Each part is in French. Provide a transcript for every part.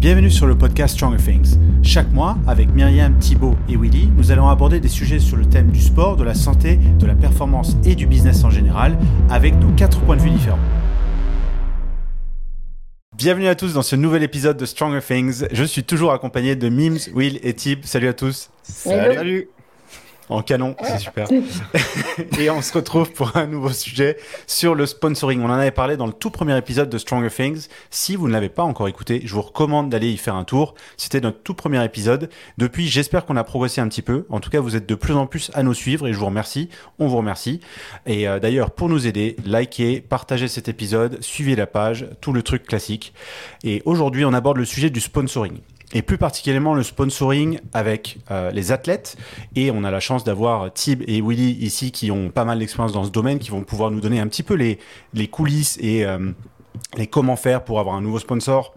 Bienvenue sur le podcast Stronger Things. Chaque mois, avec Myriam, Thibaut et Willy, nous allons aborder des sujets sur le thème du sport, de la santé, de la performance et du business en général, avec nos quatre points de vue différents. Bienvenue à tous dans ce nouvel épisode de Stronger Things. Je suis toujours accompagné de Mims, Will et Thib. Salut à tous. Salut. Salut en canon, c'est super. et on se retrouve pour un nouveau sujet sur le sponsoring. On en avait parlé dans le tout premier épisode de Stronger Things. Si vous ne l'avez pas encore écouté, je vous recommande d'aller y faire un tour. C'était notre tout premier épisode. Depuis, j'espère qu'on a progressé un petit peu. En tout cas, vous êtes de plus en plus à nous suivre et je vous remercie. On vous remercie. Et euh, d'ailleurs, pour nous aider, likez, partagez cet épisode, suivez la page, tout le truc classique. Et aujourd'hui, on aborde le sujet du sponsoring et plus particulièrement le sponsoring avec euh, les athlètes. Et on a la chance d'avoir Tib et Willy ici qui ont pas mal d'expérience dans ce domaine, qui vont pouvoir nous donner un petit peu les, les coulisses et euh, les comment faire pour avoir un nouveau sponsor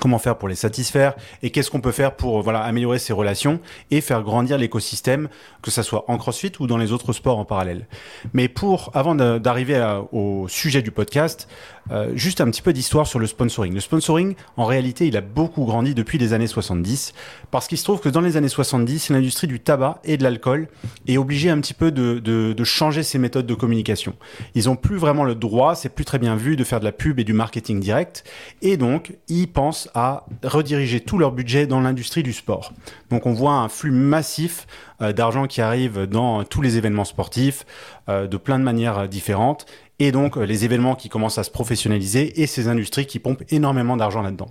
comment faire pour les satisfaire et qu'est-ce qu'on peut faire pour voilà améliorer ces relations et faire grandir l'écosystème que ça soit en CrossFit ou dans les autres sports en parallèle. Mais pour avant d'arriver au sujet du podcast, euh, juste un petit peu d'histoire sur le sponsoring. Le sponsoring, en réalité, il a beaucoup grandi depuis les années 70 parce qu'il se trouve que dans les années 70, l'industrie du tabac et de l'alcool est obligée un petit peu de, changer ses méthodes de communication. Ils ont plus vraiment le droit, c'est plus très bien vu de faire de la pub et du marketing direct et donc ils pensent à rediriger tout leur budget dans l'industrie du sport. Donc on voit un flux massif euh, d'argent qui arrive dans tous les événements sportifs euh, de plein de manières différentes et donc euh, les événements qui commencent à se professionnaliser et ces industries qui pompent énormément d'argent là-dedans.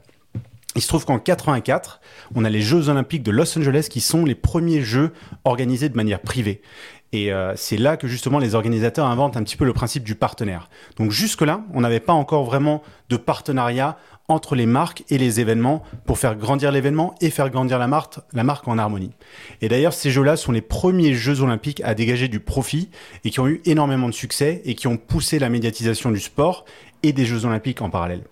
Il se trouve qu'en 84, on a les Jeux Olympiques de Los Angeles qui sont les premiers Jeux organisés de manière privée. Et c'est là que justement les organisateurs inventent un petit peu le principe du partenaire. Donc jusque-là, on n'avait pas encore vraiment de partenariat entre les marques et les événements pour faire grandir l'événement et faire grandir la marque, la marque en harmonie. Et d'ailleurs, ces jeux-là sont les premiers Jeux olympiques à dégager du profit et qui ont eu énormément de succès et qui ont poussé la médiatisation du sport et des Jeux olympiques en parallèle.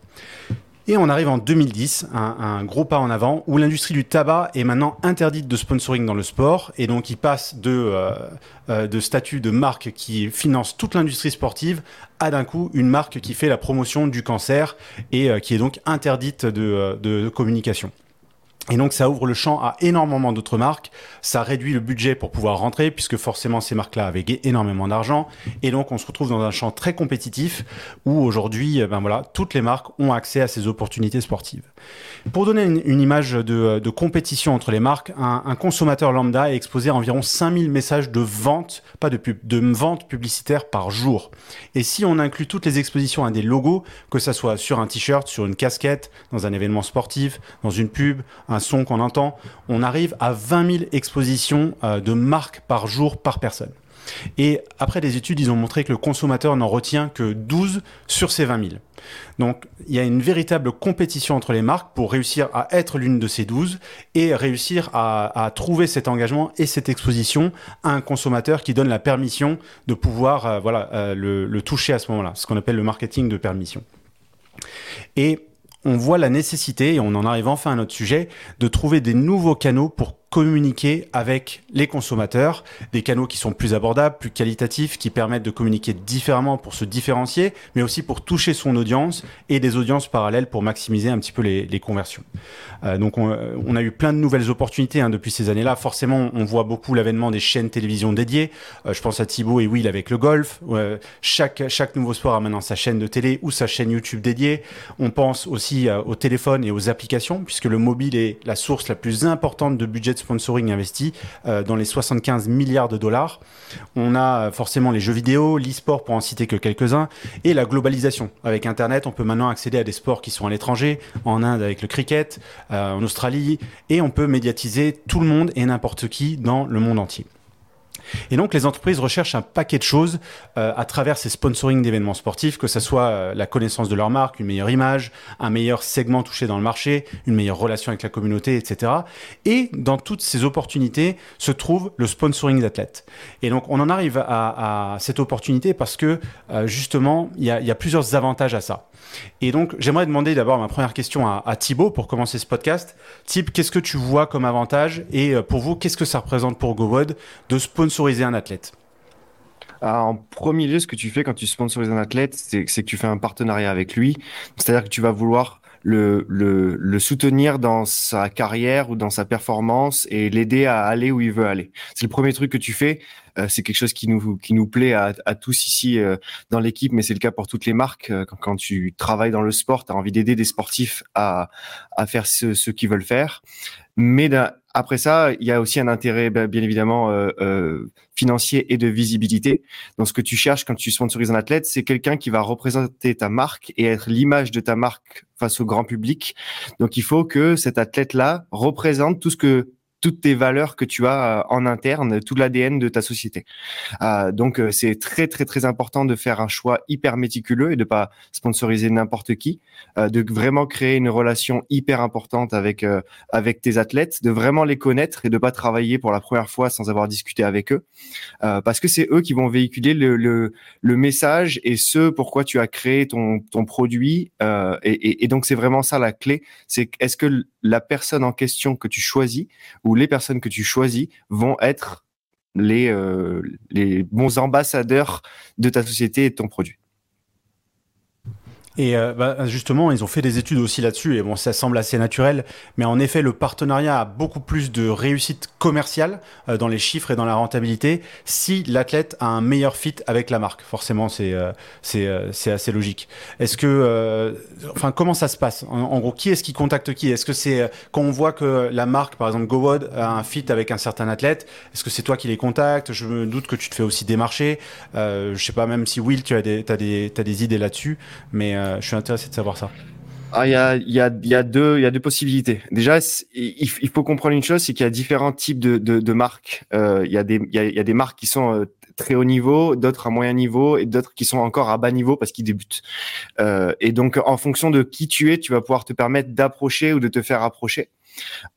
Et on arrive en 2010, un, gros pas en avant, où l'industrie du tabac est maintenant interdite de sponsoring dans le sport, et donc il passe de, euh, euh, de statut de marque qui finance toute l'industrie sportive à d'un coup une marque qui fait la promotion du cancer et euh, qui est donc interdite de, de communication. Et donc ça ouvre le champ à énormément d'autres marques, ça réduit le budget pour pouvoir rentrer puisque forcément ces marques-là avaient énormément d'argent et donc on se retrouve dans un champ très compétitif où aujourd'hui eh ben voilà, toutes les marques ont accès à ces opportunités sportives. Pour donner une, image de, compétition entre les marques, un, un, consommateur lambda est exposé à environ 5000 messages de vente, pas de pub, de vente publicitaire par jour. Et si on inclut toutes les expositions à des logos, que ça soit sur un t-shirt, sur une casquette, dans un événement sportif, dans une pub, un son qu'on entend, on arrive à 20 000 expositions euh, de marques par jour par personne. Et après des études, ils ont montré que le consommateur n'en retient que 12 sur ces 20 000. Donc il y a une véritable compétition entre les marques pour réussir à être l'une de ces 12 et réussir à, trouver cet engagement et cette exposition à un consommateur qui donne la permission de pouvoir euh, voilà, euh, le, le toucher à ce moment-là, ce qu'on appelle le marketing de permission. Et on voit la nécessité, et on en arrive enfin à notre sujet, de trouver des nouveaux canaux pour communiquer avec les consommateurs, des canaux qui sont plus abordables, plus qualitatifs, qui permettent de communiquer différemment pour se différencier, mais aussi pour toucher son audience et des audiences parallèles pour maximiser un petit peu les, conversions. Euh, donc euh, on, a eu plein de nouvelles opportunités hein, depuis ces années-là. Forcément, on voit beaucoup l'avènement des chaînes télévision dédiées. Euh, je pense à Thibaut et Will avec le golf. chaque, chaque nouveau sport a maintenant sa chaîne de télé ou sa chaîne YouTube dédiée. On pense aussi au téléphone et aux applications, puisque le mobile est la source la plus importante de budget de sponsoring investi euh, dans les 75 milliards de dollars. On a euh, forcément les jeux vidéo, l'e-sport pour en citer que quelques-uns, et la globalisation. Avec Internet, on peut maintenant accéder à des sports qui sont à l'étranger, en Inde avec le cricket, euh, en Australie, et on peut médiatiser tout le monde et n'importe qui dans le monde entier. Et donc les entreprises recherchent un paquet de choses euh, à travers ces sponsoring d'événements sportifs, que ce soit euh, la connaissance de leur marque, une meilleure image, un meilleur segment touché dans le marché, une meilleure relation avec la communauté, etc. Et dans toutes ces opportunités se trouve le sponsoring d'athlètes. Et donc on en arrive à, cette opportunité parce que euh, justement il y a, plusieurs avantages à ça. Et donc, j'aimerais demander d'abord ma première question à, à, Thibaut pour commencer ce podcast. Thib, qu'est-ce que tu vois comme avantage et pour vous, qu'est-ce que ça représente pour GoWod de sponsoriser un athlète ah, en premier lieu, ce que tu fais quand tu sponsorises un athlète, c'est que tu fais un partenariat avec lui. C'est-à-dire que tu vas vouloir le, soutenir dans sa carrière ou dans sa performance et l'aider à aller où il veut aller. C'est le premier truc que tu fais. Euh, c'est quelque chose qui nous plaît à, tous ici euh, dans l'équipe, mais c'est le cas pour toutes les marques. Euh, quand, tu travailles dans le sport, tu as envie d'aider des sportifs à, à faire ce, ce qu'ils veulent faire. Mais après ça, il y a aussi un intérêt, bien évidemment, euh, euh, financier et de visibilité. Donc, ce que tu cherches quand tu sponsorises un athlète, c'est quelqu'un qui va représenter ta marque et être l'image de ta marque face au grand public. Donc, il faut que cet athlète-là représente tout ce que toutes tes valeurs que tu as euh, en interne, tout l'ADN de ta société. Euh, donc euh, c'est très très très important de faire un choix hyper méticuleux et de pas sponsoriser n'importe qui, euh, de vraiment créer une relation hyper importante avec euh, avec tes athlètes, de vraiment les connaître et de pas travailler pour la première fois sans avoir discuté avec eux, euh, parce que c'est eux qui vont véhiculer le, le, le, message et ce pourquoi tu as créé ton ton produit et, et, et donc c'est vraiment ça la clé, c'est est-ce que la personne en question que tu choisis ou les personnes que tu choisis vont être les, euh, les bons ambassadeurs de ta société et de ton produit. Et euh, bah, justement, ils ont fait des études aussi là-dessus, et bon, ça semble assez naturel, mais en effet, le partenariat a beaucoup plus de réussite commerciale euh, dans les chiffres et dans la rentabilité si l'athlète a un meilleur fit avec la marque. Forcément, c'est euh, c'est euh, assez logique. Est-ce que, euh, enfin, comment ça se passe? En, gros, qui est-ce qui contacte qui? Est-ce que c'est euh, quand on voit que la marque, par exemple GoWod, a un fit avec un certain athlète, est-ce que c'est toi qui les contactes? Je me doute que tu te fais aussi démarcher. Je sais pas même si Will, tu as des, as des, as des idées là-dessus, mais euh, je suis intéressé de savoir ça. Ah, il y a, y, a, y, a deux, y a deux possibilités. Déjà, il, faut comprendre une chose, c'est qu'il y a différents types de, de, marques. Euh, il y, a des, y, a, des marques qui sont euh, très haut niveau, d'autres à moyen niveau et d'autres qui sont encore à bas niveau parce qu'ils débutent. Et donc, en fonction de qui tu es, tu vas pouvoir te permettre d'approcher ou de te faire approcher.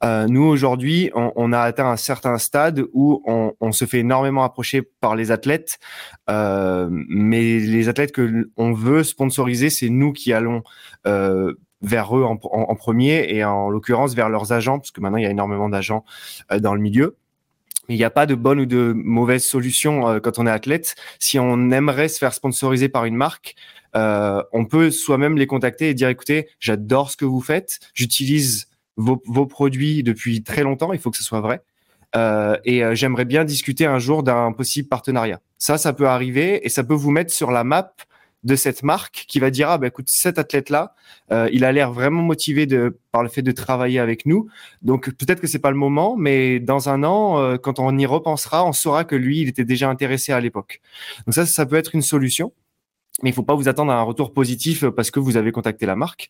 Euh, nous aujourd'hui, on, a atteint un certain stade où on, se fait énormément approcher par les athlètes, euh, mais les athlètes que on veut sponsoriser, c'est nous qui allons euh, vers eux en, premier et en l'occurrence vers leurs agents, parce que maintenant il y a énormément d'agents dans le milieu. Il n'y a pas de bonne ou de mauvaise solution quand on est athlète. Si on aimerait se faire sponsoriser par une marque, on peut soi-même les contacter et dire écoutez, j'adore ce que vous faites, j'utilise vos, vos, produits depuis très longtemps, il faut que ce soit vrai. Euh, et euh, j'aimerais bien discuter un jour d'un possible partenariat. Ça, ça peut arriver et ça peut vous mettre sur la map de cette marque qui va dire ah ben écoute cet athlète là euh, il a l'air vraiment motivé de par le fait de travailler avec nous donc peut-être que c'est pas le moment mais dans un an euh, quand on y repensera on saura que lui il était déjà intéressé à l'époque donc ça ça peut être une solution mais il faut pas vous attendre à un retour positif parce que vous avez contacté la marque.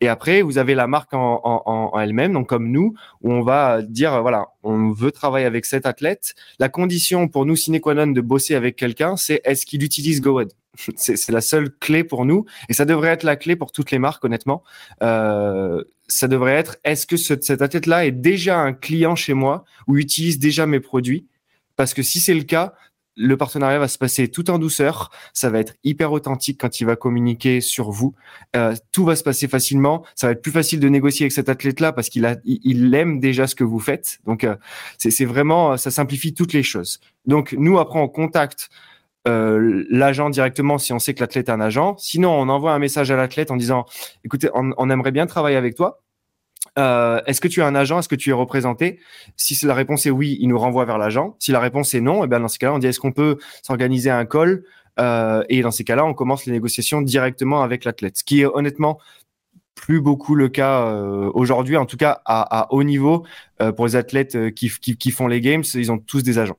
Et après, vous avez la marque en, elle-même, donc comme nous, où on va dire voilà, on veut travailler avec cet athlète. La condition pour nous sine qua non de bosser avec quelqu'un, c'est est-ce qu'il utilise GoWed c'est la seule clé pour nous, et ça devrait être la clé pour toutes les marques, honnêtement. Euh, ça devrait être est-ce que ce, cet athlète-là est déjà un client chez moi ou utilise déjà mes produits? Parce que si c'est le cas, le partenariat va se passer tout en douceur. Ça va être hyper authentique quand il va communiquer sur vous. Euh, tout va se passer facilement. Ça va être plus facile de négocier avec cet athlète-là parce qu'il a, il aime déjà ce que vous faites. Donc, euh, c'est vraiment, ça simplifie toutes les choses. Donc, nous, après, on contacte euh, l'agent directement si on sait que l'athlète est un agent. Sinon, on envoie un message à l'athlète en disant, écoutez, on, on aimerait bien travailler avec toi. Euh, est-ce que tu as un agent? Est-ce que tu es représenté? Si la réponse est oui, il nous renvoie vers l'agent. Si la réponse est non, et eh bien dans ces cas-là, on dit est-ce qu'on peut s'organiser un call? Euh, Et dans ces cas-là, on commence les négociations directement avec l'athlète. Ce qui est honnêtement plus beaucoup le cas euh, aujourd'hui, en tout cas à, haut niveau euh, pour les athlètes qui, qui, qui font les games, ils ont tous des agents.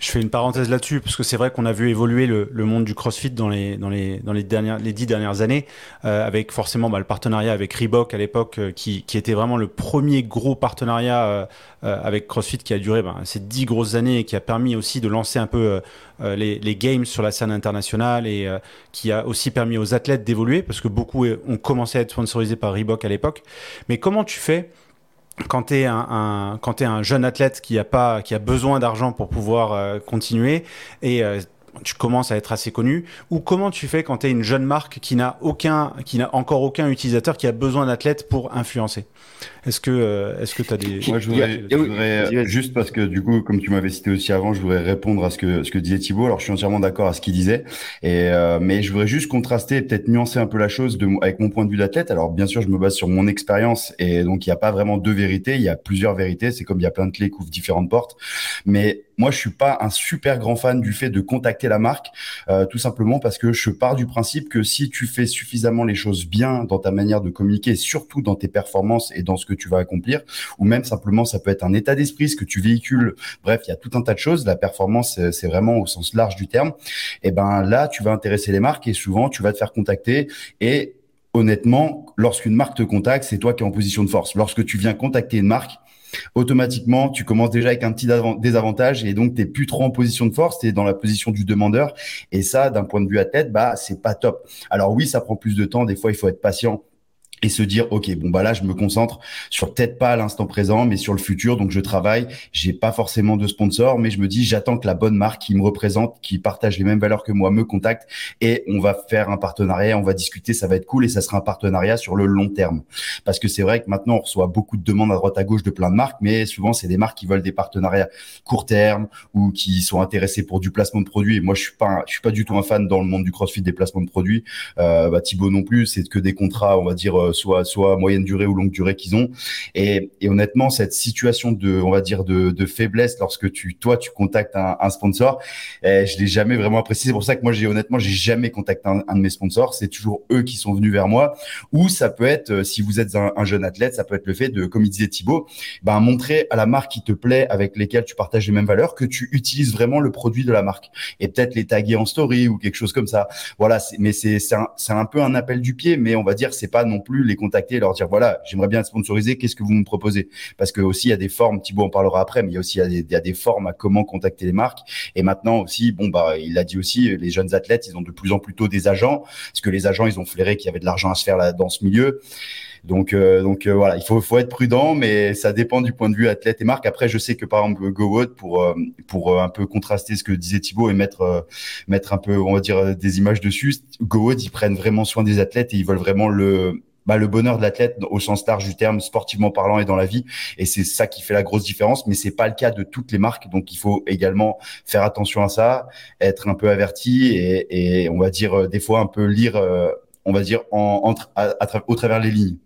Je fais une parenthèse là-dessus parce que c'est vrai qu'on a vu évoluer le, le, monde du CrossFit dans les dans les dans les dernières les dix dernières années euh, avec forcément bah, le partenariat avec Reebok à l'époque euh, qui qui était vraiment le premier gros partenariat euh, euh avec CrossFit qui a duré bah, ces dix grosses années et qui a permis aussi de lancer un peu euh, les, les games sur la scène internationale et qui a aussi permis aux athlètes d'évoluer parce que beaucoup ont commencé à être sponsorisés par Reebok à l'époque. Mais comment tu fais quand tu es un, jeune athlète qui a, pas, qui a besoin d'argent pour pouvoir euh, continuer et euh, tu commences à être assez connu ou comment tu fais quand tu es une jeune marque qui n'a aucun qui n'a encore aucun utilisateur qui a besoin d'athlètes pour influencer? Est-ce que euh, est-ce que tu as des Moi je voudrais, je voudrais juste parce que du coup comme tu m'avais cité aussi avant, je voudrais répondre à ce que ce que disait Thibaut. Alors je suis entièrement d'accord à ce qu'il disait. Et euh, mais je voudrais juste contraster peut-être nuancer un peu la chose de avec mon point de vue d'athlète. Alors bien sûr, je me base sur mon expérience et donc il n'y a pas vraiment deux vérités, il y a plusieurs vérités, c'est comme il y a plein de clés qui ouvrent différentes portes. Mais moi, je suis pas un super grand fan du fait de contacter la marque, euh, tout simplement parce que je pars du principe que si tu fais suffisamment les choses bien dans ta manière de communiquer, surtout dans tes performances et dans ce que tu vas accomplir, ou même simplement ça peut être un état d'esprit, ce que tu véhicules. Bref, il y a tout un tas de choses. La performance, c'est vraiment au sens large du terme. Et ben là, tu vas intéresser les marques et souvent tu vas te faire contacter et honnêtement, lorsqu'une marque te contacte, c'est toi qui es en position de force. Lorsque tu viens contacter une marque, automatiquement, tu commences déjà avec un petit désavantage et donc tu plus trop en position de force, tu es dans la position du demandeur. Et ça, d'un point de vue à tête, bah, c'est pas top. Alors oui, ça prend plus de temps. Des fois, il faut être patient et se dire ok bon bah là je me concentre sur peut-être pas l'instant présent mais sur le futur. Donc je travaille. J'ai pas forcément de sponsor mais je me dis j'attends que la bonne marque qui me représente qui partage les mêmes valeurs que moi me contacte et on va faire un partenariat on va discuter. Ça va être cool et ça sera un partenariat sur le long terme. Parce que c'est vrai que maintenant on reçoit beaucoup de demandes à droite à gauche de plein de marques mais souvent c'est des marques qui veulent des partenariats court terme ou qui sont intéressés pour du placement de produits. Et moi je suis pas je suis pas du tout un fan dans le monde du CrossFit des placements de produits. Euh, bah, Thibaut non plus c'est que des contrats on va dire euh, soit soit moyenne durée ou longue durée qu'ils ont. Et, et, honnêtement, cette situation de, on va dire, de, de faiblesse lorsque tu, toi, tu contactes un, un sponsor, eh, je l'ai jamais vraiment apprécié. C'est pour ça que moi, j'ai honnêtement, j'ai jamais contacté un, de mes sponsors. C'est toujours eux qui sont venus vers moi. Ou ça peut être, euh, si vous êtes un, un, jeune athlète, ça peut être le fait de, comme il disait Thibaut, ben montrer à la marque qui te plaît, avec lesquelles tu partages les mêmes valeurs, que tu utilises vraiment le produit de la marque et peut-être les taguer en story ou quelque chose comme ça. Voilà. Mais c'est c'est un, un peu un appel du pied, mais on va dire c'est pas non plus les contacter et leur dire voilà, j'aimerais bien être sponsorisé, qu'est-ce que vous me proposez? Parce que aussi il y a des formes, Thibaut en parlera après, mais il y a aussi il y a des, formes à comment contacter les marques. Et maintenant aussi, bon bah il l'a dit aussi, les jeunes athlètes, ils ont de plus en plus tôt des agents, parce que les agents ils ont flairé qu'il y avait de l'argent à se faire là dans ce milieu. Donc, euh, donc euh, voilà, il faut, faut être prudent, mais ça dépend du point de vue athlète et marque. Après, je sais que par exemple GoWood, pour euh, pour un peu contraster ce que disait Thibaut et mettre mettre un peu, on va dire, des images dessus, GoWood, ils prennent vraiment soin des athlètes et ils veulent vraiment le bah, le bonheur de l'athlète au sens large du terme, sportivement parlant et dans la vie. Et c'est ça qui fait la grosse différence, mais c'est pas le cas de toutes les marques. Donc il faut également faire attention à ça, être un peu averti et, et on va dire euh, des fois un peu lire, euh, on va dire en, entre, à, au travers les lignes.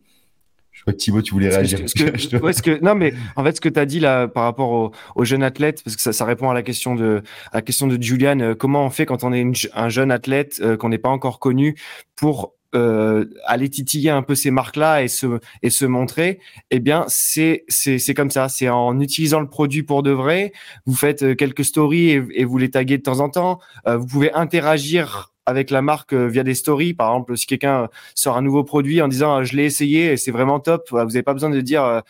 Je crois que Thibaut, tu voulais réagir. que, que, non, mais en fait, ce que tu as dit là par rapport aux au jeunes athlètes, parce que ça, ça, répond à la question de à la question de Julian, euh, comment on fait quand on est un jeune athlète qu'on n'est pas encore connu pour euh, aller titiller un peu ces marques-là et se et se montrer, eh bien c'est c'est c'est comme ça. C'est en utilisant le produit pour de vrai. Vous faites euh, quelques stories et, vous les taguez de temps en temps. Euh, vous pouvez interagir avec la marque via des stories. Par exemple, si quelqu'un sort un nouveau produit en disant je l'ai essayé et c'est vraiment top, vous n'avez pas besoin de dire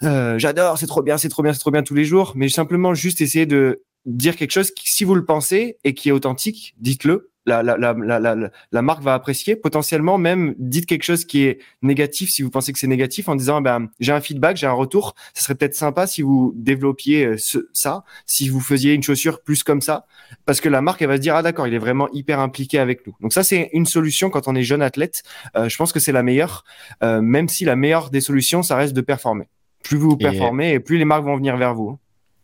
j'adore, c'est trop bien, c'est trop bien, c'est trop bien tous les jours, mais simplement juste essayer de dire quelque chose qui, si vous le pensez et qui est authentique, dites-le la, la, la, la, marque va apprécier. Potentiellement, même, dites quelque chose qui est négatif si vous pensez que c'est négatif en disant, ben, j'ai un feedback, j'ai un retour. Ce serait peut-être sympa si vous développiez euh, ça, si vous faisiez une chaussure plus comme ça, parce que la marque, elle va se dire, ah d'accord, il est vraiment hyper impliqué avec nous. Donc ça, c'est une solution quand on est jeune athlète. Euh, je pense que c'est la meilleure, euh, même si la meilleure des solutions, ça reste de performer. Plus vous performez et plus les marques vont venir vers vous.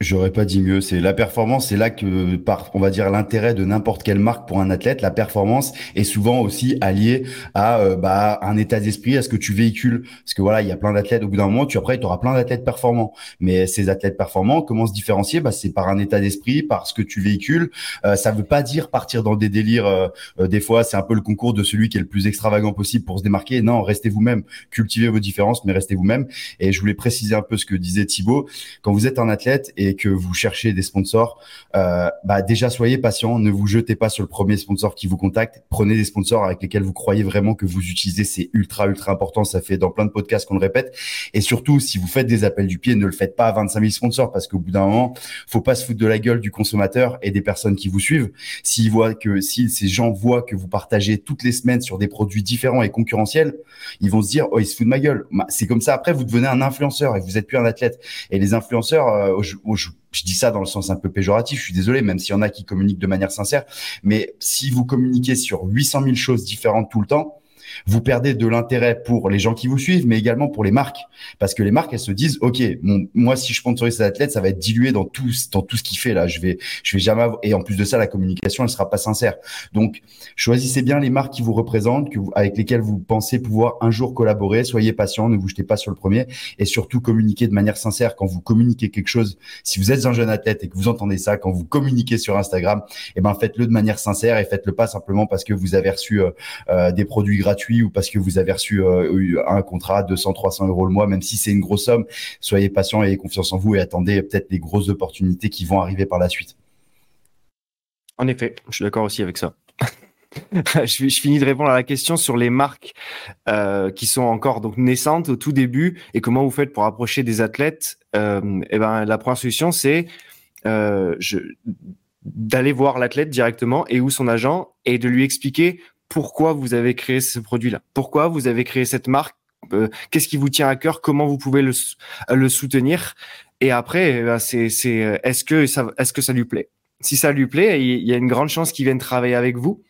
J'aurais pas dit mieux. C'est la performance, c'est là que par, on va dire l'intérêt de n'importe quelle marque pour un athlète. La performance est souvent aussi alliée à euh, bah, un état d'esprit, à ce que tu véhicules. Parce que voilà, il y a plein d'athlètes. Au bout d'un moment, tu après, tu auras plein d'athlètes performants. Mais ces athlètes performants, comment se différencier? Bah, c'est par un état d'esprit, par ce que tu véhicules. Euh, ça veut pas dire partir dans des délires. Euh, euh, des fois, c'est un peu le concours de celui qui est le plus extravagant possible pour se démarquer. Non, restez vous-même, cultivez vos différences, mais restez vous-même. Et je voulais préciser un peu ce que disait Thibaut. Quand vous êtes un athlète et que vous cherchez des sponsors, euh, bah déjà soyez patient, ne vous jetez pas sur le premier sponsor qui vous contacte. Prenez des sponsors avec lesquels vous croyez vraiment que vous utilisez, c'est ultra ultra important. Ça fait dans plein de podcasts qu'on le répète. Et surtout, si vous faites des appels du pied, ne le faites pas à 25 000 sponsors parce qu'au bout d'un moment, faut pas se foutre de la gueule du consommateur et des personnes qui vous suivent. S'ils voient que si ces gens voient que vous partagez toutes les semaines sur des produits différents et concurrentiels, ils vont se dire oh ils se foutent de ma gueule. C'est comme ça. Après, vous devenez un influenceur et vous êtes plus un athlète. Et les influenceurs, euh, je dis ça dans le sens un peu péjoratif, je suis désolé, même s'il y en a qui communiquent de manière sincère, mais si vous communiquez sur 800 000 choses différentes tout le temps, vous perdez de l'intérêt pour les gens qui vous suivent, mais également pour les marques. Parce que les marques, elles se disent, OK, moi, si je sponsorise cet athlète, ça va être dilué dans tout, dans tout ce qu'il fait là. Je vais, je vais jamais. Et en plus de ça, la communication, elle sera pas sincère. Donc, choisissez bien les marques qui vous représentent, que avec lesquelles vous pensez pouvoir un jour collaborer. Soyez patient, ne vous jetez pas sur le premier. Et surtout, communiquez de manière sincère. Quand vous communiquez quelque chose, si vous êtes un jeune athlète et que vous entendez ça, quand vous communiquez sur Instagram, eh ben, faites-le de manière sincère et faites-le pas simplement parce que vous avez reçu euh, euh, des produits gratuits ou parce que vous avez reçu euh, un contrat de 200, 300 euros le mois, même si c'est une grosse somme, soyez patient et confiance en vous et attendez peut-être les grosses opportunités qui vont arriver par la suite. En effet, je suis d'accord aussi avec ça. je, finis de répondre à la question sur les marques euh, qui sont encore donc naissantes au tout début et comment vous faites pour approcher des athlètes. Euh, et eh ben la première solution c'est d'aller voir l'athlète directement et où son agent et de lui expliquer pourquoi vous avez créé ce produit-là, pourquoi vous avez créé cette marque, euh, qu'est-ce qui vous tient à cœur, comment vous pouvez le, le soutenir? Et après, eh ben, c'est, c'est, euh, est-ce que ça, est-ce que ça lui plaît? Si ça lui plaît, il y a une grande chance qu'il vienne travailler avec vous.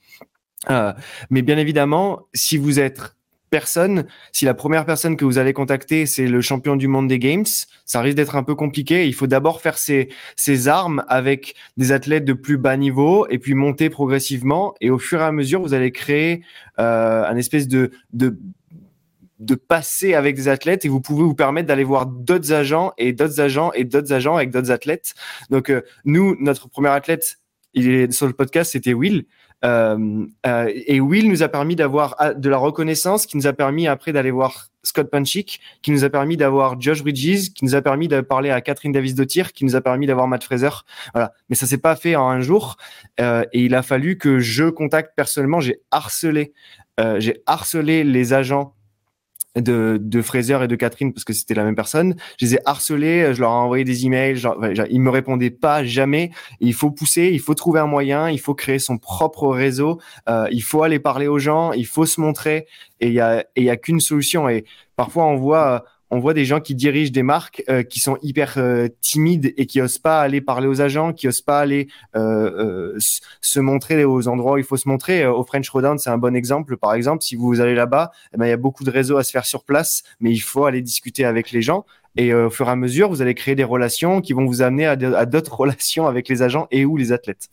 Euh, mais bien évidemment, si vous êtes personne, si la première personne que vous allez contacter, c'est le champion du monde des Games, ça risque d'être un peu compliqué. Il faut d'abord faire ses, armes avec des athlètes de plus bas niveau et puis monter progressivement. Et au fur et à mesure, vous allez créer euh, un espèce de, de de passer avec des athlètes et vous pouvez vous permettre d'aller voir d'autres agents et d'autres agents et d'autres agents avec d'autres athlètes. Donc euh, nous, notre premier athlète, il est sur le podcast, c'était Will. Euh, euh, et Will nous a permis d'avoir ah, de la reconnaissance, qui nous a permis après d'aller voir Scott Panchik, qui nous a permis d'avoir Josh Bridges, qui nous a permis de parler à Catherine Davis Dottir, qui nous a permis d'avoir Matt Fraser. Voilà. Mais ça s'est pas fait en un jour. Euh, et il a fallu que je contacte personnellement. J'ai harcelé, j'ai harcelé les agents de, de Fraser et de Catherine parce que c'était la même personne. Je les ai harcelés, je leur ai envoyé des emails, genre, ils me répondaient pas jamais. il faut pousser, il faut trouver un moyen, il faut créer son propre réseau, euh, il faut aller parler aux gens, il faut se montrer et il y a, et il y a qu'une solution. Et parfois on voit on voit des gens qui dirigent des marques euh, qui sont hyper euh, timides et qui osent pas aller parler aux agents, qui osent pas aller euh, se montrer aux endroits où il faut se montrer. Au French Rodown, c'est un bon exemple. Par exemple, si vous allez là-bas, eh ben, il y a beaucoup de réseaux à se faire sur place, mais il faut aller discuter avec les gens. Et au fur et à mesure, vous allez créer des relations qui vont vous amener à d'autres relations avec les agents et ou les athlètes.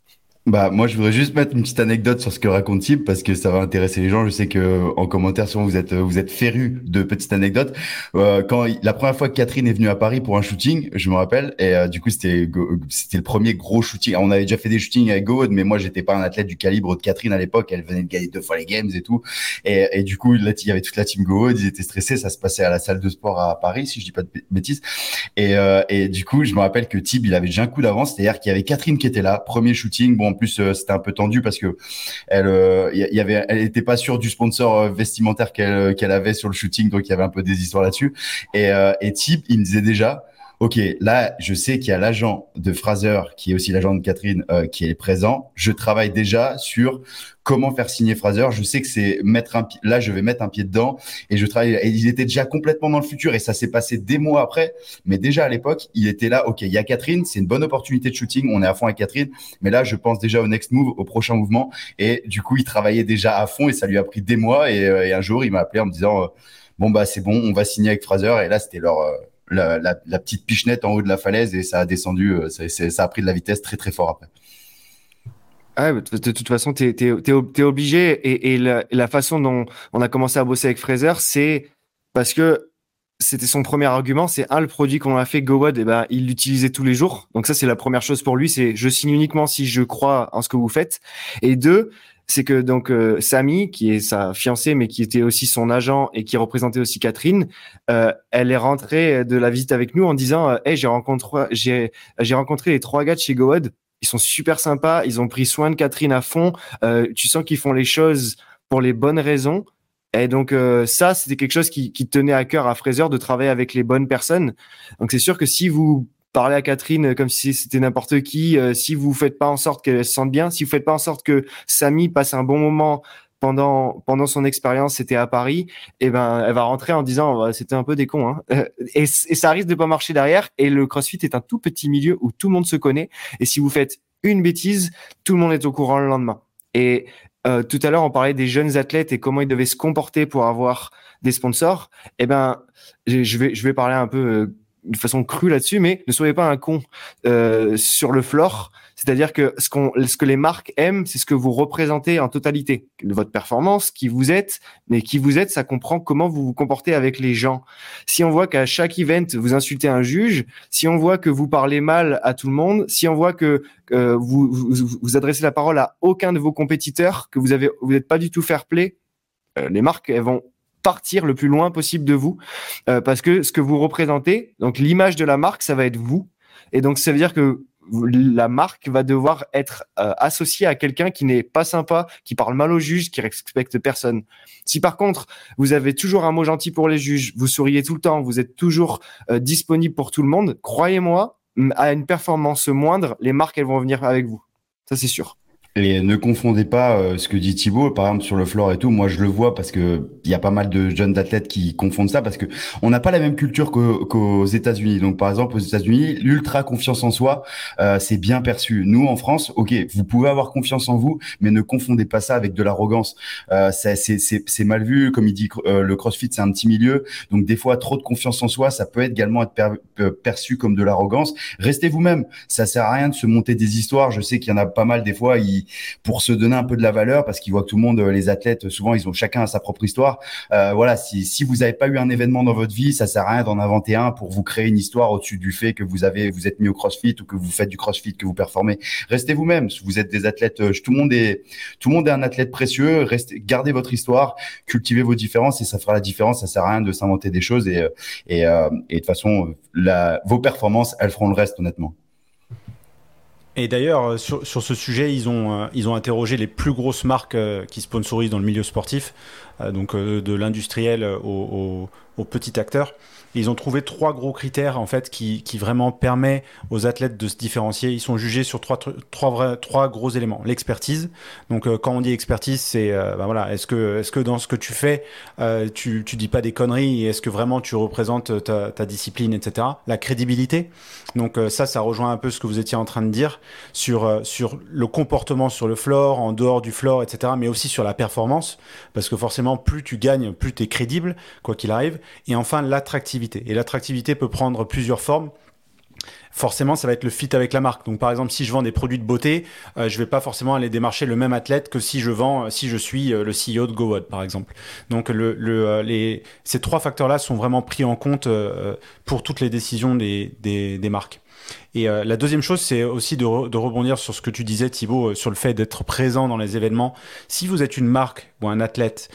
Bah moi je voudrais juste mettre une petite anecdote sur ce que raconte Tib parce que ça va intéresser les gens. Je sais que en commentaire souvent vous êtes vous êtes férus de petites anecdotes. Euh, quand la première fois que Catherine est venue à Paris pour un shooting, je me rappelle et euh, du coup c'était c'était le premier gros shooting. On avait déjà fait des shootings avec Gowood, mais moi j'étais pas un athlète du calibre de Catherine à l'époque. Elle venait de gagner deux fois les games et tout. Et, et du coup là il y avait toute la team Gowood, ils étaient stressés. Ça se passait à la salle de sport à Paris si je dis pas de bêtises. Et euh, et du coup je me rappelle que Tib il avait déjà un coup d'avance, c'est-à-dire qu'il y avait Catherine qui était là, premier shooting. Bon en plus euh, c'était un peu tendu parce que elle, euh, y avait, elle était pas sûre du sponsor euh, vestimentaire qu'elle qu'elle avait sur le shooting, donc il y avait un peu des histoires là-dessus. Et, et Tip, il me disait déjà, OK, là, je sais qu'il y a l'agent de Fraser, qui est aussi l'agent de Catherine, euh, qui est présent. Je travaille déjà sur comment faire signer Fraser. Je sais que c'est mettre un là, je vais mettre un pied dedans et je travaille. Et il était déjà complètement dans le futur et ça s'est passé des mois après. Mais déjà à l'époque, il était là. OK, il y a Catherine, c'est une bonne opportunité de shooting. On est à fond avec Catherine. Mais là, je pense déjà au next move, au prochain mouvement. Et du coup, il travaillait déjà à fond et ça lui a pris des mois. Et, euh, un jour, il m'a appelé en me disant, euh, bon, bah, c'est bon, on va signer avec Fraser. Et là, c'était leur, la, petite pichenette en haut de la falaise et ça a descendu, euh, ça, a pris de la vitesse très très fort après. Ah, de, toute façon, tu es, obligé. Et, la, façon dont on a commencé à bosser avec Fraser, c'est parce que c'était son premier argument. C'est un, le produit qu'on a fait, GoWod, et eh ben, il l'utilisait tous les jours. Donc ça, c'est la première chose pour lui. C'est je signe uniquement si je crois en ce que vous faites. Et deux, c'est que donc euh, Samy, qui est sa fiancée, mais qui était aussi son agent et qui représentait aussi Catherine, euh, elle est rentrée de la visite avec nous en disant euh, Hey, j'ai rencontré, j'ai, j'ai rencontré les trois gars de chez GoHud. Ils sont super sympas. Ils ont pris soin de Catherine à fond. tu sens qu'ils font les choses pour les bonnes raisons. Et donc ça, c'était quelque chose qui, qui tenait à cœur à Fraser de travailler avec les bonnes personnes. Donc c'est sûr que si vous parler à Catherine comme si c'était n'importe qui. Euh, si vous faites pas en sorte qu'elle se sente bien, si vous faites pas en sorte que Samy passe un bon moment pendant pendant son expérience, c'était à Paris, et eh ben elle va rentrer en disant c'était un peu des cons, hein. et, et ça risque de pas marcher derrière. Et le CrossFit est un tout petit milieu où tout le monde se connaît, et si vous faites une bêtise, tout le monde est au courant le lendemain. Et euh, tout à l'heure, on parlait des jeunes athlètes et comment ils devaient se comporter pour avoir des sponsors. Eh ben, je vais, je vais parler un peu de façon crue là-dessus, mais ne soyez pas un con euh, sur le floor. C'est-à-dire que ce, qu'on, ce que les marques aiment, c'est ce que vous représentez en totalité. Votre performance, qui vous êtes, mais qui vous êtes, ça comprend comment vous vous comportez avec les gens. Si on voit qu'à chaque event, vous insultez un juge, si on voit que vous parlez mal à tout le monde, si on voit que euh, vous, vous, vous, adressez la parole à aucun de vos compétiteurs, que vous avez, vous n'êtes pas du tout fair play, euh, les marques, elles vont partir le plus loin possible de vous euh, parce que ce que vous représentez, donc l'image de la marque, ça va être vous. Et donc ça veut dire que la marque va devoir être euh, associée à quelqu'un qui n'est pas sympa, qui parle mal aux juges, qui respecte personne. Si par contre vous avez toujours un mot gentil pour les juges, vous souriez tout le temps, vous êtes toujours euh, disponible pour tout le monde, croyez-moi, à une performance moindre, les marques elles vont venir avec vous. Ça c'est sûr. Et ne confondez pas euh, ce que dit Thibaut, par exemple sur le floor et tout. Moi, je le vois parce que il y a pas mal de jeunes athlètes qui confondent ça parce que on n'a pas la même culture qu'aux États-Unis. Donc, par exemple, aux États-Unis, l'ultra confiance en soi, euh, c'est bien perçu. Nous, en France, ok, vous pouvez avoir confiance en vous, mais ne confondez pas ça avec de l'arrogance. Euh, c'est mal vu, comme il dit, euh, le CrossFit, c'est un petit milieu. Donc, des fois, trop de confiance en soi, ça peut également être perçu comme de l'arrogance. Restez vous-même. Ça sert à rien de se monter des histoires. Je sais qu'il y en a pas mal des fois. Pour se donner un peu de la valeur parce qu'ils voient que tout le monde, les athlètes, souvent ils ont chacun sa propre histoire. Euh, voilà, si, si vous n'avez pas eu un événement dans votre vie, ça sert à rien d'en inventer un pour vous créer une histoire au-dessus du fait que vous avez, vous êtes mis au CrossFit ou que vous faites du CrossFit, que vous performez. Restez vous-même. Vous êtes des athlètes. Euh, tout le monde est, tout le monde est un athlète précieux. Restez, gardez votre histoire, cultivez vos différences et ça fera la différence. Ça sert à rien de s'inventer des choses et, euh, et, et de toute façon, la, vos performances, elles feront le reste, honnêtement. Et d'ailleurs, euh, sur, sur, ce sujet, ils ont, euh, ils ont interrogé les plus grosses marques euh, qui sponsorisent dans le milieu sportif, donc de l'industriel au, au, au, petit acteur ils ont trouvé trois gros critères en fait qui, qui vraiment permet aux athlètes de se différencier. Ils sont jugés sur trois, trois, trois gros éléments. L'expertise. Donc euh, quand on dit expertise, c'est euh, ben voilà, est-ce que, est-ce que dans ce que tu fais, euh, tu, tu dis pas des conneries et est-ce que vraiment tu représentes ta, discipline, etc. La crédibilité. Donc ça, ça rejoint un peu ce que vous étiez en train de dire sur, sur le comportement sur le floor, en dehors du floor, etc. Mais aussi sur la performance, parce que forcément, plus tu gagnes, plus tu es crédible, quoi qu'il arrive. Et enfin, l'attractivité et l'attractivité peut prendre plusieurs formes forcément ça va être le fit avec la marque. Donc par exemple si je vends des produits de beauté, euh, je vais pas forcément aller démarcher le même athlète que si je vends si je suis euh, le CEO de GoWod par exemple. Donc euh, les, ces trois facteurs là sont vraiment pris en compte euh, pour toutes les décisions des, des, marques. Et la deuxième chose, c'est aussi de, re de, rebondir sur ce que tu disais, Thibaut, sur le fait d'être présent dans les événements. Si vous êtes une marque ou un athlète,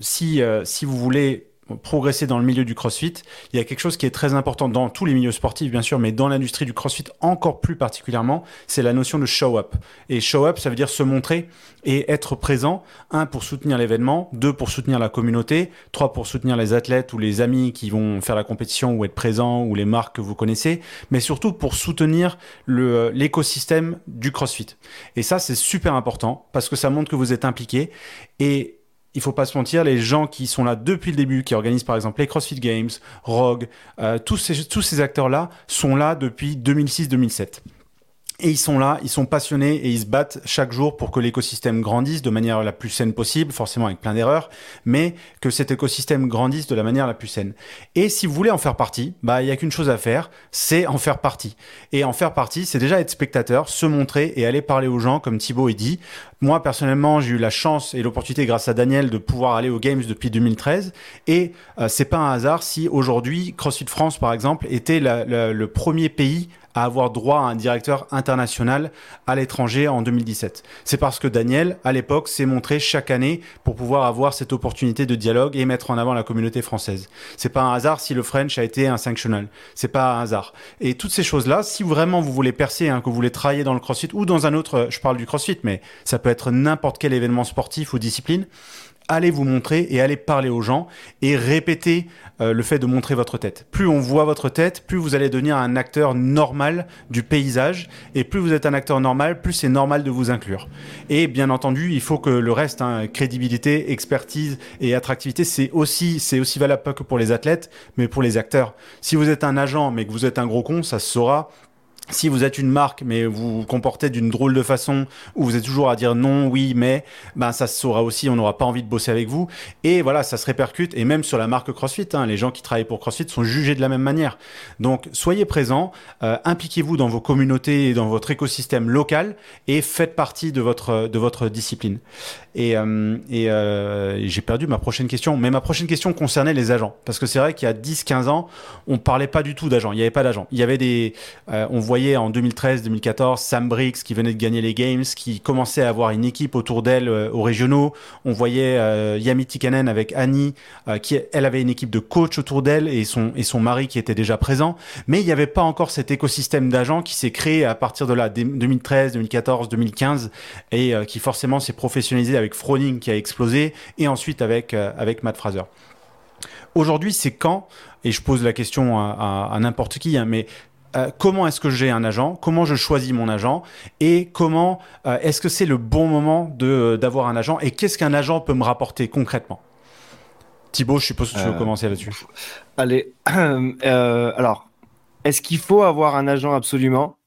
si, si vous voulez progresser dans le milieu du crossfit, il y a quelque chose qui est très important dans tous les milieux sportifs, bien sûr, mais dans l'industrie du crossfit encore plus particulièrement, c'est la notion de show up. Et show up, ça veut dire se montrer et être présent, un, pour soutenir l'événement, deux, pour soutenir la communauté, trois, pour soutenir les athlètes ou les amis qui vont faire la compétition ou être présents ou les marques que vous connaissez, mais surtout pour soutenir l'écosystème du crossfit. Et ça, c'est super important parce que ça montre que vous êtes impliqué et il faut pas se mentir, les gens qui sont là depuis le début, qui organisent par exemple les CrossFit Games, Rogue, euh, tous ces, tous ces acteurs-là sont là depuis 2006-2007. Et ils sont là, ils sont passionnés et ils se battent chaque jour pour que l'écosystème grandisse de manière la plus saine possible, forcément avec plein d'erreurs, mais que cet écosystème grandisse de la manière la plus saine. Et si vous voulez en faire partie, bah il y a qu'une chose à faire, c'est en faire partie. Et en faire partie, c'est déjà être spectateur, se montrer et aller parler aux gens, comme Thibaut a dit. Moi personnellement, j'ai eu la chance et l'opportunité, grâce à Daniel, de pouvoir aller aux Games depuis 2013. Et euh, c'est pas un hasard si aujourd'hui CrossFit France, par exemple, était le premier pays à avoir droit à un directeur international à l'étranger en 2017. C'est parce que Daniel, à l'époque, s'est montré chaque année pour pouvoir avoir cette opportunité de dialogue et mettre en avant la communauté française. C'est pas un hasard si le French a été un sanctional. C'est pas un hasard. Et toutes ces choses-là, si vraiment vous voulez percer, hein, que vous voulez travailler dans le CrossFit ou dans un autre, je parle du CrossFit, mais ça peut être n'importe quel événement sportif ou discipline, allez vous montrer et allez parler aux gens et répétez euh, le fait de montrer votre tête. Plus on voit votre tête, plus vous allez devenir un acteur normal du paysage et plus vous êtes un acteur normal, plus c'est normal de vous inclure. Et bien entendu, il faut que le reste, hein, crédibilité, expertise et attractivité, c'est aussi c'est aussi valable pas que pour les athlètes, mais pour les acteurs. Si vous êtes un agent mais que vous êtes un gros con, ça se saura si vous êtes une marque, mais vous vous comportez d'une drôle de façon, où vous êtes toujours à dire non, oui, mais, ben ça se saura aussi, on n'aura pas envie de bosser avec vous. Et voilà, ça se répercute, et même sur la marque CrossFit, hein, les gens qui travaillent pour CrossFit sont jugés de la même manière. Donc, soyez présents, euh, impliquez-vous dans vos communautés et dans votre écosystème local, et faites partie de votre, de votre discipline. Et, euh, euh, j'ai perdu ma prochaine question, mais ma prochaine question concernait les agents. Parce que c'est vrai qu'il y a 10-15 ans, on parlait pas du tout d'agents, il n'y avait pas d'agents. Il y avait des, on voyait en 2013-2014 Sam Briggs qui venait de gagner les Games, qui commençait à avoir une équipe autour d'elle euh, aux régionaux. On voyait euh, Yami Tikanen avec Annie, euh, qui elle avait une équipe de coach autour d'elle et son et son mari qui était déjà présent. Mais il n'y avait pas encore cet écosystème d'agents qui s'est créé à partir de là 2013, 2014, 2015 et qui forcément s'est professionnalisé avec Froning qui a explosé et ensuite avec avec Matt Fraser. Aujourd'hui, c'est quand et je pose la question à, à n'importe qui, hein, mais euh, comment est-ce que j'ai un agent, comment je choisis mon agent? Et comment euh, est-ce que c'est le bon moment d'avoir un agent? Et qu'est-ce qu'un agent peut me rapporter concrètement? Thibaut, je suppose que tu veux euh, commencer là-dessus. Allez, alors, est-ce qu'il faut avoir un agent? Absolument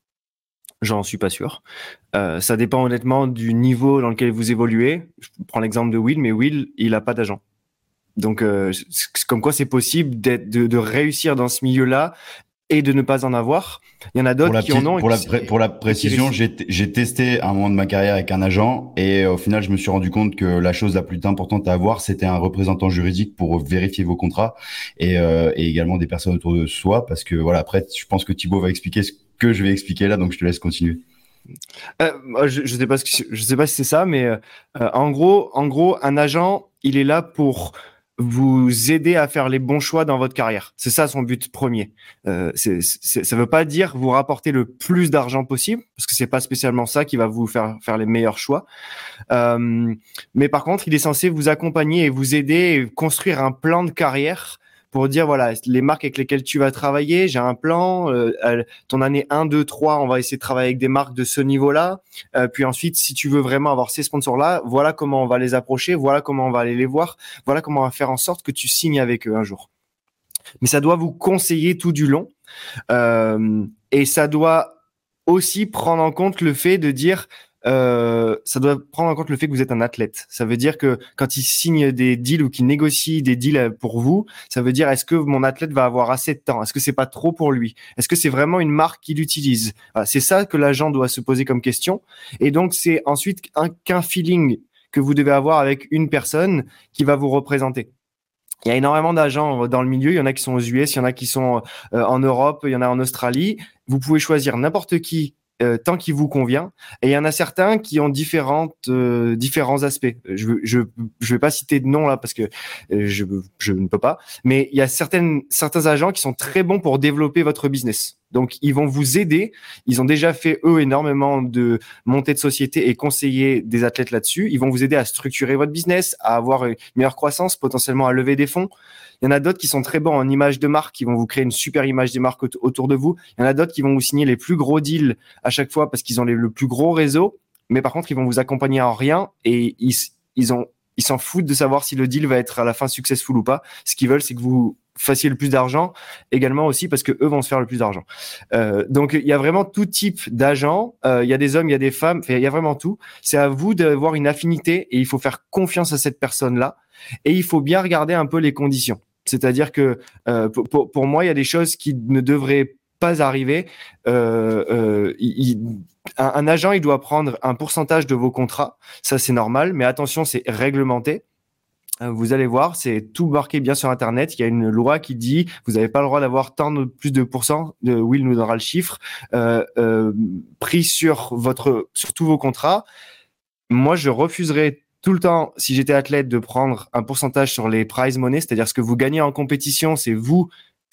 J'en suis pas sûr. ça dépend honnêtement du niveau dans lequel vous évoluez. Je prends l'exemple de Will, mais Will, il a pas d'agent. Donc, comme quoi c'est possible de, de, réussir dans ce milieu-là et de ne pas en avoir. Il y en a d'autres qui en ont. Pour, la, pour la précision, j'ai testé un moment de ma carrière avec un agent et au final, je me suis rendu compte que la chose la plus importante à avoir, c'était un représentant juridique pour vérifier vos contrats et, euh, et, également des personnes autour de soi parce que voilà, après, je pense que Thibaut va expliquer ce que je vais expliquer là, donc je te laisse continuer. Euh, je, je sais pas ce que, je sais pas si c'est ça, mais euh, en gros, en gros, un agent, il est là pour vous aider à faire les bons choix dans votre carrière. C'est ça son but premier. Euh, ça veut pas dire vous rapporter le plus d'argent possible, parce que c'est pas spécialement ça qui va vous faire faire les meilleurs choix. Euh, mais par contre, il est censé vous accompagner et vous aider et construire un plan de carrière pour dire voilà les marques avec lesquelles tu vas travailler, j'ai un plan, euh, ton année 1, 2, 3, on va essayer de travailler avec des marques de ce niveau-là. Euh, puis ensuite, si tu veux vraiment avoir ces sponsors-là, voilà comment on va les approcher, voilà comment on va aller les voir, voilà comment on va faire en sorte que tu signes avec eux un jour. Mais ça doit vous conseiller tout du long. Euh, et ça doit aussi prendre en compte le fait de dire euh, ça doit prendre en compte le fait que vous êtes un athlète. Ça veut dire que quand il signe des deals ou qu'il négocie des deals pour vous, ça veut dire est-ce que mon athlète va avoir assez de temps? Est-ce que c'est pas trop pour lui? Est-ce que c'est vraiment une marque qu'il utilise? C'est ça que l'agent doit se poser comme question. Et donc c'est ensuite un qu'un feeling que vous devez avoir avec une personne qui va vous représenter. Il y a énormément d'agents dans le milieu. Il y en a qui sont aux US, il y en a qui sont euh, en Europe, il y en a en Australie. Vous pouvez choisir n'importe qui euh, tant qu'il vous convient. Et il y en a certains qui ont différentes, euh, différents aspects. Je, je, je vais pas citer de nom là parce que euh, je, je ne peux pas. Mais il y a certaines, certains agents qui sont très bons pour développer votre business. Donc, ils vont vous aider. Ils ont déjà fait, eux, énormément de montées de société et conseiller des athlètes là-dessus. Ils vont vous aider à structurer votre business, à avoir une meilleure croissance, potentiellement à lever des fonds. Il y en a d'autres qui sont très bons en image de marque, qui vont vous créer une super image des marques autour de vous. Il y en a d'autres qui vont vous signer les plus gros deals à chaque fois parce qu'ils ont le plus gros réseau. Mais par contre, ils vont vous accompagner en rien et ils, ils ont ils s'en foutent de savoir si le deal va être à la fin successful ou pas. Ce qu'ils veulent, c'est que vous fassiez le plus d'argent, également aussi parce que eux vont se faire le plus d'argent. Euh, donc il y a vraiment tout type d'agents. Euh, il y a des hommes, il y a des femmes. Il y a vraiment tout. C'est à vous d'avoir une affinité et il faut faire confiance à cette personne-là. Et il faut bien regarder un peu les conditions. C'est-à-dire que euh, pour, moi, il y a des choses qui ne devraient pas arriver. Euh, euh, un, agent, il doit prendre un pourcentage de vos contrats. Ça, c'est normal. Mais attention, c'est réglementé. Vous allez voir, c'est tout marqué bien sur Internet. Il y a une loi qui dit vous n'avez pas le droit d'avoir tant de plus de pourcents. Will nous donnera le chiffre pris sur votre sur tous vos contrats. Moi, je refuserais tout le temps, si j'étais athlète, de prendre un pourcentage sur les prize money, c'est-à-dire ce que vous gagnez en compétition, c'est vous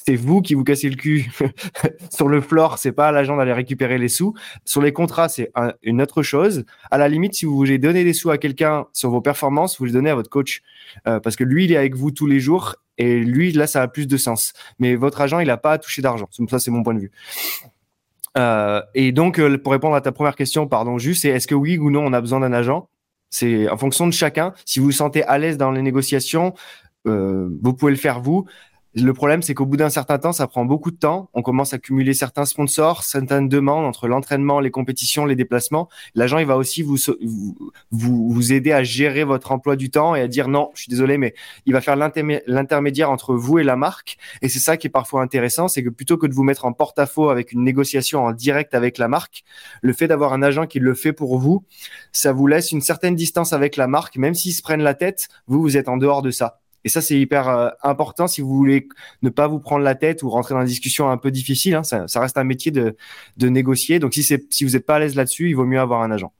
c'est vous qui vous cassez le cul sur le floor, c'est pas à l'agent d'aller récupérer les sous. Sur les contrats, c'est une autre chose. À la limite, si vous voulez donner des sous à quelqu'un sur vos performances, vous les donnez à votre coach euh, parce que lui, il est avec vous tous les jours et lui, là, ça a plus de sens. Mais votre agent, il n'a pas à toucher d'argent. Ça, c'est mon point de vue. Euh, et donc, euh, pour répondre à ta première question, pardon, juste, c'est est-ce que oui ou non, on a besoin d'un agent? C'est en fonction de chacun. Si vous vous sentez à l'aise dans les négociations, vous pouvez le faire vous. Le problème, c'est qu'au bout d'un certain temps, ça prend beaucoup de temps. On commence à cumuler certains sponsors, certaines demandes entre l'entraînement, les compétitions, les déplacements. L'agent, il va aussi vous, vous, vous aider à gérer votre emploi du temps et à dire non, je suis désolé, mais il va faire l'intermédiaire entre vous et la marque. Et c'est ça qui est parfois intéressant, c'est que plutôt que de vous mettre en porte-à-faux avec une négociation en direct avec la marque, le fait d'avoir un agent qui le fait pour vous, ça vous laisse une certaine distance avec la marque, même s'ils se prennent la tête, vous, vous êtes en dehors de ça. Et ça, c'est hyper euh, important si vous voulez ne pas vous prendre la tête ou rentrer dans une discussion un peu difficile. Hein, ça, reste un métier de, de négocier. Donc, si, si vous n'êtes pas à l'aise là-dessus, il vaut mieux avoir un agent.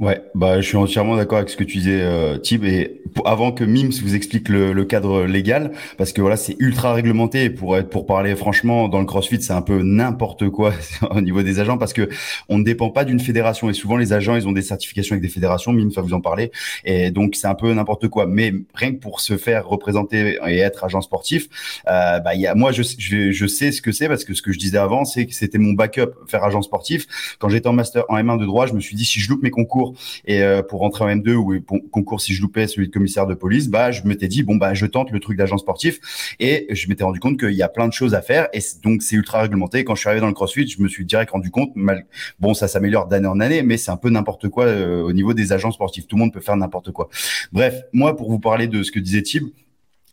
Ouais, bah je suis entièrement d'accord avec ce que tu disais, euh, Tib. Et avant que Mims vous explique le, le, cadre légal, parce que voilà, c'est ultra réglementé. pour être, pour parler franchement, dans le CrossFit, c'est un peu n'importe quoi au niveau des agents, parce que on ne dépend pas d'une fédération. Et souvent, les agents, ils ont des certifications avec des fédérations. Mims va vous en parler. Et donc, c'est un peu n'importe quoi. Mais rien que pour se faire représenter et être agent sportif, euh, bah, y a, moi, je, je, je sais ce que c'est, parce que ce que je disais avant, c'est que c'était mon backup, faire agent sportif. Quand j'étais en master en M1 de droit, je me suis dit si je loupe mes concours et euh, pour rentrer en M2 ou concours si je loupais celui de commissaire de police, bah je m'étais dit bon bah je tente le truc d'agent sportif et je m'étais rendu compte qu'il y a plein de choses à faire et donc c'est ultra réglementé. Quand je suis arrivé dans le CrossFit, je me suis direct rendu compte mal bon ça s'améliore d'année en année mais c'est un peu n'importe quoi euh, au niveau des agents sportifs. Tout le monde peut faire n'importe quoi. Bref, moi pour vous parler de ce que disait Tib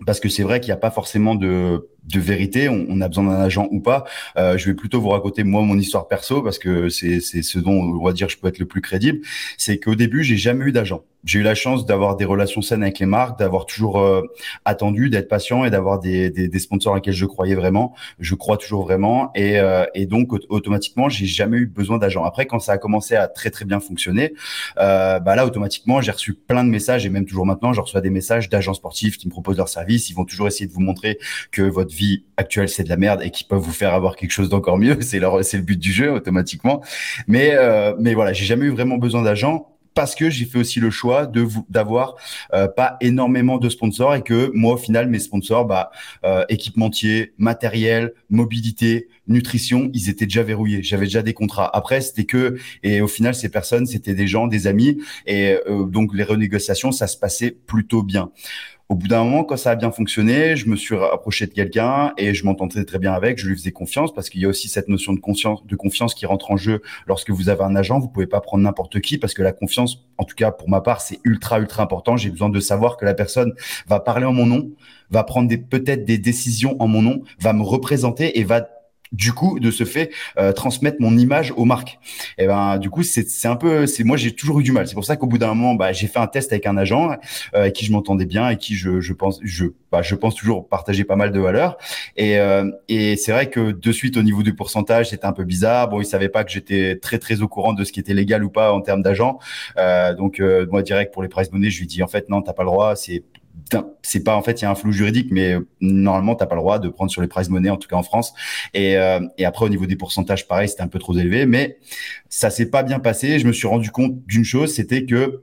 parce que c'est vrai qu'il n'y a pas forcément de de vérité, on, a besoin d'un agent ou pas. Euh, je vais plutôt vous raconter moi mon histoire perso parce que c'est c'est ce dont on va dire je peux être le plus crédible. C'est qu'au début j'ai jamais eu d'agent. J'ai eu la chance d'avoir des relations saines avec les marques, d'avoir toujours euh, attendu, d'être patient et d'avoir des, des, des, sponsors à lesquels je croyais vraiment. Je crois toujours vraiment et, euh, et donc automatiquement j'ai jamais eu besoin d'agent. Après quand ça a commencé à très très bien fonctionner, euh, bah là automatiquement j'ai reçu plein de messages et même toujours maintenant je reçois des messages d'agents sportifs qui me proposent leur service. Ils vont toujours essayer de vous montrer que votre vie actuelle c'est de la merde et qui peuvent vous faire avoir quelque chose d'encore mieux. C'est le but du jeu automatiquement. Mais, euh, mais voilà, j'ai jamais eu vraiment besoin d'agents parce que j'ai fait aussi le choix de d'avoir euh, pas énormément de sponsors et que moi au final mes sponsors bah euh, équipementier, matériel, mobilité, nutrition, ils étaient déjà verrouillés. J'avais déjà des contrats. Après c'était que et au final ces personnes c'était des gens, des amis et euh, donc les renégociations ça se passait plutôt bien au bout d'un moment, quand ça a bien fonctionné, je me suis rapproché de quelqu'un et je m'entendais très bien avec. Je lui faisais confiance parce qu'il y a aussi cette notion de confiance, de confiance qui rentre en jeu lorsque vous avez un agent. Vous pouvez pas prendre n'importe qui parce que la confiance, en tout cas pour ma part, c'est ultra ultra important. J'ai besoin de savoir que la personne va parler en mon nom, va prendre peut-être des décisions en mon nom, va me représenter et va du coup de ce fait euh, transmettre mon image aux marques. Et ben du coup c'est un peu c'est moi j'ai toujours eu du mal. C'est pour ça qu'au bout d'un moment bah j'ai fait un test avec un agent euh, avec qui je m'entendais bien et qui je je pense je bah, je pense toujours partager pas mal de valeurs. Et euh, et c'est vrai que de suite au niveau du pourcentage c'était un peu bizarre. Bon il savait pas que j'étais très très au courant de ce qui était légal ou pas en termes d'agent. Euh, donc euh, moi direct pour les price money je lui dis en fait non t'as pas le droit. C'est c'est pas en fait il y a un flou juridique mais normalement t'as pas le droit de prendre sur les prize money en tout cas en France. Et, euh, et après au niveau des pourcentages pareil c'était un peu trop élevé. Mais ça s'est pas bien passé. Je me suis rendu compte d'une chose c'était que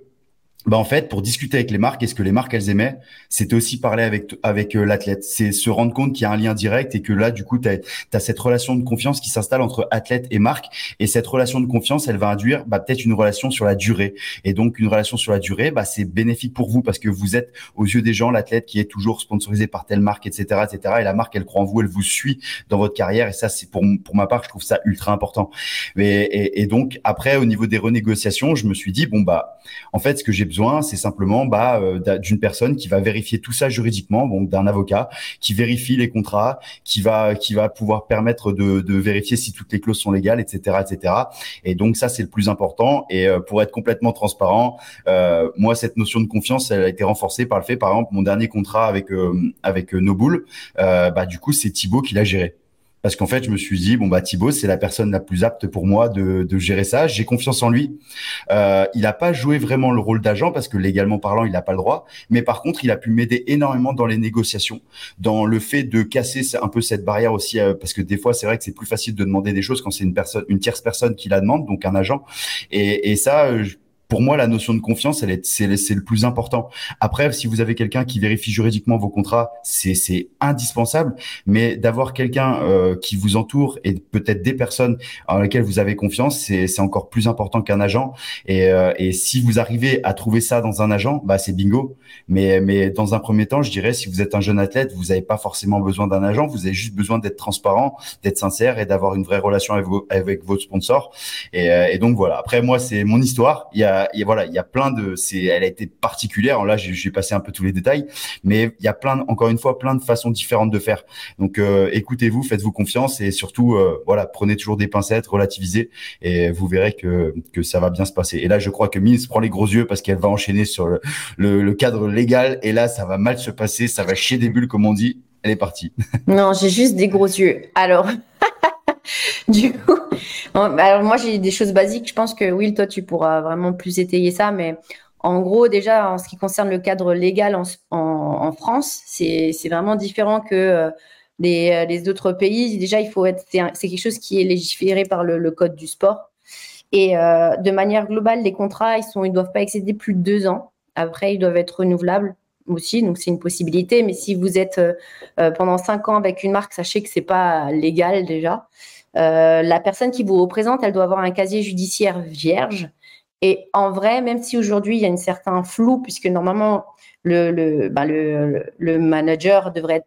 bah en fait, pour discuter avec les marques, est-ce que les marques elles aimaient, c'était aussi parler avec avec euh, l'athlète. C'est se rendre compte qu'il y a un lien direct et que là, du coup, tu as, cette relation de confiance qui s'installe entre athlète et marque. Et cette relation de confiance, elle va induire bah, peut-être une relation sur la durée. Et donc, une relation sur la durée, bah, c'est bénéfique pour vous parce que vous êtes aux yeux des gens l'athlète qui est toujours sponsorisé par telle marque, etc., etc. Et la marque, elle croit en vous, elle vous suit dans votre carrière. Et ça, c'est pour pour ma part, je trouve ça ultra important. Mais et, et donc après, au niveau des renégociations, je me suis dit bon bah, en fait, ce que j'ai c'est simplement bah, euh, d'une personne qui va vérifier tout ça juridiquement, donc d'un avocat qui vérifie les contrats, qui va qui va pouvoir permettre de, de vérifier si toutes les clauses sont légales, etc., etc. Et donc ça, c'est le plus important. Et euh, pour être complètement transparent, euh, moi, cette notion de confiance, elle a été renforcée par le fait, par exemple, mon dernier contrat avec avec Nobull, bah du coup, c'est Thibaut qui l'a géré. Parce qu'en fait, je me suis dit bon bah Thibaut, c'est la personne la plus apte pour moi de, de gérer ça. J'ai confiance en lui. Euh, il n'a pas joué vraiment le rôle d'agent parce que légalement parlant, il n'a pas le droit. Mais par contre, il a pu m'aider énormément dans les négociations, dans le fait de casser un peu cette barrière aussi, euh, parce que des fois, c'est vrai que c'est plus facile de demander des choses quand c'est une personne, une tierce personne qui la demande, donc un agent. Et, et ça, euh, pour moi, la notion de confiance, elle est, c'est, le plus important. Après, si vous avez quelqu'un qui vérifie juridiquement vos contrats, c'est, indispensable. Mais d'avoir quelqu'un euh, qui vous entoure et peut-être des personnes en lesquelles vous avez confiance, c'est, c'est encore plus important qu'un agent. Et, euh, et si vous arrivez à trouver ça dans un agent, bah c'est bingo. Mais, mais dans un premier temps, je dirais, si vous êtes un jeune athlète, vous n'avez pas forcément besoin d'un agent. Vous avez juste besoin d'être transparent, d'être sincère et d'avoir une vraie relation avec, vos, avec votre sponsor. Et, euh, et donc voilà. Après, moi, c'est mon histoire. Il y a voilà, il y a plein de, c'est, elle a été particulière. Là, j'ai passé un peu tous les détails, mais il y a plein, encore une fois, plein de façons différentes de faire. Donc, euh, écoutez-vous, faites-vous confiance et surtout, euh, voilà, prenez toujours des pincettes, relativisez et vous verrez que que ça va bien se passer. Et là, je crois que Mins prend les gros yeux parce qu'elle va enchaîner sur le, le, le cadre légal et là, ça va mal se passer, ça va chier des bulles comme on dit. Elle est partie. non, j'ai juste des gros yeux. Alors. du coup, alors moi j'ai des choses basiques. Je pense que Will, toi tu pourras vraiment plus étayer ça, mais en gros déjà en ce qui concerne le cadre légal en, France, c'est vraiment différent que euh, les, euh, les, autres pays. Déjà, il faut être, c'est quelque chose qui est légiféré par le, code du sport. Et euh, de manière globale, les contrats, ils sont, ils doivent pas excéder plus de deux ans. Après, ils doivent être renouvelables aussi, donc c'est une possibilité. Mais si vous êtes pendant cinq ans avec une marque, sachez que c'est pas légal déjà. Euh, la personne qui vous représente, elle doit avoir un casier judiciaire vierge. Et en vrai, même si aujourd'hui il y a un certain flou, puisque normalement le, le, bah, le, manager devrait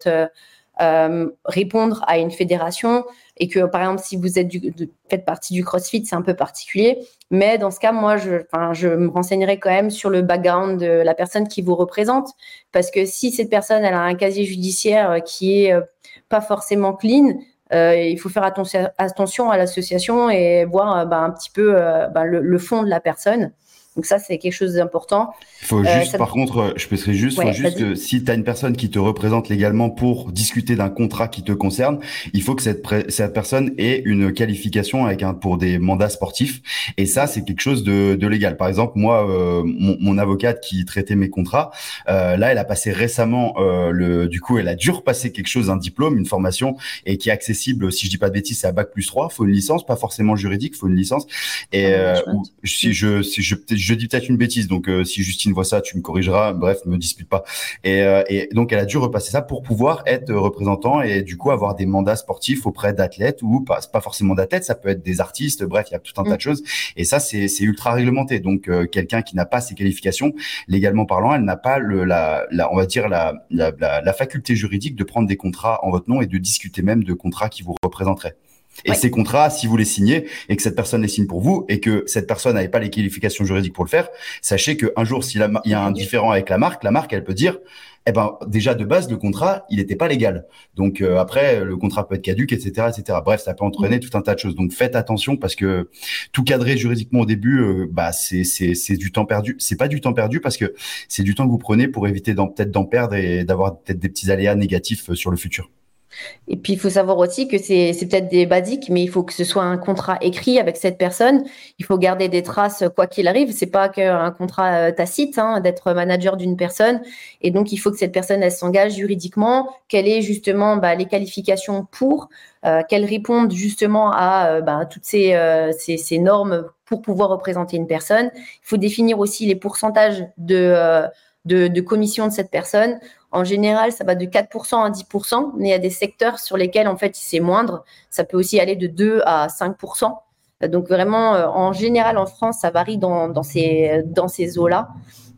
euh, répondre à une fédération et que par exemple si vous êtes du, faites partie du CrossFit, c'est un peu particulier. Mais dans ce cas, moi, je, je me renseignerai quand même sur le background de la personne qui vous représente, parce que si cette personne elle a un casier judiciaire qui est euh, pas forcément clean, euh, il faut faire attention, à l'association et voir euh, bah, un petit peu euh, bah, le, fond de la personne. Donc ça, c'est quelque chose d'important. Il faut euh, juste, par contre, euh, je peux juste, faut juste que si tu as une personne qui te représente légalement pour discuter d'un contrat qui te concerne, il faut que cette, cette personne ait une qualification avec un, pour des mandats sportifs. Et ça, c'est quelque chose de, de, légal. Par exemple, moi, euh, mon, mon, avocate qui traitait mes contrats, euh, là, elle a passé récemment, le, du coup, elle a dû repasser quelque chose, un diplôme, une formation, et qui est accessible, si je dis pas de bêtises, c'est à bac plus 3. faut une licence, pas forcément juridique, faut une licence. Et ah, si je, si je, je dis peut-être une bêtise, donc euh, si Justine voit ça, tu me corrigeras. Bref, me dispute pas. Et, euh, et, donc elle a dû repasser ça pour pouvoir être représentant et du coup avoir des mandats sportifs auprès d'athlètes ou pas, pas forcément d'athlètes, ça peut être des artistes. Bref, il y a tout un tas de mm. choses. Et ça, c'est ultra réglementé. Donc euh, quelqu'un qui n'a pas ces qualifications, légalement parlant, elle n'a pas le, la, la, on va dire la, la, la faculté juridique de prendre des contrats en votre nom et de discuter même de contrats qui vous représenteraient. Et ces contrats, si vous les signez et que cette personne les signe pour vous et que cette personne n'avait pas les qualifications juridiques pour le faire, sachez qu'un jour, s'il y a un différent avec la marque, la marque, elle peut dire, eh ben, déjà de base, le contrat, il n'était pas légal. Donc euh, après, le contrat peut être caduque, etc., etc. Bref, ça peut entraîner tout un tas de choses. Donc faites attention parce que tout cadrer juridiquement au début, euh, bah c'est c'est c'est du temps perdu. C'est pas du temps perdu parce que c'est du temps que vous prenez pour éviter peut-être d'en perdre et d'avoir peut-être des petits aléas négatifs euh, sur le futur. Et puis, il faut savoir aussi que c'est peut-être des basiques, mais il faut que ce soit un contrat écrit avec cette personne. Il faut garder des traces quoi qu'il arrive. C'est pas qu'un contrat euh, tacite hein, d'être manager d'une personne. Et donc, il faut que cette personne, elle s'engage juridiquement, qu'elle ait justement bah, les qualifications pour, euh, qu'elle réponde justement à euh, bah, toutes ces, ces, normes pour pouvoir représenter une personne. Il faut définir aussi les pourcentages de, de commission de cette personne. En général, ça va de 4% à 10%, mais il y a des secteurs sur lesquels, en fait, c'est moindre. Ça peut aussi aller de 2 à 5%. Donc, vraiment, euh, en général, en France, ça varie dans, ces, eaux-là.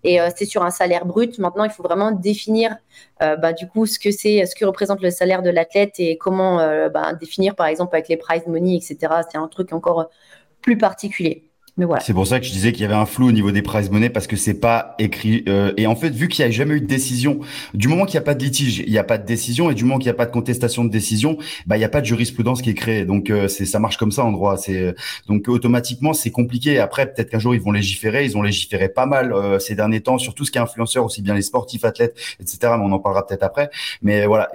Et euh, c'est sur un salaire brut. Maintenant, il faut vraiment définir euh, bah, du coup ce que c'est, ce que représente le salaire de l'athlète et comment bah, définir, par exemple, avec les prize money, etc. C'est un truc encore plus particulier. C'est pour ça que je disais qu'il y avait un flou au niveau des prize money parce que c'est pas écrit. Euh, et en fait, vu qu'il n'y a jamais eu de décision, du moment qu'il n'y a pas de litige, il n'y a pas de décision, et du moment qu'il n'y a pas de contestation de décision, bah il n'y a pas de jurisprudence qui est créée. Donc euh, c'est ça marche comme ça en droit. C'est donc automatiquement c'est compliqué. Après peut-être qu'un jour ils vont légiférer. Ils ont légiféré pas mal euh, ces derniers temps sur tout ce qui est influenceur, aussi bien les sportifs, athlètes, etc. Mais on en parlera peut-être après. Mais voilà.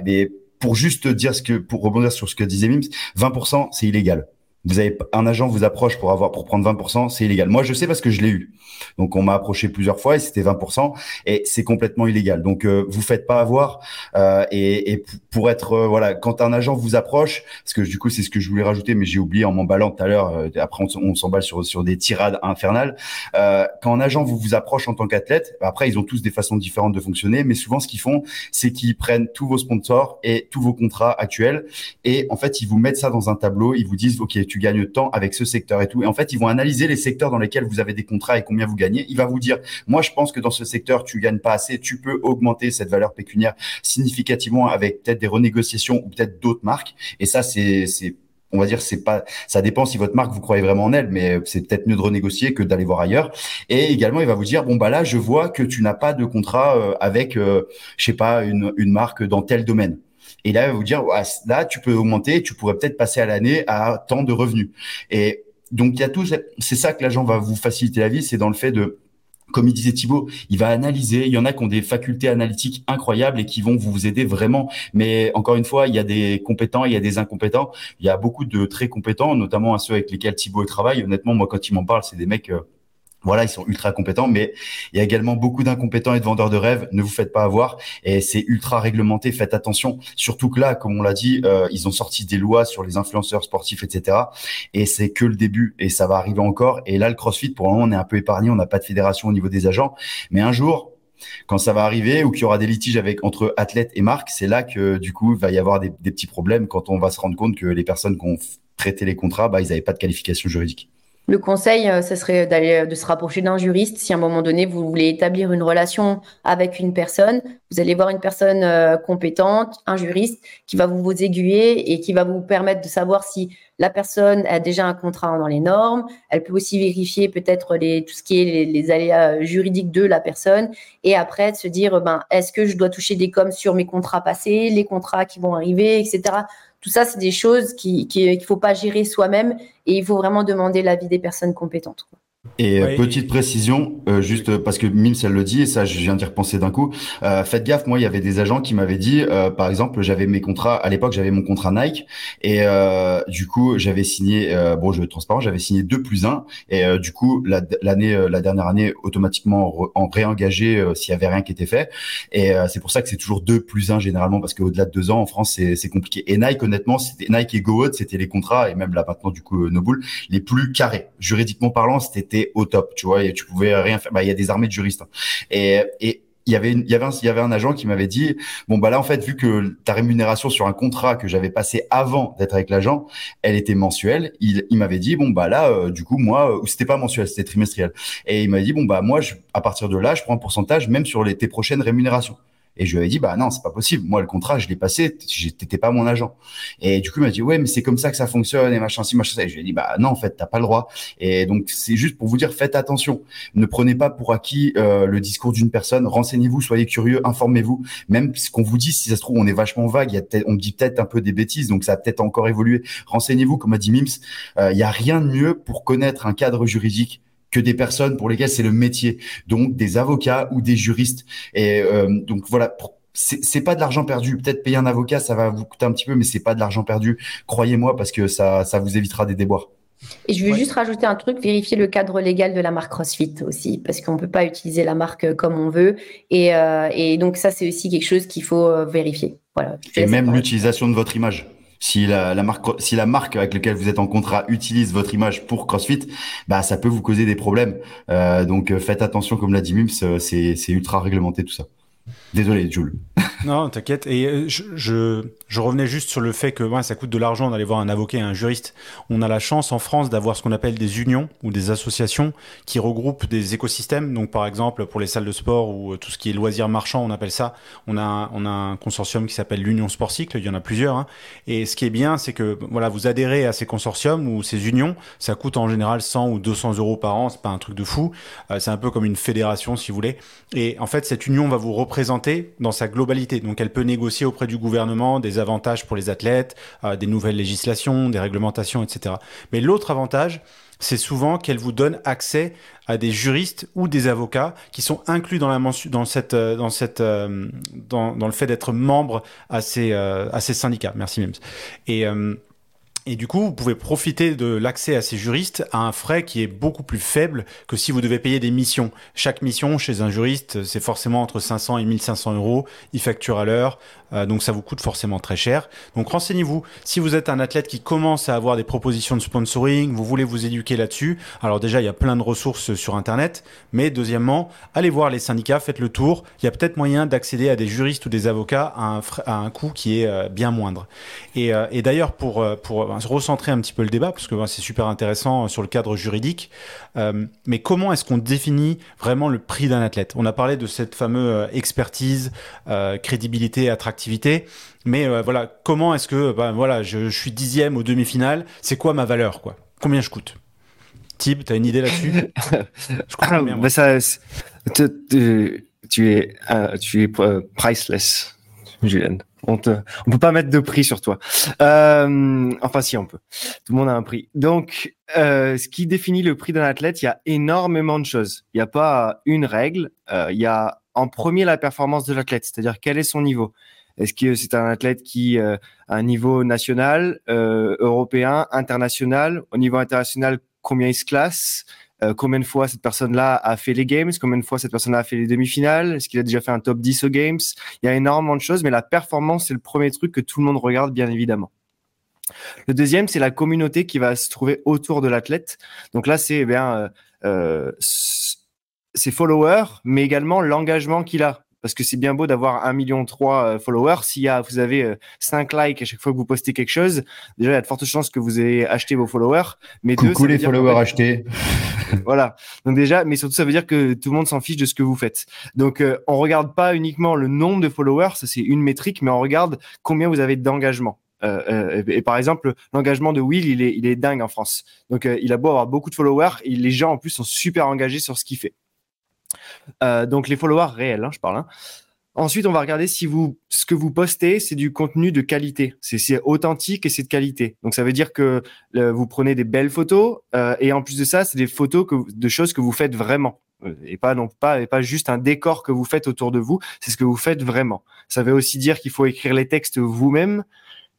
pour juste dire ce que, pour rebondir sur ce que disait Mims, 20% c'est illégal vous avez un agent vous approche pour avoir pour prendre 20%, c'est illégal. Moi, je sais parce que je l'ai eu. Donc, on m'a approché plusieurs fois et c'était 20% et c'est complètement illégal. Donc, euh, vous faites pas avoir. Euh, et, et, pour être euh, voilà, quand un agent vous approche, parce que du coup, c'est ce que je voulais rajouter, mais j'ai oublié en m'emballant tout à l'heure. Euh, après, on, on s'emballe sur sur des tirades infernales. Euh, quand un agent vous vous approche en tant qu'athlète, après, ils ont tous des façons différentes de fonctionner, mais souvent, ce qu'ils font, c'est qu'ils prennent tous vos sponsors et tous vos contrats actuels et en fait, ils vous mettent ça dans un tableau. Ils vous disent, ok tu gagnes temps avec ce secteur et tout. Et en fait, ils vont analyser les secteurs dans lesquels vous avez des contrats et combien vous gagnez. Il va vous dire, moi, je pense que dans ce secteur, tu gagnes pas assez. Tu peux augmenter cette valeur pécuniaire significativement avec peut-être des renégociations ou peut-être d'autres marques. Et ça, c'est, c'est on va dire c'est pas ça dépend si votre marque vous croyez vraiment en elle mais c'est peut-être mieux de renégocier que d'aller voir ailleurs et également il va vous dire bon bah là je vois que tu n'as pas de contrat euh, avec euh, je sais pas une, une marque dans tel domaine et là, vous dire, là, tu peux augmenter, tu pourrais peut-être passer à l'année à tant de revenus. Et donc, il y a tout, c'est ça que l'agent va vous faciliter la vie, c'est dans le fait de, comme il disait Thibaut, il va analyser. Il y en a qui ont des facultés analytiques incroyables et qui vont vous aider vraiment. Mais encore une fois, il y a des compétents, il y a des incompétents. Il y a beaucoup de très compétents, notamment à ceux avec lesquels Thibaut travaille. Honnêtement, moi, quand il m'en parle, c'est des mecs euh, voilà, ils sont ultra compétents, mais il y a également beaucoup d'incompétents et de vendeurs de rêves. Ne vous faites pas avoir et c'est ultra réglementé. Faites attention. Surtout que là, comme on l'a dit, euh, ils ont sorti des lois sur les influenceurs sportifs, etc. Et c'est que le début et ça va arriver encore. Et là, le CrossFit, pour le moment, on est un peu épargné. On n'a pas de fédération au niveau des agents, mais un jour, quand ça va arriver ou qu'il y aura des litiges avec entre athlètes et marques, c'est là que du coup, il va y avoir des, des, petits problèmes quand on va se rendre compte que les personnes qui ont traité les contrats, bah, ils n'avaient pas de qualification juridique. Le conseil, euh, ce serait d'aller de se rapprocher d'un juriste. Si à un moment donné vous voulez établir une relation avec une personne, vous allez voir une personne euh, compétente, un juriste, qui va vous, vous aiguiller et qui va vous permettre de savoir si la personne a déjà un contrat dans les normes. Elle peut aussi vérifier peut-être tout ce qui est les, les, aléas juridiques de la personne et après de se dire ben est-ce que je dois toucher des coms sur mes contrats passés, les contrats qui vont arriver, etc. Tout ça, c'est des choses qu'il qui, ne faut pas gérer soi-même et il faut vraiment demander l'avis des personnes compétentes. Et euh, petite précision, euh, juste parce que Mims elle le dit et ça je viens d'y repenser d'un coup. Euh, faites gaffe, moi il y avait des agents qui m'avaient dit, euh, par exemple, j'avais mes contrats à l'époque, j'avais mon contrat Nike et du coup j'avais signé, bon je vais être transparent, j'avais signé 2 plus 1 et du coup l'année, la, dernière année automatiquement en réengagé s'il y avait rien qui était fait et c'est pour ça que c'est toujours 2 plus 1 généralement parce qu'au-delà de 2 ans en France c'est compliqué. Et Nike honnêtement, c'était Nike et GoOut, c'était les contrats et même là maintenant du coup Nobull les plus carrés juridiquement parlant, c'était au top, tu vois, et tu pouvais rien faire. Bah, il y a des armées de juristes. Hein. Et, et il y avait il y avait un, il y avait un agent qui m'avait dit bon bah là en fait vu que ta rémunération sur un contrat que j'avais passé avant d'être avec l'agent elle était mensuelle il, m'avait dit bon bah là euh, du coup moi ou c'était pas mensuel c'était trimestriel et il m'avait dit bon bah moi je, à partir de là je prends un pourcentage même sur les tes prochaines rémunérations et je lui avais dit, bah non, c'est pas possible. Moi, le contrat, je l'ai passé, t'étais pas mon agent. Et du coup, il m'a dit, ouais, mais c'est comme ça que ça fonctionne et machin, si, machin, ça. Et je lui ai dit, bah non, en fait, t'as pas le droit. Et donc, c'est juste pour vous dire, faites attention. Ne prenez pas pour acquis euh, le discours d'une personne. Renseignez-vous, soyez curieux, informez-vous. Même ce qu'on vous dit, si ça se trouve, on est vachement vague. Y a on dit peut-être un peu des bêtises, donc ça a peut-être encore évolué. Renseignez-vous, comme a dit Mims. Euh, il y a rien de mieux pour connaître un cadre juridique que des personnes pour lesquelles c'est le métier, donc des avocats ou des juristes. Et euh, donc voilà, c'est pas de l'argent perdu. Peut-être payer un avocat, ça va vous coûter un petit peu, mais c'est pas de l'argent perdu. Croyez-moi, parce que ça, ça vous évitera des déboires. Et je veux juste rajouter un truc, vérifier le cadre légal de la marque CrossFit aussi, parce qu'on ne peut pas utiliser la marque euh, comme on veut. Et, euh, et donc ça, c'est aussi quelque chose qu'il faut euh, vérifier. Voilà. Et même l'utilisation de votre image. Si la, marque, si la marque avec laquelle vous êtes en contrat utilise votre image pour CrossFit, bah ça peut vous causer des problèmes. Euh, donc faites attention, comme l'a dit Mims, c'est ultra réglementé tout ça. Désolé, Jules. non, t'inquiète. Et euh, je, je, revenais juste sur le fait que ouais, ça coûte de l'argent d'aller voir un avocat et un juriste. On a la chance en France d'avoir ce qu'on appelle des unions ou des associations qui regroupent des écosystèmes. Donc, par exemple, pour les salles de sport ou euh, tout ce qui est loisirs marchands, on appelle ça. On a, on a un consortium qui s'appelle l'Union Sport Cycle. Il y en a plusieurs. Hein. Et ce qui est bien, c'est que voilà, vous adhérez à ces consortiums ou ces unions. Ça coûte en général 100 ou 200 euros par an. C'est pas un truc de fou. Euh, c'est un peu comme une fédération, si vous voulez. Et en fait, cette union va vous représenter représentée dans sa globalité. Donc elle peut négocier auprès du gouvernement des avantages pour les athlètes, euh, des nouvelles législations, des réglementations, etc. Mais l'autre avantage, c'est souvent qu'elle vous donne accès à des juristes ou des avocats qui sont inclus dans la dans cette euh, dans cette euh, dans, le fait d'être membre à ces à ces syndicats. Merci Mims. Et et du coup, vous pouvez profiter de l'accès à ces juristes à un frais qui est beaucoup plus faible que si vous devez payer des missions. Chaque mission chez un juriste, c'est forcément entre 500 et 1500 euros. Il facture à l'heure. Euh, donc ça vous coûte forcément très cher. Donc renseignez-vous. Si vous êtes un athlète qui commence à avoir des propositions de sponsoring, vous voulez vous éduquer là-dessus, alors déjà il y a plein de ressources sur Internet, mais deuxièmement, allez voir les syndicats, faites le tour. Il y a peut-être moyen d'accéder à des juristes ou des avocats à un, à un coût qui est euh, bien moindre. Et, euh, et d'ailleurs pour, pour recentrer un petit peu le débat, parce que c'est super intéressant sur le cadre juridique, mais comment est-ce qu'on définit vraiment le prix d'un athlète? On a parlé de cette fameuse expertise, crédibilité, attractivité. Mais euh, voilà, comment est-ce que bah, voilà, je, suis dixième au demi-finale C'est quoi ma valeur quoi? Combien je coûte? Tib, tu as une idée là-dessus? Je ça, tu es, euh, tu es euh, priceless, Julien. On on peut pas mettre de prix sur toi. enfin, si on peut. Tout le monde a un prix. Donc, ce qui définit le prix d'un athlète, il y a énormément de choses. Il n'y a pas une règle. il y a en premier la performance de l'athlète, c'est-à-dire quel est son niveau. Est-ce que c'est un athlète qui euh, a un niveau national, euh, européen, international? Au niveau international, combien il se classe? Euh, Combien de fois cette personne-là a fait les games? Combien de fois cette personne-là a fait les demi-finales? Est-ce qu'il a déjà fait un top 10 aux games? Il y a énormément de choses, mais la performance, c'est le premier truc que tout le monde regarde, bien évidemment. Le deuxième, c'est la communauté qui va se trouver autour de l'athlète. Donc là, c'est eh bien ses followers, mais également l'engagement qu'il a parce que c'est bien beau d'avoir un million trois euh, followers. Si vous avez 5 euh, likes à chaque fois que vous postez quelque chose, déjà il y a de fortes chances que vous ayez acheté vos followers. Mais Coucou les followers achetés. voilà. Donc déjà, mais surtout ça veut dire que tout le monde s'en fiche de ce que vous faites. Donc euh, on regarde pas uniquement le nombre de followers, ça c'est une métrique, mais on regarde combien vous avez d'engagement. Euh, et, par exemple, l'engagement de Will, il est, il est dingue en France. Donc, il a beau avoir beaucoup de followers, et les gens en plus sont super engagés sur ce qu'il fait. Euh, donc les followers réels, hein, je parle. Hein. Ensuite, on va regarder si vous, ce que vous postez, c'est du contenu de qualité. C'est authentique et c'est de qualité. Donc, ça veut dire que euh, vous prenez des belles photos euh, et en plus de ça, c'est des photos de choses que vous faites vraiment et pas non pas et pas juste un décor que vous faites autour de vous. C'est ce que vous faites vraiment. Ça veut aussi dire qu'il faut écrire les textes vous-même.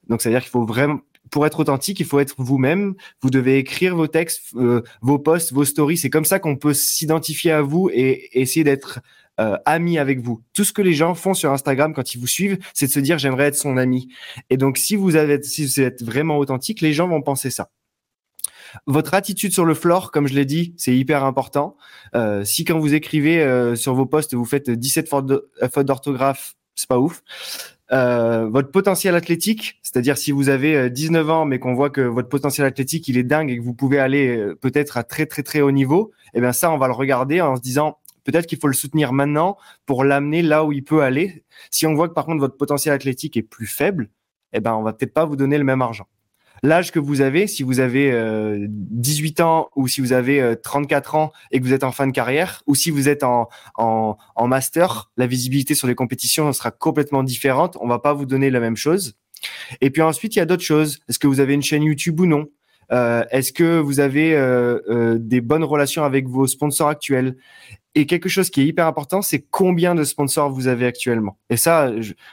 Donc, ça veut dire qu'il faut vraiment pour être authentique, il faut être vous-même. Vous devez écrire vos textes, euh, vos posts, vos stories. C'est comme ça qu'on peut s'identifier à vous et essayer d'être euh, ami avec vous. Tout ce que les gens font sur Instagram quand ils vous suivent, c'est de se dire j'aimerais être son ami. Et donc si vous avez, si vous êtes vraiment authentique, les gens vont penser ça. Votre attitude sur le floor, comme je l'ai dit, c'est hyper important. Euh, si quand vous écrivez euh, sur vos posts, vous faites 17 fautes d'orthographe, c'est pas ouf. Euh, votre potentiel athlétique, c'est-à-dire si vous avez 19 euh, ans mais qu'on voit que votre potentiel athlétique il est dingue et que vous pouvez aller euh, peut-être à très très très haut niveau, eh bien ça on va le regarder en se disant peut-être qu'il faut le soutenir maintenant pour l'amener là où il peut aller. Si on voit que par contre votre potentiel athlétique est plus faible, eh ben on va peut-être pas vous donner le même argent l'âge que vous avez, si vous avez 18 euh, ans ou si vous avez 34 euh, ans et que vous êtes en fin de carrière, ou si vous êtes en, en, en master, la visibilité sur les compétitions sera complètement différente. On va pas vous donner la même chose. Et puis ensuite, il y a d'autres choses. Est-ce que vous avez une chaîne YouTube ou non? Euh, Est-ce que vous avez euh, euh, des bonnes relations avec vos sponsors actuels? Et quelque chose qui est hyper important, c'est combien de sponsors vous avez actuellement. Et ça,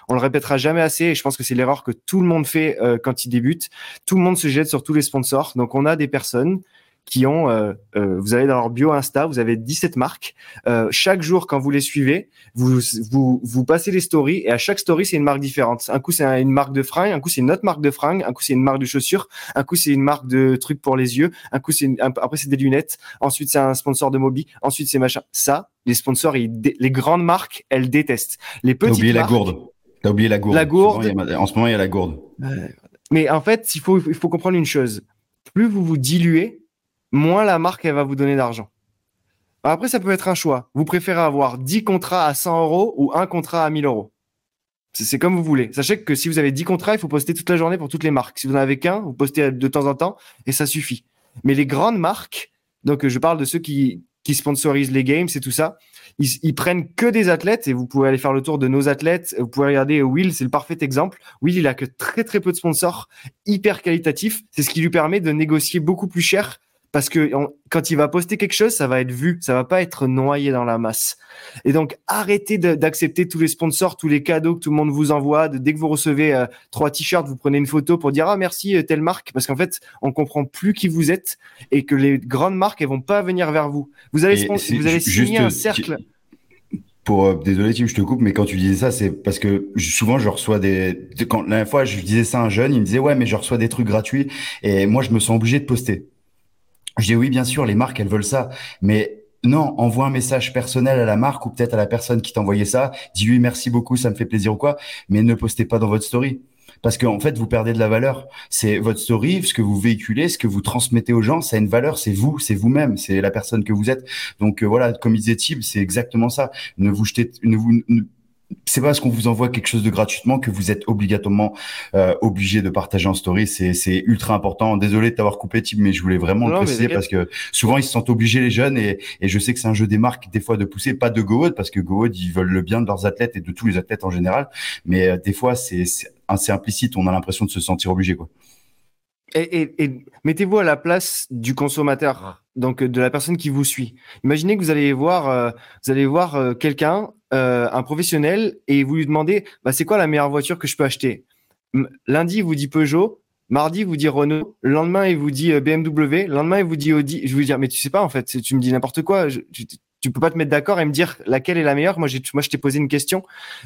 on le répétera jamais assez. Et je pense que c'est l'erreur que tout le monde fait euh, quand il débute. Tout le monde se jette sur tous les sponsors. Donc, on a des personnes qui ont, euh, euh, vous avez dans leur bio Insta, vous avez 17 marques. Euh, chaque jour, quand vous les suivez, vous, vous, vous passez les stories et à chaque story, c'est une marque différente. Un coup, c'est une marque de fringues, un coup, c'est une autre marque de fringues, un coup, c'est une marque de chaussures, un coup, c'est une marque de trucs pour les yeux, un coup, c'est après, c'est des lunettes, ensuite, c'est un sponsor de Mobi, ensuite, c'est machin. Ça, les sponsors, les grandes marques, elles détestent. Les petites T'as oublié la gourde. T'as oublié la gourde. La gourde. En ce moment, il y a la gourde. Mais en fait, il faut, il faut comprendre une chose. Plus vous vous diluez, moins la marque elle va vous donner d'argent. Après, ça peut être un choix. Vous préférez avoir 10 contrats à 100 euros ou un contrat à 1000 euros. C'est comme vous voulez. Sachez que si vous avez 10 contrats, il faut poster toute la journée pour toutes les marques. Si vous n'en avez qu'un, vous postez de temps en temps et ça suffit. Mais les grandes marques, donc je parle de ceux qui sponsorisent les games et tout ça. Ils, prennent que des athlètes et vous pouvez aller faire le tour de nos athlètes. Vous pouvez regarder Will, c'est le parfait exemple. Will, il a que très très peu de sponsors hyper qualitatifs. C'est ce qui lui permet de négocier beaucoup plus cher parce que quand il va poster quelque chose, ça va être vu, ça va pas être noyé dans la masse. Et donc arrêtez d'accepter tous les sponsors, tous les cadeaux que tout le monde vous envoie. De, dès que vous recevez euh, trois t-shirts, vous prenez une photo pour dire ah merci euh, telle marque, parce qu'en fait on comprend plus qui vous êtes et que les grandes marques elles vont pas venir vers vous. Vous allez vous allez signer un cercle. Pour, euh, désolé Tim, je te coupe, mais quand tu disais ça, c'est parce que souvent je reçois des. Quand la dernière fois je disais ça à un jeune, il me disait ouais mais je reçois des trucs gratuits et moi je me sens obligé de poster. Je dis oui, bien sûr, les marques, elles veulent ça. Mais non, envoie un message personnel à la marque ou peut-être à la personne qui t'a envoyé ça. Dis-lui merci beaucoup, ça me fait plaisir ou quoi. Mais ne postez pas dans votre story. Parce qu'en fait, vous perdez de la valeur. C'est votre story, ce que vous véhiculez, ce que vous transmettez aux gens, ça a une valeur. C'est vous, c'est vous-même, c'est la personne que vous êtes. Donc euh, voilà, comme disait Tib, c'est exactement ça. Ne vous jetez, ne vous, c'est parce qu'on vous envoie quelque chose de gratuitement que vous êtes obligatoirement euh, obligé de partager en story. C'est, c'est ultra important. Désolé de t'avoir coupé, Tim, mais je voulais vraiment le préciser parce que souvent ils se sentent obligés les jeunes et, et je sais que c'est un jeu des marques des fois de pousser, pas de GoHood parce que GoHood ils veulent le bien de leurs athlètes et de tous les athlètes en général, mais euh, des fois c'est, c'est assez implicite. On a l'impression de se sentir obligé quoi. Et, et, et mettez-vous à la place du consommateur, donc de la personne qui vous suit. Imaginez que vous allez voir, euh, vous allez voir euh, quelqu'un euh, un professionnel et vous lui demandez bah, c'est quoi la meilleure voiture que je peux acheter? Lundi, il vous dit Peugeot. Mardi, il vous dit Renault. Le lendemain, il vous dit euh, BMW. Le lendemain, il vous dit Audi. Je vous dire, mais tu sais pas, en fait, tu me dis n'importe quoi. tu, peux pas te mettre d'accord et me dire laquelle est la meilleure. Moi, moi, je t'ai posé une question.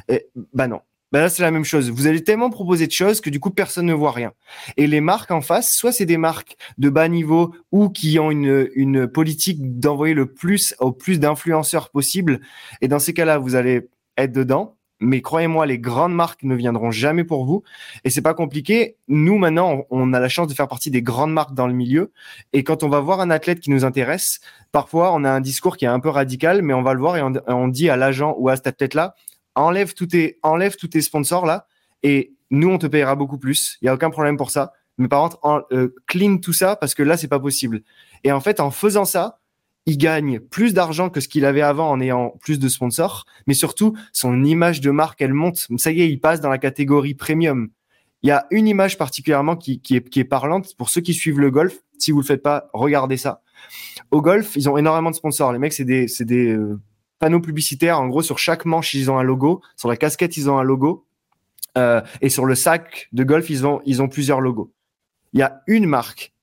Et, bah non. Ben là, c'est la même chose. Vous allez tellement proposer de choses que du coup, personne ne voit rien. Et les marques en face, soit c'est des marques de bas niveau ou qui ont une, une politique d'envoyer le plus au plus d'influenceurs possible. Et dans ces cas-là, vous allez être dedans. Mais croyez-moi, les grandes marques ne viendront jamais pour vous. Et c'est pas compliqué. Nous, maintenant, on a la chance de faire partie des grandes marques dans le milieu. Et quand on va voir un athlète qui nous intéresse, parfois, on a un discours qui est un peu radical, mais on va le voir et on, dit à l'agent ou à cet athlète-là, enlève tous tes, enlève tous tes sponsors là, et nous, on te payera beaucoup plus. Il y a aucun problème pour ça. Mais par contre, euh, clean tout ça parce que là, c'est pas possible. Et en fait, en faisant ça, il gagne plus d'argent que ce qu'il avait avant en ayant plus de sponsors, mais surtout, son image de marque, elle monte. Ça y est, il passe dans la catégorie premium. Il y a une image particulièrement qui, qui, est, qui est parlante pour ceux qui suivent le golf. Si vous le faites pas, regardez ça. Au golf, ils ont énormément de sponsors. Les mecs, c'est des, c'est des euh, panneaux publicitaires. En gros, sur chaque manche, ils ont un logo. Sur la casquette, ils ont un logo. Euh, et sur le sac de golf, ils ont, ils ont plusieurs logos. Il y a une marque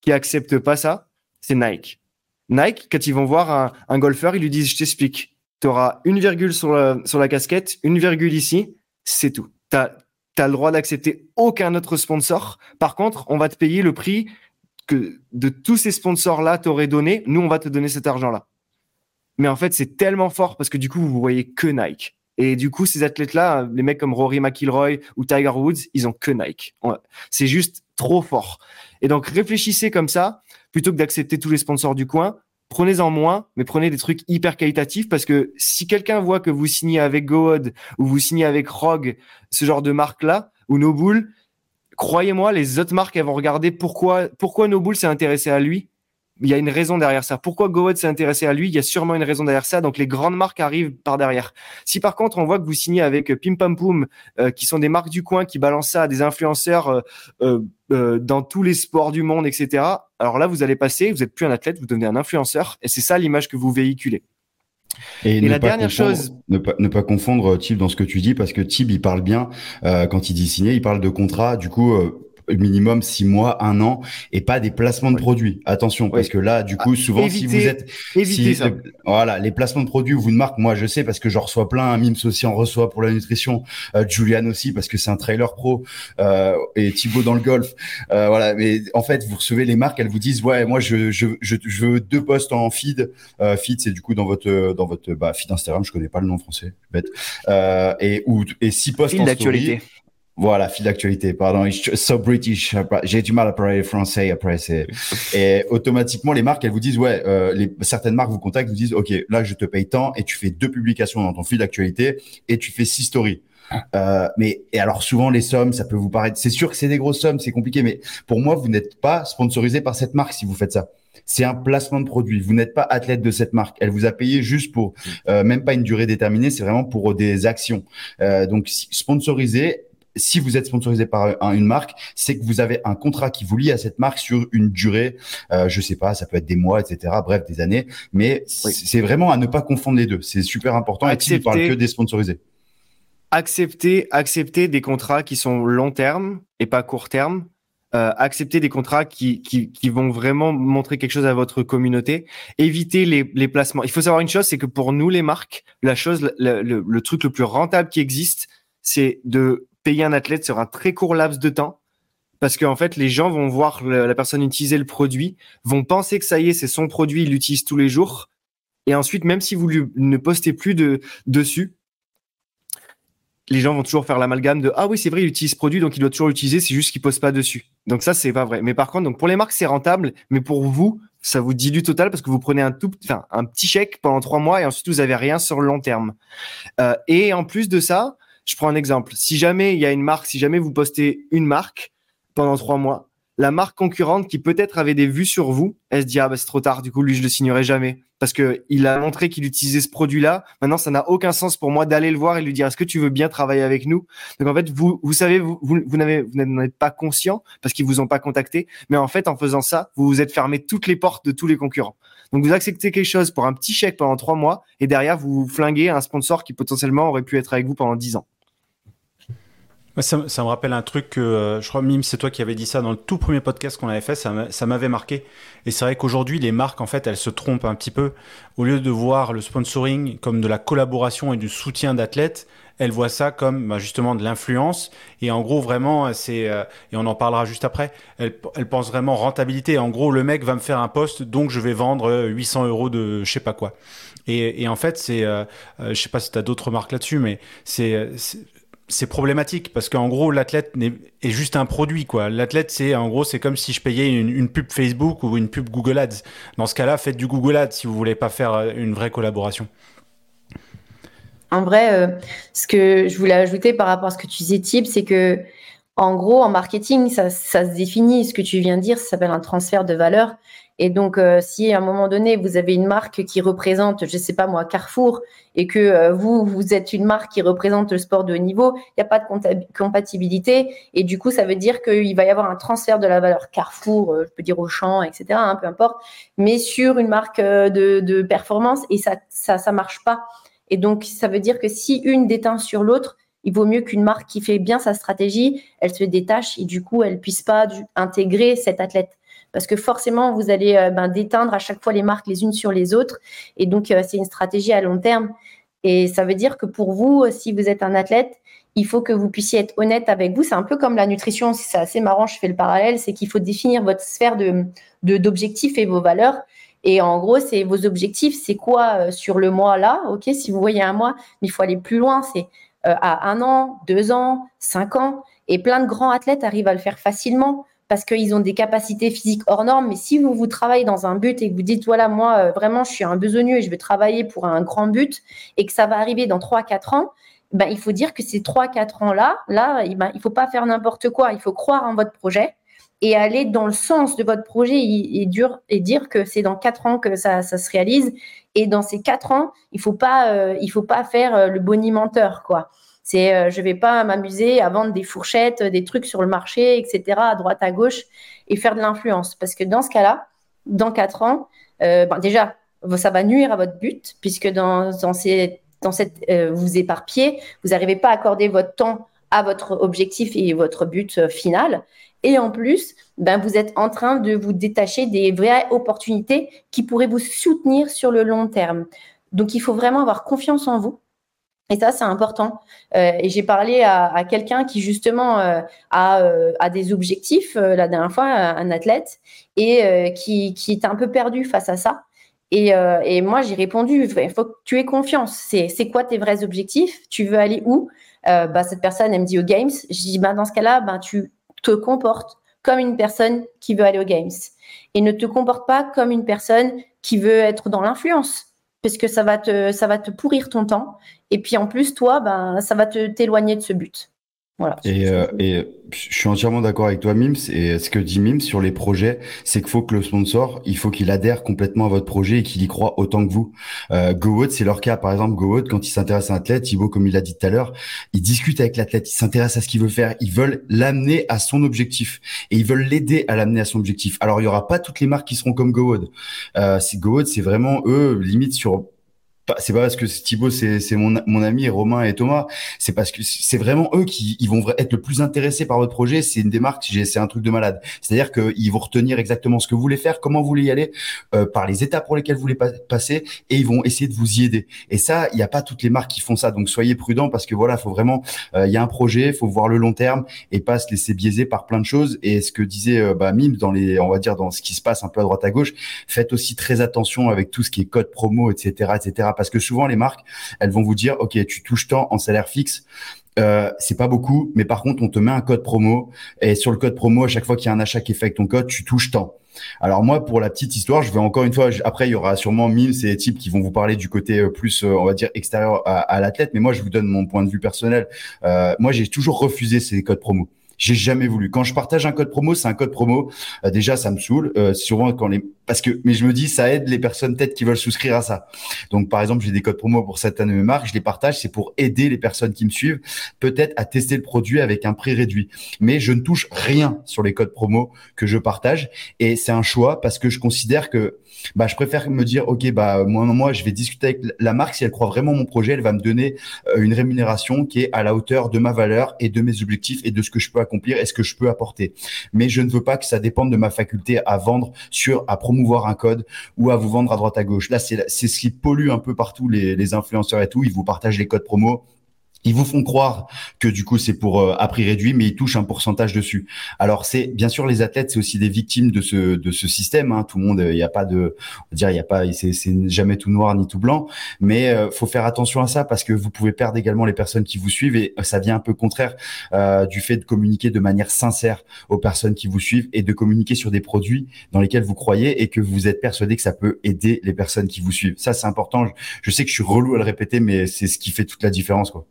qui accepte pas ça, c'est Nike. Nike, quand ils vont voir un, un golfeur, ils lui disent, je t'explique, tu auras une virgule sur la, sur la casquette, une virgule ici, c'est tout. Tu as, le droit d'accepter aucun autre sponsor. Par contre, on va te payer le prix que de tous ces sponsors-là t'auraient donné. Nous, on va te donner cet argent-là. Mais en fait, c'est tellement fort parce que du coup, vous voyez que Nike. Et du coup, ces athlètes-là, les mecs comme Rory McIlroy ou Tiger Woods, ils ont que Nike. C'est juste trop fort. Et donc, réfléchissez comme ça, plutôt que d'accepter tous les sponsors du coin. Prenez-en moins, mais prenez des trucs hyper qualitatifs parce que si quelqu'un voit que vous signez avec GoOd ou vous signez avec Rogue, ce genre de marque-là, ou Nobull, croyez-moi, les autres marques, elles vont regarder pourquoi, pourquoi Nobull s'est intéressé à lui il y a une raison derrière ça. Pourquoi GoWed s'est intéressé à lui? Il y a sûrement une raison derrière ça. Donc les grandes marques arrivent par derrière. Si par contre on voit que vous signez avec euh, Pim Pam Poum, euh, qui sont des marques du coin, qui balancent ça à des influenceurs euh, euh, dans tous les sports du monde, etc. Alors là, vous allez passer, vous n'êtes plus un athlète, vous devenez un influenceur, et c'est ça l'image que vous véhiculez. Et, la dernière chose, ne pas, ne pas confondre Tib dans ce que tu dis parce que Tib il parle bien quand il dit signer, il parle de contrat. Du coup, minimum six mois, un an, et pas des placements de produits. Attention, parce que là, du coup, souvent, si vous êtes, si, ça. voilà, les placements de produits vous ne marque, moi, je sais parce que j'en reçois plein. Mims aussi en reçoit pour la nutrition, euh, Julian aussi parce que c'est un trailer pro, euh, et Thibaut dans le golf. Euh, voilà, mais en fait, vous recevez les marques, elles vous disent, ouais, moi, je, je, je, je veux deux postes en feed. Euh, feed, c'est du coup dans votre, dans votre, bah, feed Instagram, je connais pas le nom français, bête. Euh, et ou et six postes en story. Voilà, fil d'actualité, pardon. So British. J'ai du mal à parler français après. C'est et automatiquement les marques, elles vous disent ouais, euh, les, certaines marques vous contactent, vous disent ok, là je te paye tant et tu fais deux publications dans ton fil d'actualité et tu fais six stories. Euh, mais et alors souvent les sommes, ça peut vous paraître, c'est sûr que c'est des grosses sommes, c'est compliqué, mais pour moi, vous n'êtes pas sponsorisé par cette marque si vous faites ça. C'est un placement de produit. Vous n'êtes pas athlète de cette marque. Elle vous a payé juste pour euh, même pas une durée déterminée. C'est vraiment pour des actions. Euh, donc sponsorisé, si vous êtes sponsorisé par une marque, c'est que vous avez un contrat qui vous lie à cette marque sur une durée, euh, je sais pas, ça peut être des mois, etc. Bref, des années. Mais c'est vraiment à ne pas confondre les deux. C'est super important. Accepter, et ne parle que des sponsorisés. Accepter, accepter des contrats qui sont long terme et pas court terme. Euh, accepter des contrats qui, qui, qui, vont vraiment montrer quelque chose à votre communauté. Éviter les, les placements. Il faut savoir une chose, c'est que pour nous, les marques, la chose, le, le, le truc le plus rentable qui existe, c'est de payer un athlète sur un très court laps de temps parce qu'en fait, les gens vont voir la personne utiliser le produit, vont penser que ça y est, c'est son produit, il l'utilise tous les jours. Et ensuite, même si vous ne postez plus de, dessus, les gens vont toujours faire l'amalgame de ah oui c'est vrai il utilise ce produit donc il doit toujours l'utiliser c'est juste qu'il poste pas dessus. Donc ça c'est pas vrai. Mais par contre pour les marques c'est rentable mais pour vous ça vous dilue total parce que vous prenez un tout petit chèque pendant trois mois et ensuite vous avez rien sur le long terme. Euh, et en plus de ça je prends un exemple. Si jamais il y a une marque, si jamais vous postez une marque pendant trois mois, la marque concurrente qui peut-être avait des vues sur vous, elle se dit ah bah c'est trop tard, du coup lui je le signerai jamais parce que il a montré qu'il utilisait ce produit-là. Maintenant ça n'a aucun sens pour moi d'aller le voir et lui dire est-ce que tu veux bien travailler avec nous? Donc en fait vous vous savez vous n'avez vous n'êtes pas conscient parce qu'ils vous ont pas contacté, mais en fait en faisant ça vous vous êtes fermé toutes les portes de tous les concurrents. Donc vous acceptez quelque chose pour un petit chèque pendant trois mois et derrière vous flinguez un sponsor qui potentiellement aurait pu être avec vous pendant dix ans. Ça, me rappelle un truc que euh, je crois, Mime, c'est toi qui avais dit ça dans le tout premier podcast qu'on avait fait, ça m'avait marqué. Et c'est vrai qu'aujourd'hui, les marques, en fait, elles se trompent un petit peu. Au lieu de voir le sponsoring comme de la collaboration et du soutien d'athlètes, elles voient ça comme bah, justement de l'influence. Et en gros, vraiment, c'est, euh, et on en parlera juste après, elles, pensent vraiment rentabilité. En gros, le mec va me faire un poste, donc je vais vendre 800 euros de je sais pas quoi. Et, et en fait, c'est, euh, je sais pas si tu as d'autres marques là-dessus, mais c'est c'est problématique parce qu'en gros l'athlète est juste un produit quoi. L'athlète c'est en gros c'est comme si je payais une, pub Facebook ou une pub Google Ads. Dans ce cas-là, faites du Google Ads si vous voulez pas faire euh, une vraie collaboration. En vrai, euh, ce que je voulais ajouter par rapport à ce que tu disais, Tib, c'est que en gros, en marketing, ça, ça, se définit. Ce que tu viens de dire, ça s'appelle un transfert de valeur. Et donc, euh, si à un moment donné, vous avez une marque qui représente, je ne sais pas moi, Carrefour, et que euh, vous, vous êtes une marque qui représente le sport de haut niveau, il n'y a pas de compatibilité. Et du coup, ça veut dire qu'il va y avoir un transfert de la valeur Carrefour, euh, je peux dire Auchan, etc., hein, peu importe, mais sur une marque de, performance, et ça ça marche pas. Et donc, ça veut dire que si une déteint sur l'autre, il vaut mieux qu'une marque qui fait bien sa stratégie, elle se détache et du coup, elle puisse pas intégrer cet athlète parce que forcément, vous allez euh, ben, déteindre à chaque fois les marques les unes sur les autres. Et donc, euh, c'est une stratégie à long terme. Et ça veut dire que pour vous, si vous êtes un athlète, il faut que vous puissiez être honnête avec vous. C'est un peu comme la nutrition, c'est assez marrant, je fais le parallèle, c'est qu'il faut définir votre sphère de, d'objectifs et vos valeurs. Et en gros, c'est vos objectifs, c'est quoi euh, sur le mois là? Ok, si vous voyez un mois, il faut aller plus loin, c'est à un an, deux ans, cinq ans. Et plein de grands athlètes arrivent à le faire facilement parce qu'ils ont des capacités physiques hors normes. Mais si vous vous travaillez dans un but et que vous dites, voilà, moi, euh, vraiment, je suis un besogneux et je vais travailler pour un grand but et que ça va arriver dans 3-4 ans, ben, il faut dire que ces 3-4 ans-là, là, ben, il ne faut pas faire n'importe quoi. Il faut croire en votre projet et aller dans le sens de votre projet et, dire que c'est dans 4 ans que ça, se réalise. Et dans ces 4 ans, il ne faut, pas, euh, faut pas faire euh, le bonimenteur, quoi. C'est, euh, je vais pas m'amuser à vendre des fourchettes, des trucs sur le marché, etc., à droite, à gauche, et faire de l'influence. Parce que dans ce cas-là, dans quatre ans, euh, déjà, ça va nuire à votre but, puisque dans, dans, ces, dans cette, euh, vous éparpillez, vous n'arrivez pas à accorder votre temps à votre objectif et votre but final. Et en plus, ben, vous êtes en train de vous détacher des vraies opportunités qui pourraient vous soutenir sur le long terme. Donc, il faut vraiment avoir confiance en vous et ça, c'est important. Euh, et j'ai parlé à, quelqu'un qui justement euh, euh, a, des objectifs, la dernière fois, un athlète, et qui, qui est un peu perdu face à ça. Et, moi, j'ai répondu, il faut que tu aies confiance. C'est quoi tes vrais objectifs? Tu veux aller où? Bah, Cette personne, elle me dit aux Games. Je dis, bah, dans ce cas-là, bah, tu te comportes comme une personne qui veut aller aux Games. Et ne te comporte pas comme une personne qui veut être dans l'influence parce que ça va te, ça va te pourrir ton temps. Et puis en plus, toi, ben, ça va te t'éloigner de ce but. Voilà. Et, euh, et je suis entièrement d'accord avec toi, Mims. Et ce que dit Mims sur les projets, c'est qu'il faut que le sponsor, il faut qu'il adhère complètement à votre projet et qu'il y croit autant que vous. Euh, GoWood, c'est leur cas. Par exemple, GoWood, quand il s'intéresse à un athlète, Thibaut, comme il l'a dit tout à l'heure, il discute avec l'athlète, il s'intéresse à ce qu'il veut faire. Ils veulent l'amener à son objectif et ils veulent l'aider à l'amener à son objectif. Alors, il y aura pas toutes les marques qui seront comme GoWood. Euh, GoWood, c'est vraiment eux, limite sur c'est pas parce que Thibaut c'est c'est mon mon ami Romain et Thomas. C'est parce que c'est vraiment eux qui ils vont être le plus intéressés par votre projet. C'est une démarque c'est un truc de malade. C'est-à-dire que ils vont retenir exactement ce que vous voulez faire comment vous voulez y aller euh, par les étapes pour lesquelles vous voulez passer et ils vont essayer de vous y aider. Et ça il n'y a pas toutes les marques qui font ça. Donc soyez prudents parce que voilà faut vraiment euh, il y a un projet faut voir le long terme et pas se laisser biaiser par plein de choses. Et ce que disait euh, bah, Mime dans les on va dire dans ce qui se passe un peu à droite à gauche faites aussi très attention avec tout ce qui est code promo etc etc parce que souvent les marques, elles vont vous dire, ok, tu touches tant en salaire fixe. Euh, c'est pas beaucoup, mais par contre, on te met un code promo et sur le code promo, à chaque fois qu'il y a un achat qui avec ton code, tu touches tant. Alors moi, pour la petite histoire, je vais encore une fois. Après, il y aura sûrement mille ces types qui vont vous parler du côté euh, plus, euh, on va dire extérieur à, à l'athlète. Mais moi, je vous donne mon point de vue personnel. Euh, moi, j'ai toujours refusé ces codes promo. J'ai jamais voulu. Quand je partage un code promo, c'est un code promo. Euh, déjà, ça me saoule. Euh, souvent quand les parce que mais je me dis ça aide les personnes peut-être qui veulent souscrire à ça. Donc par exemple, j'ai des codes promo pour certaines de mes marques, je les partage, c'est pour aider les personnes qui me suivent peut-être à tester le produit avec un prix réduit. Mais je ne touche rien sur les codes promo que je partage et c'est un choix parce que je considère que bah, je préfère me dire, OK, bah, moi, moi, je vais discuter avec la marque. Si elle croit vraiment mon projet, elle va me donner euh, une rémunération qui est à la hauteur de ma valeur et de mes objectifs et de ce que je peux accomplir et ce que je peux apporter. Mais je ne veux pas que ça dépende de ma faculté à vendre sur, à promouvoir un code ou à vous vendre à droite à gauche. Là, c'est, c'est ce qui pollue un peu partout les, les influenceurs et tout. Ils vous partagent les codes promo ils vous font croire que du coup c'est pour euh, à prix réduit, mais ils touchent un pourcentage dessus. Alors c'est bien sûr les athlètes, c'est aussi des victimes de ce de ce système. Hein. Tout le monde, il n'y a pas de, on dire il y a pas, c'est jamais tout noir ni tout blanc, mais euh, faut faire attention à ça parce que vous pouvez perdre également les personnes qui vous suivent et ça vient un peu contraire euh, du fait de communiquer de manière sincère aux personnes qui vous suivent et de communiquer sur des produits dans lesquels vous croyez et que vous êtes persuadé que ça peut aider les personnes qui vous suivent. Ça c'est important. Je, je sais que je suis relou à le répéter, mais c'est ce qui fait toute la différence quoi.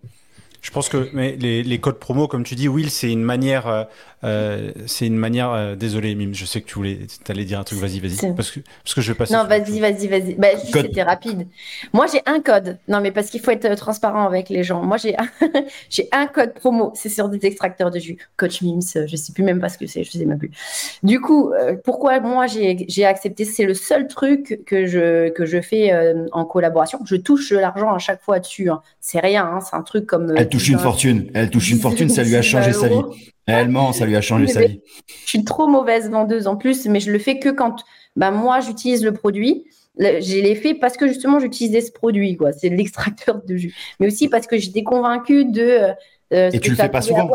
Je pense que mais les, les, codes promo, comme tu dis, Will, c'est une manière, euh, euh c'est une manière. Euh, désolé, Mime, je sais que tu voulais, allais dire un truc. Vas-y, vas-y, parce que parce que je vais passer. Non, vas-y, vas-y, vas-y. Bah, c'était rapide. Moi, j'ai un code. Non, mais parce qu'il faut être euh, transparent avec les gens. Moi, j'ai j'ai un code promo. C'est sur des extracteurs de jus. Coach Mims, je sais plus même pas ce que c'est. Je sais même plus. Du coup, pourquoi moi j'ai accepté? C'est le seul truc que je que je fais en collaboration. Je touche l'argent à chaque fois dessus. Hein. C'est rien. Hein. C'est un truc comme touche une fortune. Elle touche une fortune, ça lui a changé sa vie. Elle ment, ça lui a changé sa vie. Je suis trop mauvaise vendeuse en plus, mais je le fais que quand bah, moi j'utilise le produit. J'ai les fait parce que justement j'utilisais ce produit, quoi. C'est l'extracteur de jus. Mais aussi parce que j'étais convaincue de euh, euh, et tu le fais pas souvent.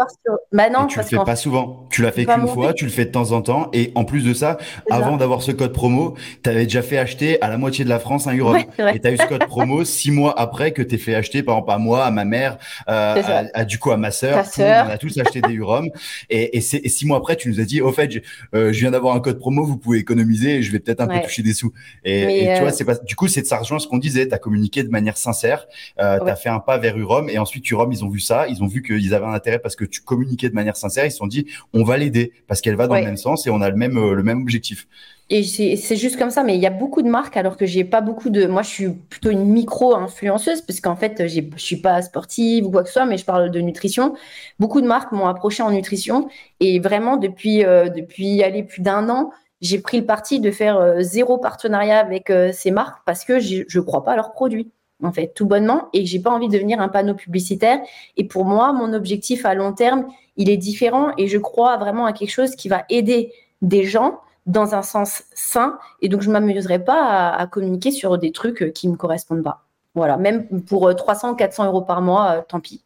Bah non, tu le fais pas souvent. Tu l'as fait qu'une fois, tu le fais de temps en temps. Et en plus de ça, avant d'avoir ce code promo, tu avais déjà fait acheter à la moitié de la France un Urum. et tu as eu ce code promo six mois après que t'es fait acheter, par exemple, à moi, à ma mère, euh, à, du coup à ma sœur. on a tous acheté des Urum. Et, et, et, six mois après, tu nous as dit, au fait, je, euh, je viens d'avoir un code promo, vous pouvez économiser et je vais peut-être un peu toucher des sous. Et, et tu vois, c'est pas, du coup, c'est de ça rejoint ce qu'on disait. Tu as communiqué de manière sincère. Euh, tu as fait un pas vers Urum. Et ensuite, Urum, ils ont vu ça. Ils ont vu qu'ils avaient un intérêt parce que tu communiquais de manière sincère. Ils se sont dit, on va l'aider parce qu'elle va dans le même sens et on a le même, euh, le même objectif. Et c'est juste comme ça, mais il y a beaucoup de marques alors que j'ai pas beaucoup de. Moi, je suis plutôt une micro-influenceuse parce qu'en fait, je suis pas sportive ou quoi que ce soit, mais je parle de nutrition. Beaucoup de marques m'ont approché en nutrition et vraiment depuis euh, depuis aller plus d'un an, j'ai pris le parti de faire euh, zéro partenariat avec ces marques parce que je crois pas à leurs produits en fait, tout bonnement, et j'ai pas envie de devenir un panneau publicitaire. Et pour moi, mon objectif à long terme, il est différent, et je crois vraiment à quelque chose qui va aider des gens dans un sens sain. Et donc, je m'amuserai pas à, communiquer sur des trucs qui me correspondent pas. Voilà, même pour 300, 400 euros par mois, euh, tant pis.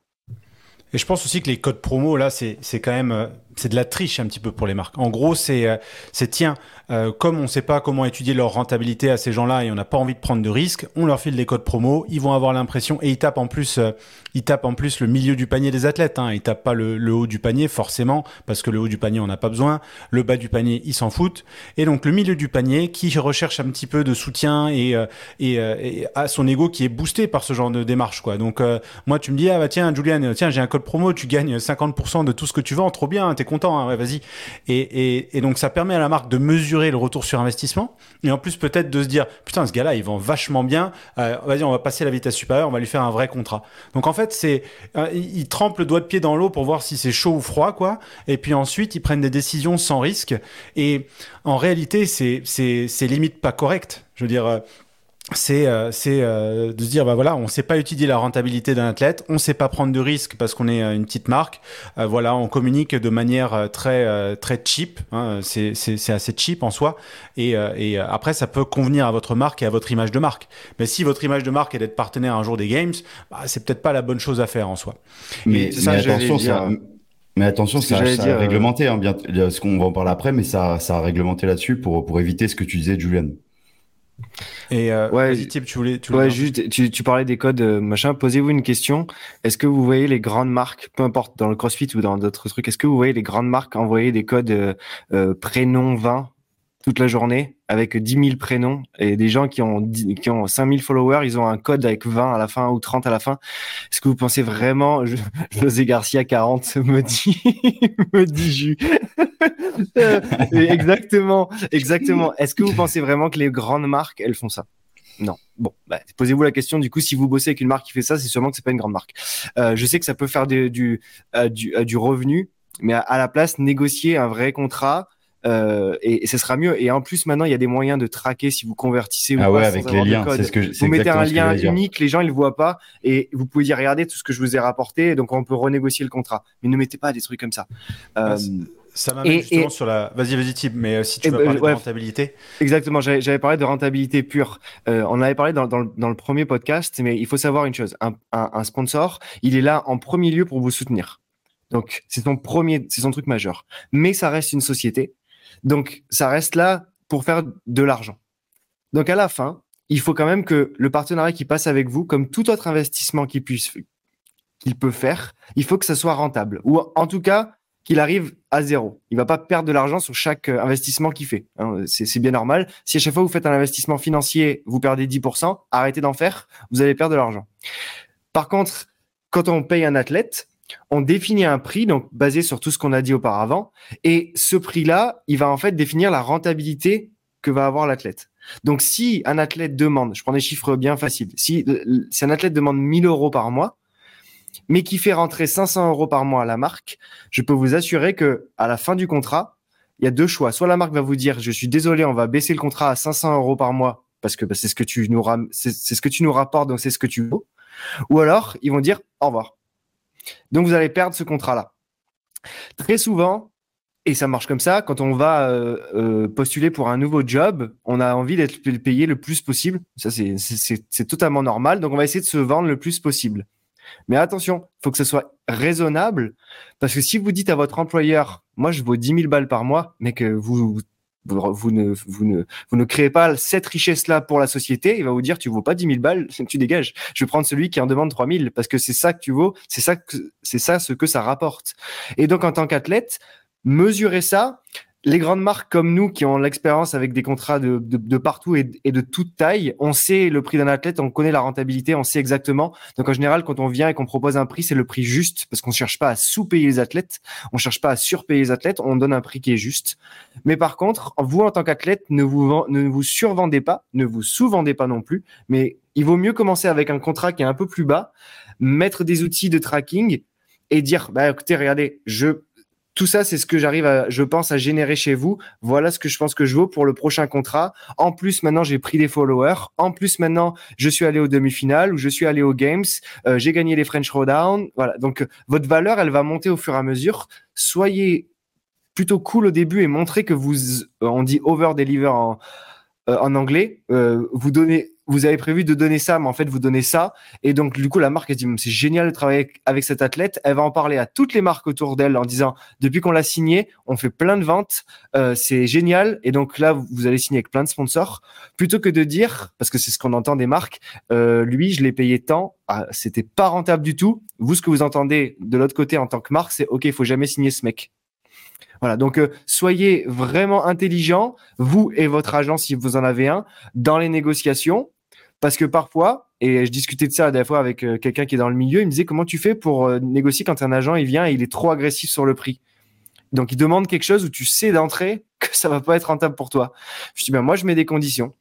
Et je pense aussi que les codes promo, là, c'est quand même euh, c'est de la triche un petit peu pour les marques. En gros, c'est euh, c'est tiens, euh, comme on ne sait pas comment étudier leur rentabilité à ces gens-là et on n'a pas envie de prendre de risques, on leur file des codes promo, ils vont avoir l'impression et ils tapent en plus euh, ils tapent en plus le milieu du panier des athlètes. Hein. Ils tapent pas le, haut du panier forcément parce que le haut du panier on n'a pas besoin. Le bas du panier ils s'en foutent. Et donc le milieu du panier qui recherche un petit peu de soutien et, euh, et, a son ego qui est boosté par ce genre de démarche quoi. Donc moi tu me dis ah bah tiens Julian tiens j'ai un code promo tu gagnes 50% de tout ce que tu vends trop bien t'es content hein, vas-y. Et, donc ça permet à la marque de mesurer le retour sur investissement et en plus peut-être de se dire putain ce gars-là il vend vachement bien. vas-y on va passer la vitesse supérieure on va lui faire un vrai contrat. Donc en fait fait, c'est euh, ils trempent le doigt de pied dans l'eau pour voir si c'est chaud ou froid, quoi. Et puis ensuite, ils prennent des décisions sans risque. Et en réalité, c'est c'est limite pas correct. Je veux dire, euh, c'est euh, euh, de se dire bah voilà on sait pas étudier la rentabilité d'un athlète on sait pas prendre de risques parce qu'on est euh, une petite marque. Euh, voilà on communique de manière très très cheap hein, c'est assez cheap en soi. Et, et après ça peut convenir à votre marque et à votre image de marque. Mais si votre image de marque est d'être partenaire un jour des games bah, c'est peut-être pas la bonne chose à faire en soi. Mais, ça, mais attention ça, mais attention, ça, ça a réglementé, hein, bien, ce qu'on va en parler après, mais ça, ça a réglementé là-dessus pour, pour éviter ce que tu disais, Julian. Et euh, ouais, tu voulais, tu ouais, juste, tu, tu, parlais des codes euh, machin. Posez-vous une question. Est-ce que vous voyez les grandes marques, peu importe dans le CrossFit ou dans d'autres trucs, est-ce que vous voyez les grandes marques envoyer des codes euh, euh prénom 20 toute la journée avec 10 000 prénoms et des gens qui ont qui ont 5 000 followers, ils ont un code avec 20 à la fin ou 30 à la fin. Est-ce que vous pensez vraiment, José Garcia 40 me dit, me dit Jus. exactement, exactement. Est-ce que vous pensez vraiment que les grandes marques, elles font ça? Non. Bon, bah, posez-vous la question. Du coup, si vous bossez avec une marque qui fait ça, c'est sûrement que c'est pas une grande marque. Euh, je sais que ça peut faire du, du, euh, du, euh, revenu, mais à, la place, négocier un vrai contrat euh, et, et, ce sera mieux. Et en plus, maintenant, il y a des moyens de traquer si vous convertissez ou ah ouais, avec les liens. C'est ce que vous mettez un lien unique, les gens ils le voient pas, et vous pouvez dire regardez tout ce que je vous ai rapporté, donc on peut renégocier le contrat. Mais ne mettez pas des trucs comme ça. Euh, ça m'amène justement et, sur la. Vas-y, vas-y, Tib, mais euh, si tu veux ben, parler ouais, de rentabilité. Exactement, j'avais parlé de rentabilité pure. Euh, on avait parlé dans, dans, le, dans, le, premier podcast, mais il faut savoir une chose un, un, un, sponsor, il est là en premier lieu pour vous soutenir. Donc, c'est son premier, c'est son truc majeur. Mais ça reste une société donc, ça reste là pour faire de l'argent. Donc, à la fin, il faut quand même que le partenariat qui passe avec vous, comme tout autre investissement qu'il puisse, peut faire, il faut que ça soit rentable. Ou en tout cas, qu'il arrive à zéro. Il va pas perdre de l'argent sur chaque euh, investissement qu'il fait. Hein. C'est bien normal. Si à chaque fois vous faites un investissement financier, vous perdez 10%, arrêtez d'en faire, vous allez perdre de l'argent. Par contre, quand on paye un athlète, on définit un prix, donc basé sur tout ce qu'on a dit auparavant, et ce prix-là, il va en fait définir la rentabilité que va avoir l'athlète. Donc si un athlète demande, je prends des chiffres bien faciles, si, si un athlète demande 1000 euros par mois, mais qui fait rentrer 500 euros par mois à la marque, je peux vous assurer que à la fin du contrat, il y a deux choix. Soit la marque va vous dire, je suis désolé, on va baisser le contrat à 500 euros par mois parce que bah, c'est ce que tu nous c'est ce que tu nous rapportes, donc c'est ce que tu veux. Ou alors ils vont dire au revoir. Donc vous allez perdre ce contrat-là. Très souvent, et ça marche comme ça, quand on va euh, euh, postuler pour un nouveau job, on a envie d'être payé le plus possible. Ça, c'est totalement normal. Donc on va essayer de se vendre le plus possible. Mais attention, il faut que ce soit raisonnable, parce que si vous dites à votre employeur, moi je vaux 10 000 balles par mois, mais que vous vous, ne, vous, ne, vous ne créez pas cette richesse-là pour la société, il va vous dire tu vaux pas 10 000 balles, tu dégages. Je vais prendre celui qui en demande 3 000 parce que c'est ça que tu vaux, c'est ça, c'est ça ce que ça rapporte. Et donc en tant qu'athlète, mesurer ça, les grandes marques comme nous qui ont l'expérience avec des contrats de, de, partout et, de toute taille, on sait le prix d'un athlète, on connaît la rentabilité, on sait exactement. Donc en général, quand on vient et qu'on propose un prix, c'est le prix juste parce qu'on cherche pas à sous-payer les athlètes, on cherche pas à surpayer les athlètes, on donne un prix qui est juste. Mais par contre, vous en tant qu'athlète, ne vous ne vous survendez pas, ne vous sous-vendez pas non plus, mais il vaut mieux commencer avec un contrat qui est un peu plus bas, mettre des outils de tracking et dire bah écoutez regardez je tout ça, c'est ce que j'arrive à, je pense, à générer chez vous. Voilà ce que je pense que je vaux pour le prochain contrat. En plus, maintenant, j'ai pris des followers. En plus, maintenant, je suis allé aux demi-finales ou je suis allé aux games. Euh, j'ai gagné les French Showdown. Voilà. Donc, votre valeur, elle va monter au fur et à mesure. Soyez plutôt cool au début et montrez que vous, on dit over deliver en, euh, anglais. Euh, vous donnez vous avez prévu de donner ça, mais en fait, vous donnez ça. Et donc, du coup, la marque, elle dit, c'est génial de travailler avec cet athlète. Elle va en parler à toutes les marques autour d'elle en disant, depuis qu'on l'a signé, on fait plein de ventes, euh, c'est génial. Et donc là, vous allez signer avec plein de sponsors. Plutôt que de dire, parce que c'est ce qu'on entend des marques, euh, lui, je l'ai payé tant, ah, c'était pas rentable du tout. Vous, ce que vous entendez de l'autre côté en tant que marque, c'est, OK, il faut jamais signer ce mec. Voilà, donc euh, soyez vraiment intelligent, vous et votre agent, si vous en avez un, dans les négociations. Parce que parfois, et je discutais de ça la dernière fois avec euh, quelqu'un qui est dans le milieu, il me disait comment tu fais pour euh, négocier quand un agent il vient et il est trop agressif sur le prix? Donc il demande quelque chose où tu sais d'entrée que ça va pas être rentable pour toi. Je dis ben moi je mets des conditions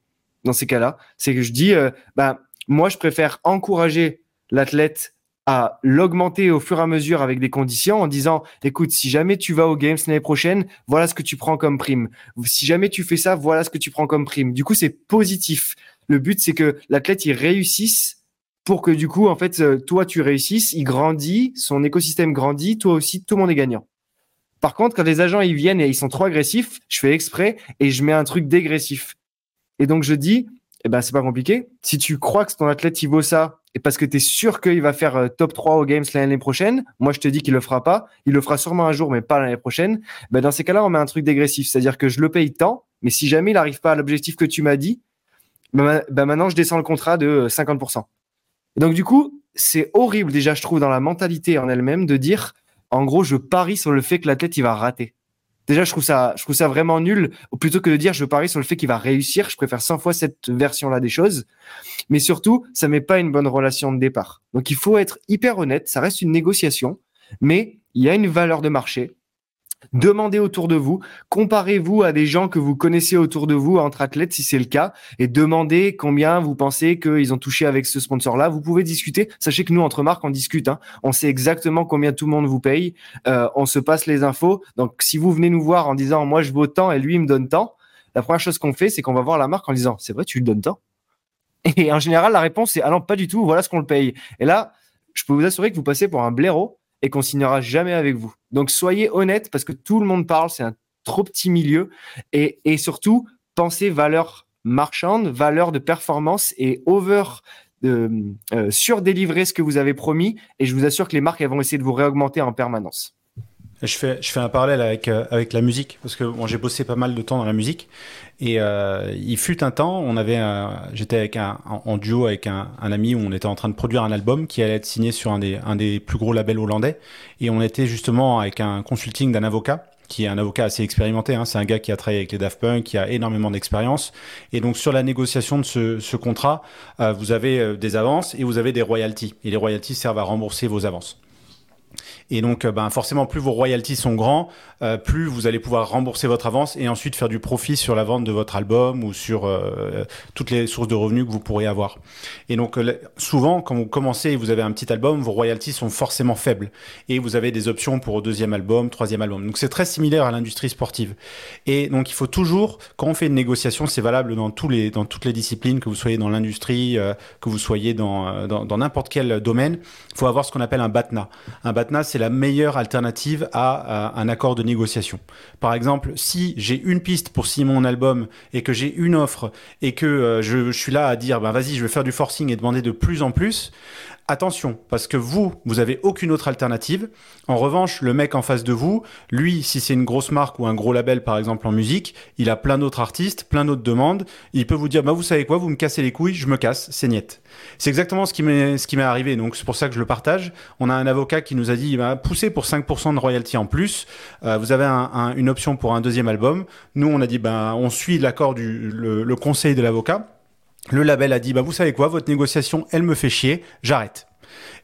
dans ces cas-là, c'est que je dis ben moi je préfère encourager l'athlète à l'augmenter au fur et à mesure avec des conditions en disant écoute si jamais tu vas aux games l'année prochaine voilà ce que tu prends comme prime si jamais tu fais ça voilà ce que tu prends comme prime du coup c'est positif le but, c'est que l'athlète, il réussisse pour que du coup, en fait, euh, toi, tu réussisses, il grandit, son écosystème grandit, toi aussi, tout le monde est gagnant. Par contre, quand les agents, ils viennent et ils sont trop agressifs, je fais exprès et je mets un truc dégressif. Et donc, je dis, eh ben, c'est pas compliqué. Si tu crois que ton athlète, il vaut ça, et parce que tu es sûr qu'il va faire euh, top 3 aux Games l'année prochaine, moi, je te dis qu'il le fera pas. Il le fera sûrement un jour, mais pas l'année prochaine. Ben, dans ces cas-là, on met un truc dégressif. C'est-à-dire que je le paye tant, mais si jamais il n'arrive pas à l'objectif que tu m'as dit, bah, bah, maintenant je descends le contrat de 50%. Et donc du coup, c'est horrible déjà, je trouve, dans la mentalité en elle-même de dire, en gros, je parie sur le fait que l'athlète il va rater. Déjà, je trouve ça, je trouve ça vraiment nul. Plutôt que de dire, je parie sur le fait qu'il va réussir, je préfère 100 fois cette version-là des choses. Mais surtout, ça met pas une bonne relation de départ. Donc, il faut être hyper honnête. Ça reste une négociation, mais il y a une valeur de marché. Demandez autour de vous, comparez-vous à des gens que vous connaissez autour de vous entre athlètes si c'est le cas, et demandez combien vous pensez qu'ils ont touché avec ce sponsor-là. Vous pouvez discuter. Sachez que nous, entre marques, on discute. Hein. On sait exactement combien tout le monde vous paye. Euh, on se passe les infos. Donc, si vous venez nous voir en disant moi je vaux tant et lui il me donne tant, la première chose qu'on fait, c'est qu'on va voir la marque en disant c'est vrai, tu lui donnes tant? Et en général, la réponse c'est ah non, pas du tout. Voilà ce qu'on le paye. Et là, je peux vous assurer que vous passez pour un blaireau et qu'on signera jamais avec vous. Donc soyez honnête parce que tout le monde parle, c'est un trop petit milieu et, surtout pensez valeur marchande, valeur de performance et over de euh, surdélivrer ce que vous avez promis et je vous assure que les marques elles vont essayer de vous réaugmenter en permanence. Je fais, je fais un parallèle avec, euh, avec la musique, parce que bon, j'ai bossé pas mal de temps dans la musique. Et euh, il fut un temps, on avait, j'étais avec un, en duo avec un, un, ami où on était en train de produire un album qui allait être signé sur un des, un des plus gros labels hollandais. Et on était justement avec un consulting d'un avocat qui est un avocat assez expérimenté. Hein. C'est un gars qui a travaillé avec les Daft Punk, qui a énormément d'expérience. Et donc sur la négociation de ce, ce contrat, euh, vous avez euh, des avances et vous avez des royalties. Et les royalties servent à rembourser vos avances. Et donc, euh, ben, forcément, plus vos royalties sont grands, euh, plus vous allez pouvoir rembourser votre avance et ensuite faire du profit sur la vente de votre album ou sur euh, toutes les sources de revenus que vous pourrez avoir. Et donc, souvent, quand vous commencez et vous avez un petit album, vos royalties sont forcément faibles et vous avez des options pour deuxième album, troisième album. Donc, c'est très similaire à l'industrie sportive. Et donc, il faut toujours, quand on fait une négociation, c'est valable dans tous les, dans toutes les disciplines, que vous soyez dans l'industrie, que vous soyez dans, dans n'importe quel domaine, il faut avoir ce qu'on appelle un BATNA. Un BATNA, c'est la meilleure alternative à, un accord de négociation. Par exemple, si j'ai une piste pour signer mon album et que j'ai une offre et que euh, je, suis là à dire, ben vas-y, je vais faire du forcing et demander de plus en plus, attention, parce que vous, vous avez aucune autre alternative. En revanche, le mec en face de vous, lui, si c'est une grosse marque ou un gros label, par exemple en musique, il a plein d'autres artistes, plein d'autres demandes. Il peut vous dire, bah vous savez quoi, vous me cassez les couilles, je me casse, c'est niette. C'est exactement ce qui m'est arrivé, donc c'est pour ça que je le partage. On a un avocat qui nous a dit, bah, poussez pour 5% de royalty en plus. Euh, vous avez une option pour un deuxième album. Nous, on a dit, bah, on suit l'accord du le conseil de l'avocat. Le label a dit, bah, vous savez quoi, votre négociation, elle me fait chier, j'arrête.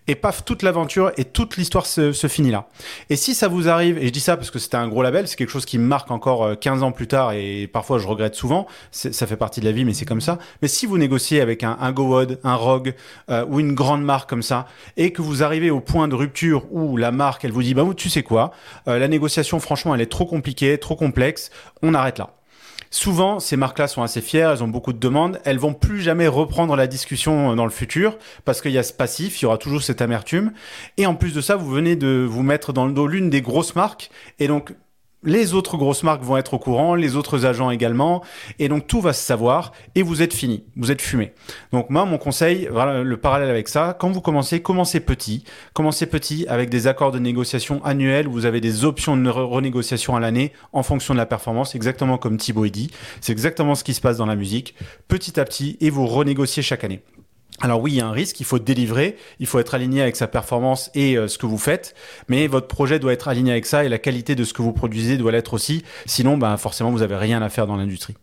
Et paf, toute l'aventure et toute l'histoire se, finit là. Et si ça vous arrive, et je dis ça parce que c'était un gros label, c'est quelque chose qui me marque encore 15 euh, ans plus tard et parfois je regrette souvent, ça fait partie de la vie, mais c'est comme ça. Mais si vous négociez avec un, un GoWod, un Rogue euh, ou une grande marque comme ça, et que vous arrivez au point de rupture où la marque, elle vous dit, bah tu sais quoi, euh, la négociation, franchement, elle est trop compliquée, trop complexe, on arrête là. Souvent, ces marques-là sont assez fières, elles ont beaucoup de demandes, elles vont plus jamais reprendre la discussion euh, dans le futur parce qu'il y a ce passif, il y aura toujours cette amertume. Et en plus de ça, vous venez de vous mettre dans le dos l'une des grosses marques et donc les autres grosses marques vont être au courant, les autres agents également, et donc tout va se savoir, et vous êtes fini, vous êtes fumé. Donc moi, mon conseil, voilà le parallèle avec ça, quand vous commencez, commencez petit, commencez petit avec des accords de négociation annuels, vous avez des options de renégociation à l'année en fonction de la performance, exactement comme Thibaut dit, c'est exactement ce qui se passe dans la musique, petit à petit, et vous renégociez chaque année. Alors oui, il y a un risque, il faut délivrer, il faut être aligné avec sa performance et euh, ce que vous faites, mais votre projet doit être aligné avec ça et la qualité de ce que vous produisez doit l'être aussi. Sinon, ben, forcément, vous n'avez rien à faire dans l'industrie.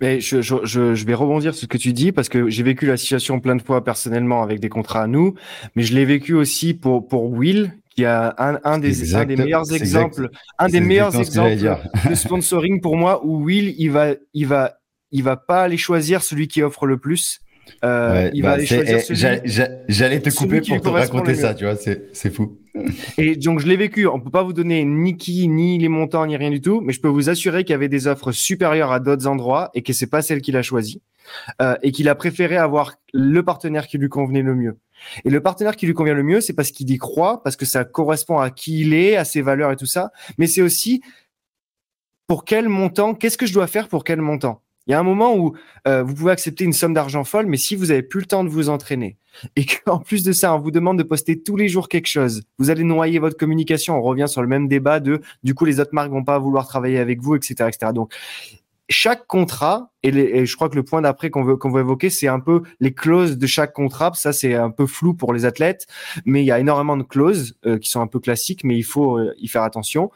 Mais je, je, je, vais rebondir sur ce que tu dis parce que j'ai vécu la situation plein de fois personnellement avec des contrats à nous, mais je l'ai vécu aussi pour, pour Will, qui a un, un, des, un des meilleurs exemples, un des meilleurs exemples de sponsoring pour moi où Will, il va, il va, il va pas aller choisir celui qui offre le plus euh, bah, eh, J'allais te couper pour te raconter ça, tu vois, c'est fou. Et donc je l'ai vécu. On peut pas vous donner ni qui, ni les montants, ni rien du tout, mais je peux vous assurer qu'il y avait des offres supérieures à d'autres endroits et que c'est pas celle qu'il a choisie euh, et qu'il a préféré avoir le partenaire qui lui convenait le mieux. Et le partenaire qui lui convient le mieux, c'est parce qu'il y croit, parce que ça correspond à qui il est, à ses valeurs et tout ça, mais c'est aussi pour quel montant, qu'est-ce que je dois faire pour quel montant? Il y a un moment où euh, vous pouvez accepter une somme d'argent folle, mais si vous avez plus le temps de vous entraîner et qu'en plus de ça, on vous demande de poster tous les jours quelque chose, vous allez noyer votre communication. On revient sur le même débat de du coup les autres marques vont pas vouloir travailler avec vous, etc., etc. Donc chaque contrat et, je crois que le point d'après qu'on veut qu'on veut évoquer, c'est un peu les clauses de chaque contrat. Ça c'est un peu flou pour les athlètes, mais il y a énormément de clauses euh, qui sont un peu classiques, mais il faut euh, y faire attention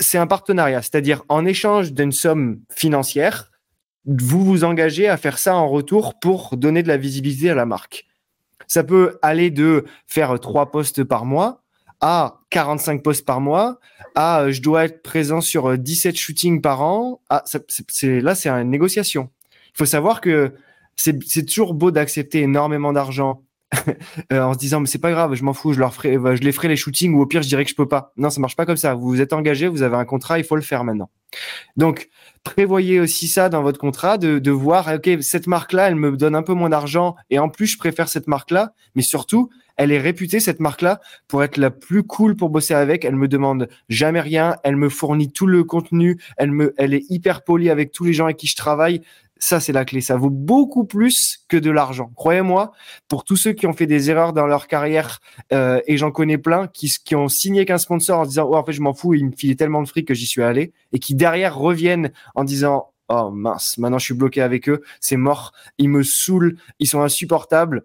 c'est un partenariat, c'est-à-dire en échange d'une somme financière, vous vous engagez à faire ça en retour pour donner de la visibilité à la marque. Ça peut aller de faire trois postes par mois à 45 postes par mois, à je dois être présent sur 17 shootings par an. Là, c'est une négociation. Il faut savoir que c'est toujours beau d'accepter énormément d'argent Euh, en se disant mais c'est pas grave, je m'en fous, je leur ferai, je les ferai les shootings ou au pire je dirais que je peux pas. Non, ça marche pas comme ça. Vous vous êtes engagé, vous avez un contrat, il faut le faire maintenant. Donc prévoyez aussi ça dans votre contrat de, de voir ok cette marque là, elle me donne un peu moins d'argent et en plus je préfère cette marque là, mais surtout elle est réputée cette marque là pour être la plus cool pour bosser avec. Elle me demande jamais rien, elle me fournit tout le contenu, elle me, elle est hyper polie avec tous les gens avec qui je travaille. Ça, c'est la clé. Ça vaut beaucoup plus que de l'argent. Croyez-moi, pour tous ceux qui ont fait des erreurs dans leur carrière, euh, et j'en connais plein, qui, qui ont signé qu'un sponsor en disant, oh, en fait, je m'en fous, il me filait tellement de fric que j'y suis allé, et qui derrière reviennent en disant, oh mince, maintenant je suis bloqué avec eux, c'est mort, ils me saoulent, ils sont insupportables.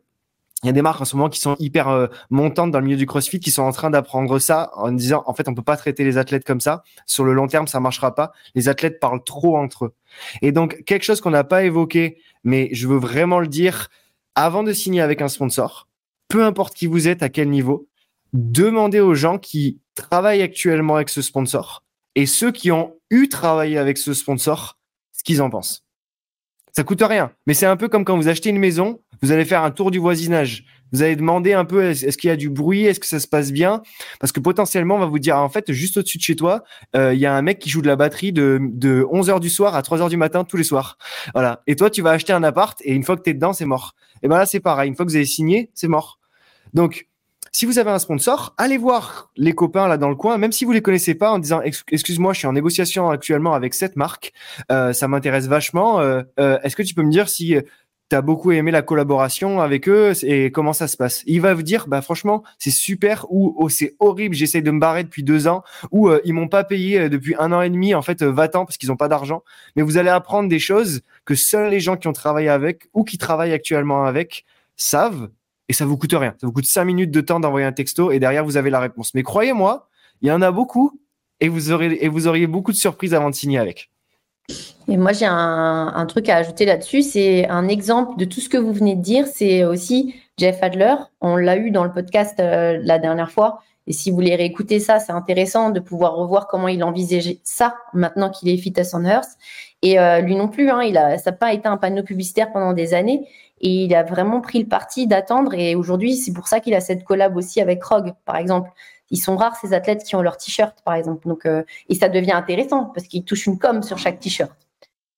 Il y a des marques en ce moment qui sont hyper euh, montantes dans le milieu du CrossFit qui sont en train d'apprendre ça en disant en fait on peut pas traiter les athlètes comme ça. Sur le long terme ça marchera pas. Les athlètes parlent trop entre eux. Et donc quelque chose qu'on n'a pas évoqué mais je veux vraiment le dire avant de signer avec un sponsor peu importe qui vous êtes à quel niveau demandez aux gens qui travaillent actuellement avec ce sponsor et ceux qui ont eu travaillé avec ce sponsor ce qu'ils en pensent. Ça coûte rien. Mais c'est un peu comme quand vous achetez une maison, vous allez faire un tour du voisinage. Vous allez demander un peu est-ce qu'il y a du bruit, est-ce que ça se passe bien? Parce que potentiellement, on va vous dire en fait, juste au-dessus de chez toi, euh, il y a un mec qui joue de la batterie de, de 11 h du soir à 3 h du matin tous les soirs. Voilà. Et toi, tu vas acheter un appart et une fois que tu es dedans, c'est mort. Et ben là, c'est pareil. Une fois que vous avez signé, c'est mort. Donc, si vous avez un sponsor, allez voir les copains là dans le coin, même si vous les connaissez pas, en disant excuse-moi, je suis en négociation actuellement avec cette marque, euh, ça m'intéresse vachement. Euh, est-ce que tu peux me dire si tu as beaucoup aimé la collaboration avec eux et comment ça se passe? Il va vous dire bah franchement c'est super ou oh, c'est horrible, j'essaye de me barrer depuis deux ans ou ils m'ont pas payé depuis un an et demi en fait va-t'en parce qu'ils ont pas d'argent. Mais vous allez apprendre des choses que seuls les gens qui ont travaillé avec ou qui travaillent actuellement avec savent et ça vous coûte rien. Ça vous coûte cinq minutes de temps d'envoyer un texto et derrière vous avez la réponse. Mais croyez-moi, il y en a beaucoup et vous auriez beaucoup de surprises avant de signer avec. Et moi j'ai un, truc à ajouter là-dessus, c'est un exemple de tout ce que vous venez de dire. C'est aussi Jeff Adler. On l'a eu dans le podcast euh, la dernière fois. Et si vous voulez réécouter ça, c'est intéressant de pouvoir revoir comment il envisageait ça maintenant qu'il est Fitness on Earth. Et euh, lui non plus, hein, il a, ça n'a pas été un panneau publicitaire pendant des années. Et il a vraiment pris le parti d'attendre. Et aujourd'hui, c'est pour ça qu'il a cette collab aussi avec Rogue, par exemple. Ils sont rares ces athlètes qui ont leur t-shirt, par exemple. Donc, euh, et ça devient intéressant parce qu'ils touchent une com sur chaque t-shirt.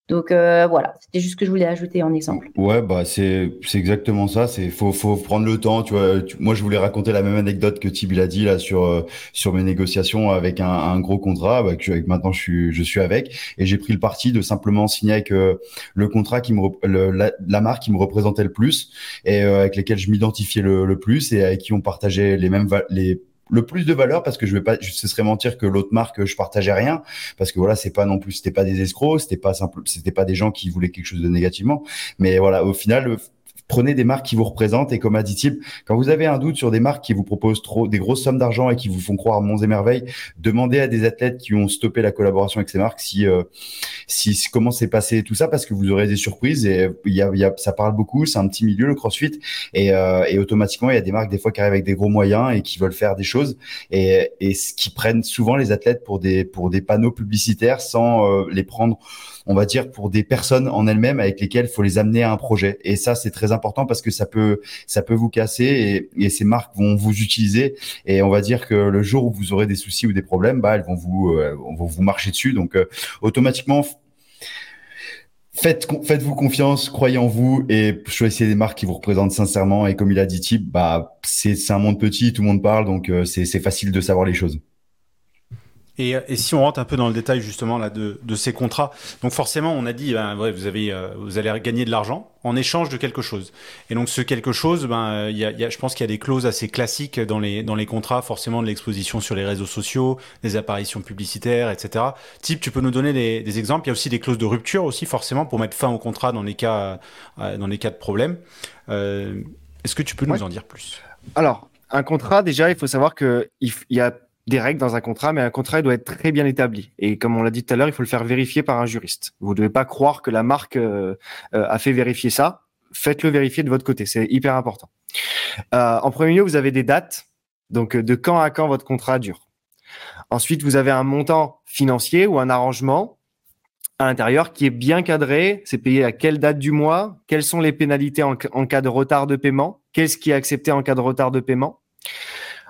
Donc euh, voilà, c'était juste ce que je voulais ajouter en exemple. Ouais, bah c'est c'est exactement ça. C'est faut faut prendre le temps. Tu vois, moi je voulais raconter la même anecdote que Tibi l'a dit là sur euh, sur mes négociations avec un, un gros contrat bah, que maintenant je suis je suis avec et j'ai pris le parti de simplement signer avec euh, le contrat qui me la, la, marque qui me représentait le plus et avec lesquels je m'identifiais le, le plus et avec qui on partageait les mêmes les le plus de valeur parce que je vais pas ce serait mentir que l'autre marque je partageais rien. Parce que voilà c'est pas non plus c'était pas des escrocs c'était pas simple c'était pas des gens qui voulaient quelque chose de négativement. Mais voilà au final prenez des marques qui vous représentent et comme a dit Tip, quand vous avez un doute sur des marques qui vous proposent trop des grosses sommes d'argent et qui vous font croire monts et merveilles, demandez à des athlètes qui ont stoppé la collaboration avec ces marques si euh, si comment s'est passé tout ça parce que vous aurez des surprises et il y a, y a, ça parle beaucoup, c'est un petit milieu le CrossFit et, euh, et automatiquement il y a des marques des fois qui arrivent avec des gros moyens et qui veulent faire des choses et et qui prennent souvent les athlètes pour des pour des panneaux publicitaires sans euh, les prendre on va dire, pour des personnes en elles-mêmes avec lesquelles il faut les amener à un projet. Et ça, c'est très important parce que ça peut, ça peut vous casser et, ces marques vont vous utiliser. Et on va dire que le jour où vous aurez des soucis ou des problèmes, bah, elles vont vous, euh, vont vous marcher dessus. Donc, euh, automatiquement, Faites, faites-vous confiance, croyez en vous et choisissez des marques qui vous représentent sincèrement. Et comme il a dit Type, bah, c'est, un monde petit, tout le monde parle, donc euh, c'est facile de savoir les choses. Et, et, si on rentre un peu dans le détail justement là de, de ces contrats, donc forcément on a dit ben, ouais, vous avez euh, vous allez gagner de l'argent en échange de quelque chose. Et donc ce quelque chose, ben il y a, y a, je pense qu'il y a des clauses assez classiques dans les dans les contrats, forcément de l'exposition sur les réseaux sociaux, des apparitions publicitaires, etc. Type, tu peux nous donner des, des, exemples. Il y a aussi des clauses de rupture aussi forcément pour mettre fin au contrat dans les cas euh, dans les cas de problème. Euh, Est-ce que tu peux nous en dire plus? Alors un contrat déjà, il faut savoir que il y a des règles dans un contrat, mais un contrat doit être très bien établi. Et comme on l'a dit tout à l'heure, il faut le faire vérifier par un juriste. Vous ne devez pas croire que la marque euh, euh, a fait vérifier ça. Faites-le vérifier de votre côté, c'est hyper important. Euh, en premier lieu, vous avez des dates, donc de quand à quand votre contrat dure. Ensuite, vous avez un montant financier ou un arrangement à l'intérieur qui est bien cadré. C'est payé à quelle date du mois? Quelles sont les pénalités en, en cas de retard de paiement? Qu'est-ce qui est accepté en cas de retard de paiement?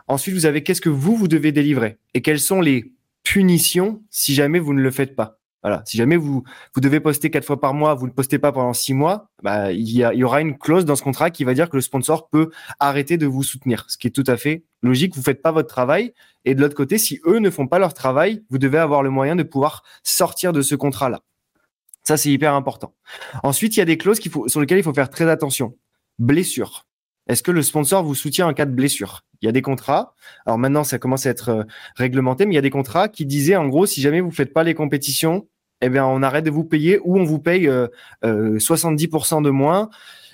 Ensuite, vous avez qu'est-ce que vous, vous devez délivrer et quelles sont les punitions si jamais vous ne le faites pas. Voilà. Si jamais vous, vous devez poster quatre fois par mois, vous ne postez pas pendant six mois, bah, il, y, aura une clause dans ce contrat qui va dire que le sponsor peut arrêter de vous soutenir, ce qui est tout à fait logique. Vous faites pas votre travail. Et de l'autre côté, si eux ne font pas leur travail, vous devez avoir le moyen de pouvoir sortir de ce contrat-là. Ça, c'est hyper important. Ensuite, il y a des clauses sur lesquelles il faut faire très attention. Blessure. Est-ce que le sponsor vous soutient en cas de blessure? Il y a des contrats. Alors maintenant, ça commence à être euh, réglementé, mais il y a des contrats qui disaient en gros, si jamais vous faites pas les compétitions, eh bien, on arrête de vous payer ou on vous paye euh, euh, 70% de moins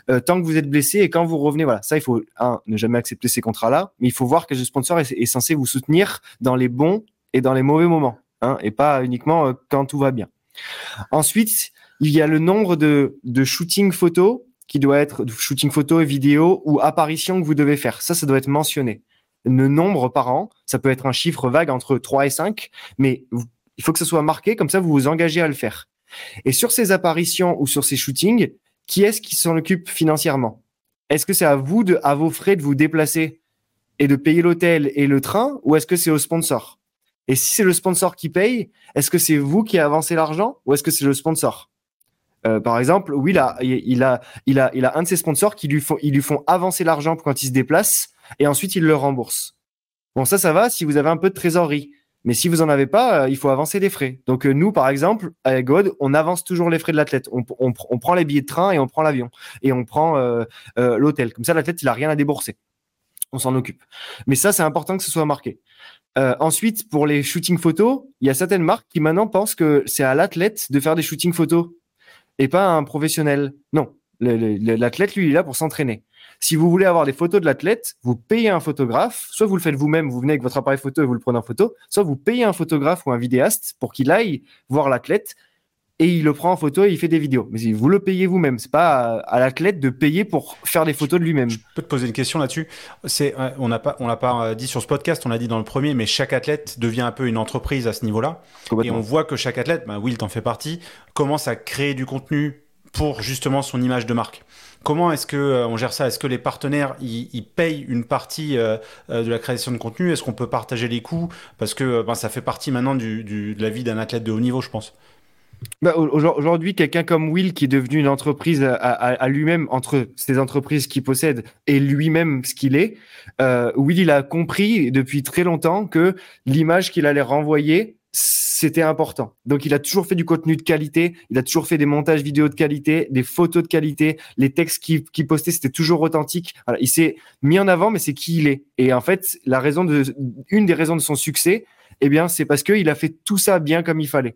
euh, tant que vous êtes blessé et quand vous revenez. Voilà, ça, il faut un, ne jamais accepter ces contrats-là, mais il faut voir que le sponsor est, censé vous soutenir dans les bons et dans les mauvais moments, hein, et pas uniquement euh, quand tout va bien. Ensuite, il y a le nombre de, de shooting photos qui doit être shooting photo et vidéo ou apparition que vous devez faire. Ça, ça doit être mentionné. Le nombre par an, ça peut être un chiffre vague entre 3 et 5, mais il faut que ça soit marqué, comme ça vous vous engagez à le faire. Et sur ces apparitions ou sur ces shootings, qui est-ce qui s'en occupe financièrement? Est-ce que c'est à vous, à vos frais, de vous déplacer et de payer l'hôtel et le train, ou est-ce que c'est au sponsor? Et si c'est le sponsor qui paye, est-ce que c'est vous qui avancez l'argent, ou est-ce que c'est le sponsor? Euh, par exemple, oui, il a, un de ses sponsors qui lui font, ils lui font avancer l'argent quand il se déplace et ensuite il le rembourse. Bon, ça, ça va si vous avez un peu de trésorerie. Mais si vous en avez pas, euh, il faut avancer les frais. Donc euh, nous, par exemple, à God, on avance toujours les frais de l'athlète. On, prend les billets de train et on prend l'avion et on prend l'hôtel. Comme ça, l'athlète, il a rien à débourser. On s'en occupe. Mais ça, c'est important que ce soit marqué. ensuite, pour les shootings photos, il y a certaines marques qui maintenant pensent que c'est à l'athlète de faire des shootings photos et pas un professionnel. Non, l'athlète, lui, il est là pour s'entraîner. Si vous voulez avoir des photos de l'athlète, vous payez un photographe, soit vous le faites vous-même, vous venez avec votre appareil photo et vous le prenez en photo, soit vous payez un photographe ou un vidéaste pour qu'il aille voir l'athlète et il le prend en photo et il fait des vidéos. Mais vous le payez vous-même, c'est pas à, l'athlète de payer pour faire des photos de lui-même. Je peux te poser une question là-dessus. C'est, on n'a pas, on l'a pas euh, dit sur ce podcast, on l'a dit dans le premier, mais chaque athlète devient un peu une entreprise à ce niveau-là. Et on voit que chaque athlète, ben Will t'en fait partie, commence à créer du contenu pour justement son image de marque. Comment est-ce que euh, on gère ça? Est-ce que les partenaires ils, payent une partie euh, de la création de contenu? Est-ce qu'on peut partager les coûts? Parce que ben, ça fait partie maintenant du, du, de la vie d'un athlète de haut niveau, je pense. Bah, Aujourd'hui, quelqu'un comme Will, qui est devenu une entreprise à, lui-même, entre ces entreprises qu'il possède et lui-même ce qu'il est, euh, Will, il a compris depuis très longtemps que l'image qu'il allait renvoyer, c'était important. Donc, il a toujours fait du contenu de qualité, il a toujours fait des montages vidéo de qualité, des photos de qualité, les textes qu'il postait, c'était toujours authentique. il s'est mis en avant, mais c'est qui il est. Et en fait, la raison une des raisons de son succès, eh bien, c'est parce qu'il a fait tout ça bien comme il fallait.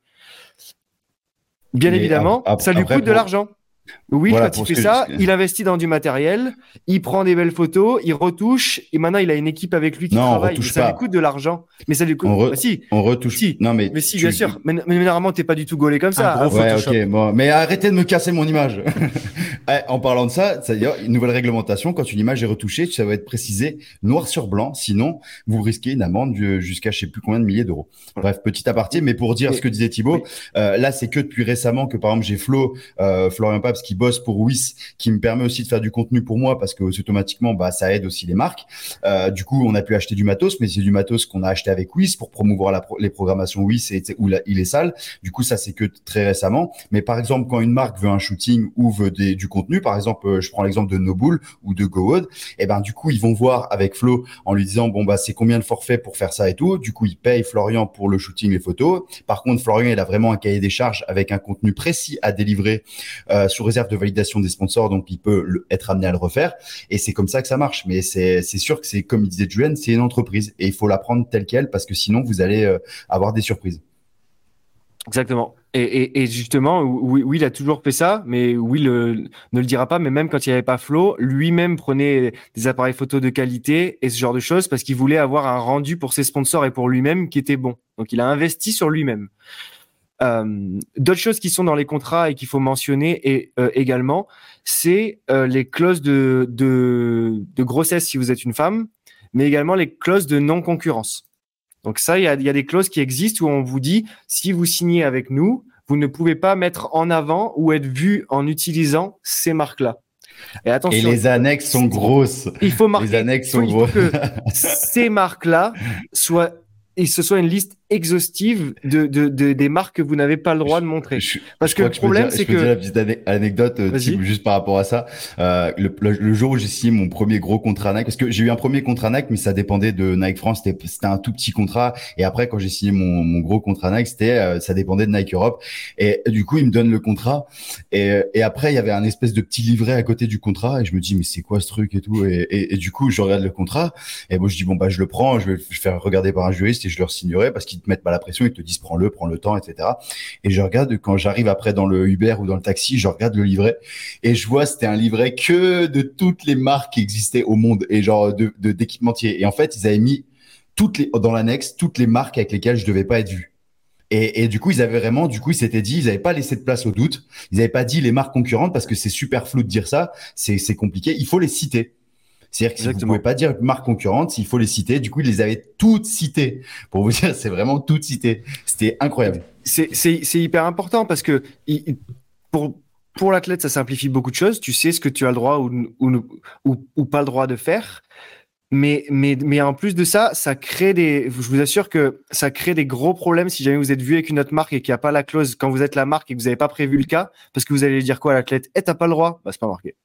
Bien évidemment, ça lui coûte de l'argent. Oui, quand il fait ça, il investit dans du matériel, il prend des belles photos, il retouche, et maintenant il a une équipe avec lui qui travaille. ça lui coûte de l'argent. Mais ça lui coûte. On, bah, si. on retouche. Si. Non, mais, mais si, bien sûr. Mais, mais normalement, t'es pas du tout gaulé comme ça. Ouais, ok. Bon. Mais arrêtez de me casser mon image. Eh, en parlant de ça, c'est-à-dire une nouvelle réglementation, quand une image est retouchée, ça va être précisé noir sur blanc. Sinon, vous risquez une amende jusqu'à je sais plus combien de milliers d'euros. Bref, petit aparté. Mais pour dire ce que disait Thibaut, euh, là, c'est que depuis récemment que par exemple j'ai Flo, euh, Florian Qui bosse pour WIS, qui me permet aussi de faire du contenu pour moi parce que automatiquement, bah, ça aide aussi les marques. Euh, du coup, on a pu acheter du matos, mais c'est du matos qu'on a acheté avec WIS pour promouvoir la, les programmations WIS et où il est sale. Du coup, ça c'est que très récemment. Mais par exemple, quand une marque veut un shooting ou veut du contenu, par exemple, euh, je prends l'exemple de Nobull ou de GoWood, et eh ben du coup, ils vont voir avec Flo en lui disant bon bah c'est combien de forfaits pour faire ça et tout. Du coup, il paye Florian pour le shooting, les photos. Par contre, Florian, il a vraiment un cahier des charges avec un contenu précis à délivrer euh, sous réserve de validation des sponsors, donc il peut être amené à le refaire. Et c'est comme ça que ça marche. Mais c'est sûr que c'est comme il disait Julien, c'est une entreprise et il faut la prendre telle quelle parce que sinon vous allez euh, avoir des surprises. Exactement. Et, justement, oui, il a toujours fait ça, mais Will ne le dira pas. Mais même quand il n'y avait pas Flo, lui-même prenait des appareils photo de qualité et ce genre de choses parce qu'il voulait avoir un rendu pour ses sponsors et pour lui-même qui était bon. Donc, il a investi sur lui-même. Euh, d'autres choses qui sont dans les contrats et qu'il faut mentionner et, euh, également, c'est euh, les clauses de, de, de, grossesse si vous êtes une femme, mais également les clauses de non-concurrence. Donc ça, il y a, y a, des clauses qui existent où on vous dit, si vous signez avec nous, vous ne pouvez pas mettre en avant ou être vu en utilisant ces marques-là. Et attention. Et les annexes sont grosses. Il faut marquer. Les annexes sont grosses. que ces marques-là soient et ce soit une liste exhaustive de, de, de, des marques que vous n'avez pas le droit de montrer. Parce que le problème, c'est que. Je peux dire la petite anecdote, euh, juste par rapport à ça. Euh, le, le, jour où j'ai signé mon premier gros contrat Nike, parce que j'ai eu un premier contrat Nike, mais ça dépendait de Nike France, c'était un tout petit contrat. Et après, quand j'ai signé mon, mon gros contrat Nike, c'était, euh, ça dépendait de Nike Europe. Et du coup, il me donne le contrat. Et, et après, il y avait un espèce de petit livret à côté du contrat. Et je me dis, mais c'est quoi ce truc et tout. Et, et, et, du coup, je regarde le contrat. Et moi, je dis, bon, bah, je le prends, je vais le faire regarder par un juriste et je leur signerai parce qu'ils te mettent pas la pression, ils te disent prends-le, prends le temps, etc. Et je regarde quand j'arrive après dans le Uber ou dans le taxi, je regarde le livret et je vois c'était un livret que de toutes les marques qui existaient au monde et genre de d'équipementiers. Et en fait, ils avaient mis toutes dans l'annexe toutes les marques avec lesquelles je devais pas être vu. Et, et, du coup, ils avaient vraiment, du coup, ils s'étaient dit, ils n'avaient pas laissé de place au doute. Ils n'avaient pas dit les marques concurrentes parce que c'est super flou de dire ça. C'est compliqué. Il faut les citer. C'est-à-dire que vous ne pouvez pas dire marque concurrente, il faut les citer. Du coup, ils les avaient toutes citées. Pour vous dire, c'est vraiment toutes citées. C'était incroyable. C'est hyper important parce que pour, pour l'athlète, ça simplifie beaucoup de choses. Tu sais ce que tu as le droit ou, ou, ou, pas le droit de faire. Mais, mais, mais en plus de ça, ça crée des. Je vous assure que ça crée des gros problèmes si jamais vous êtes vu avec une autre marque et qu'il n'y a pas la clause quand vous êtes la marque et que vous n'avez pas prévu le cas, parce que vous allez dire quoi à l'athlète? Eh, t'as pas le droit Bah, c'est pas marqué.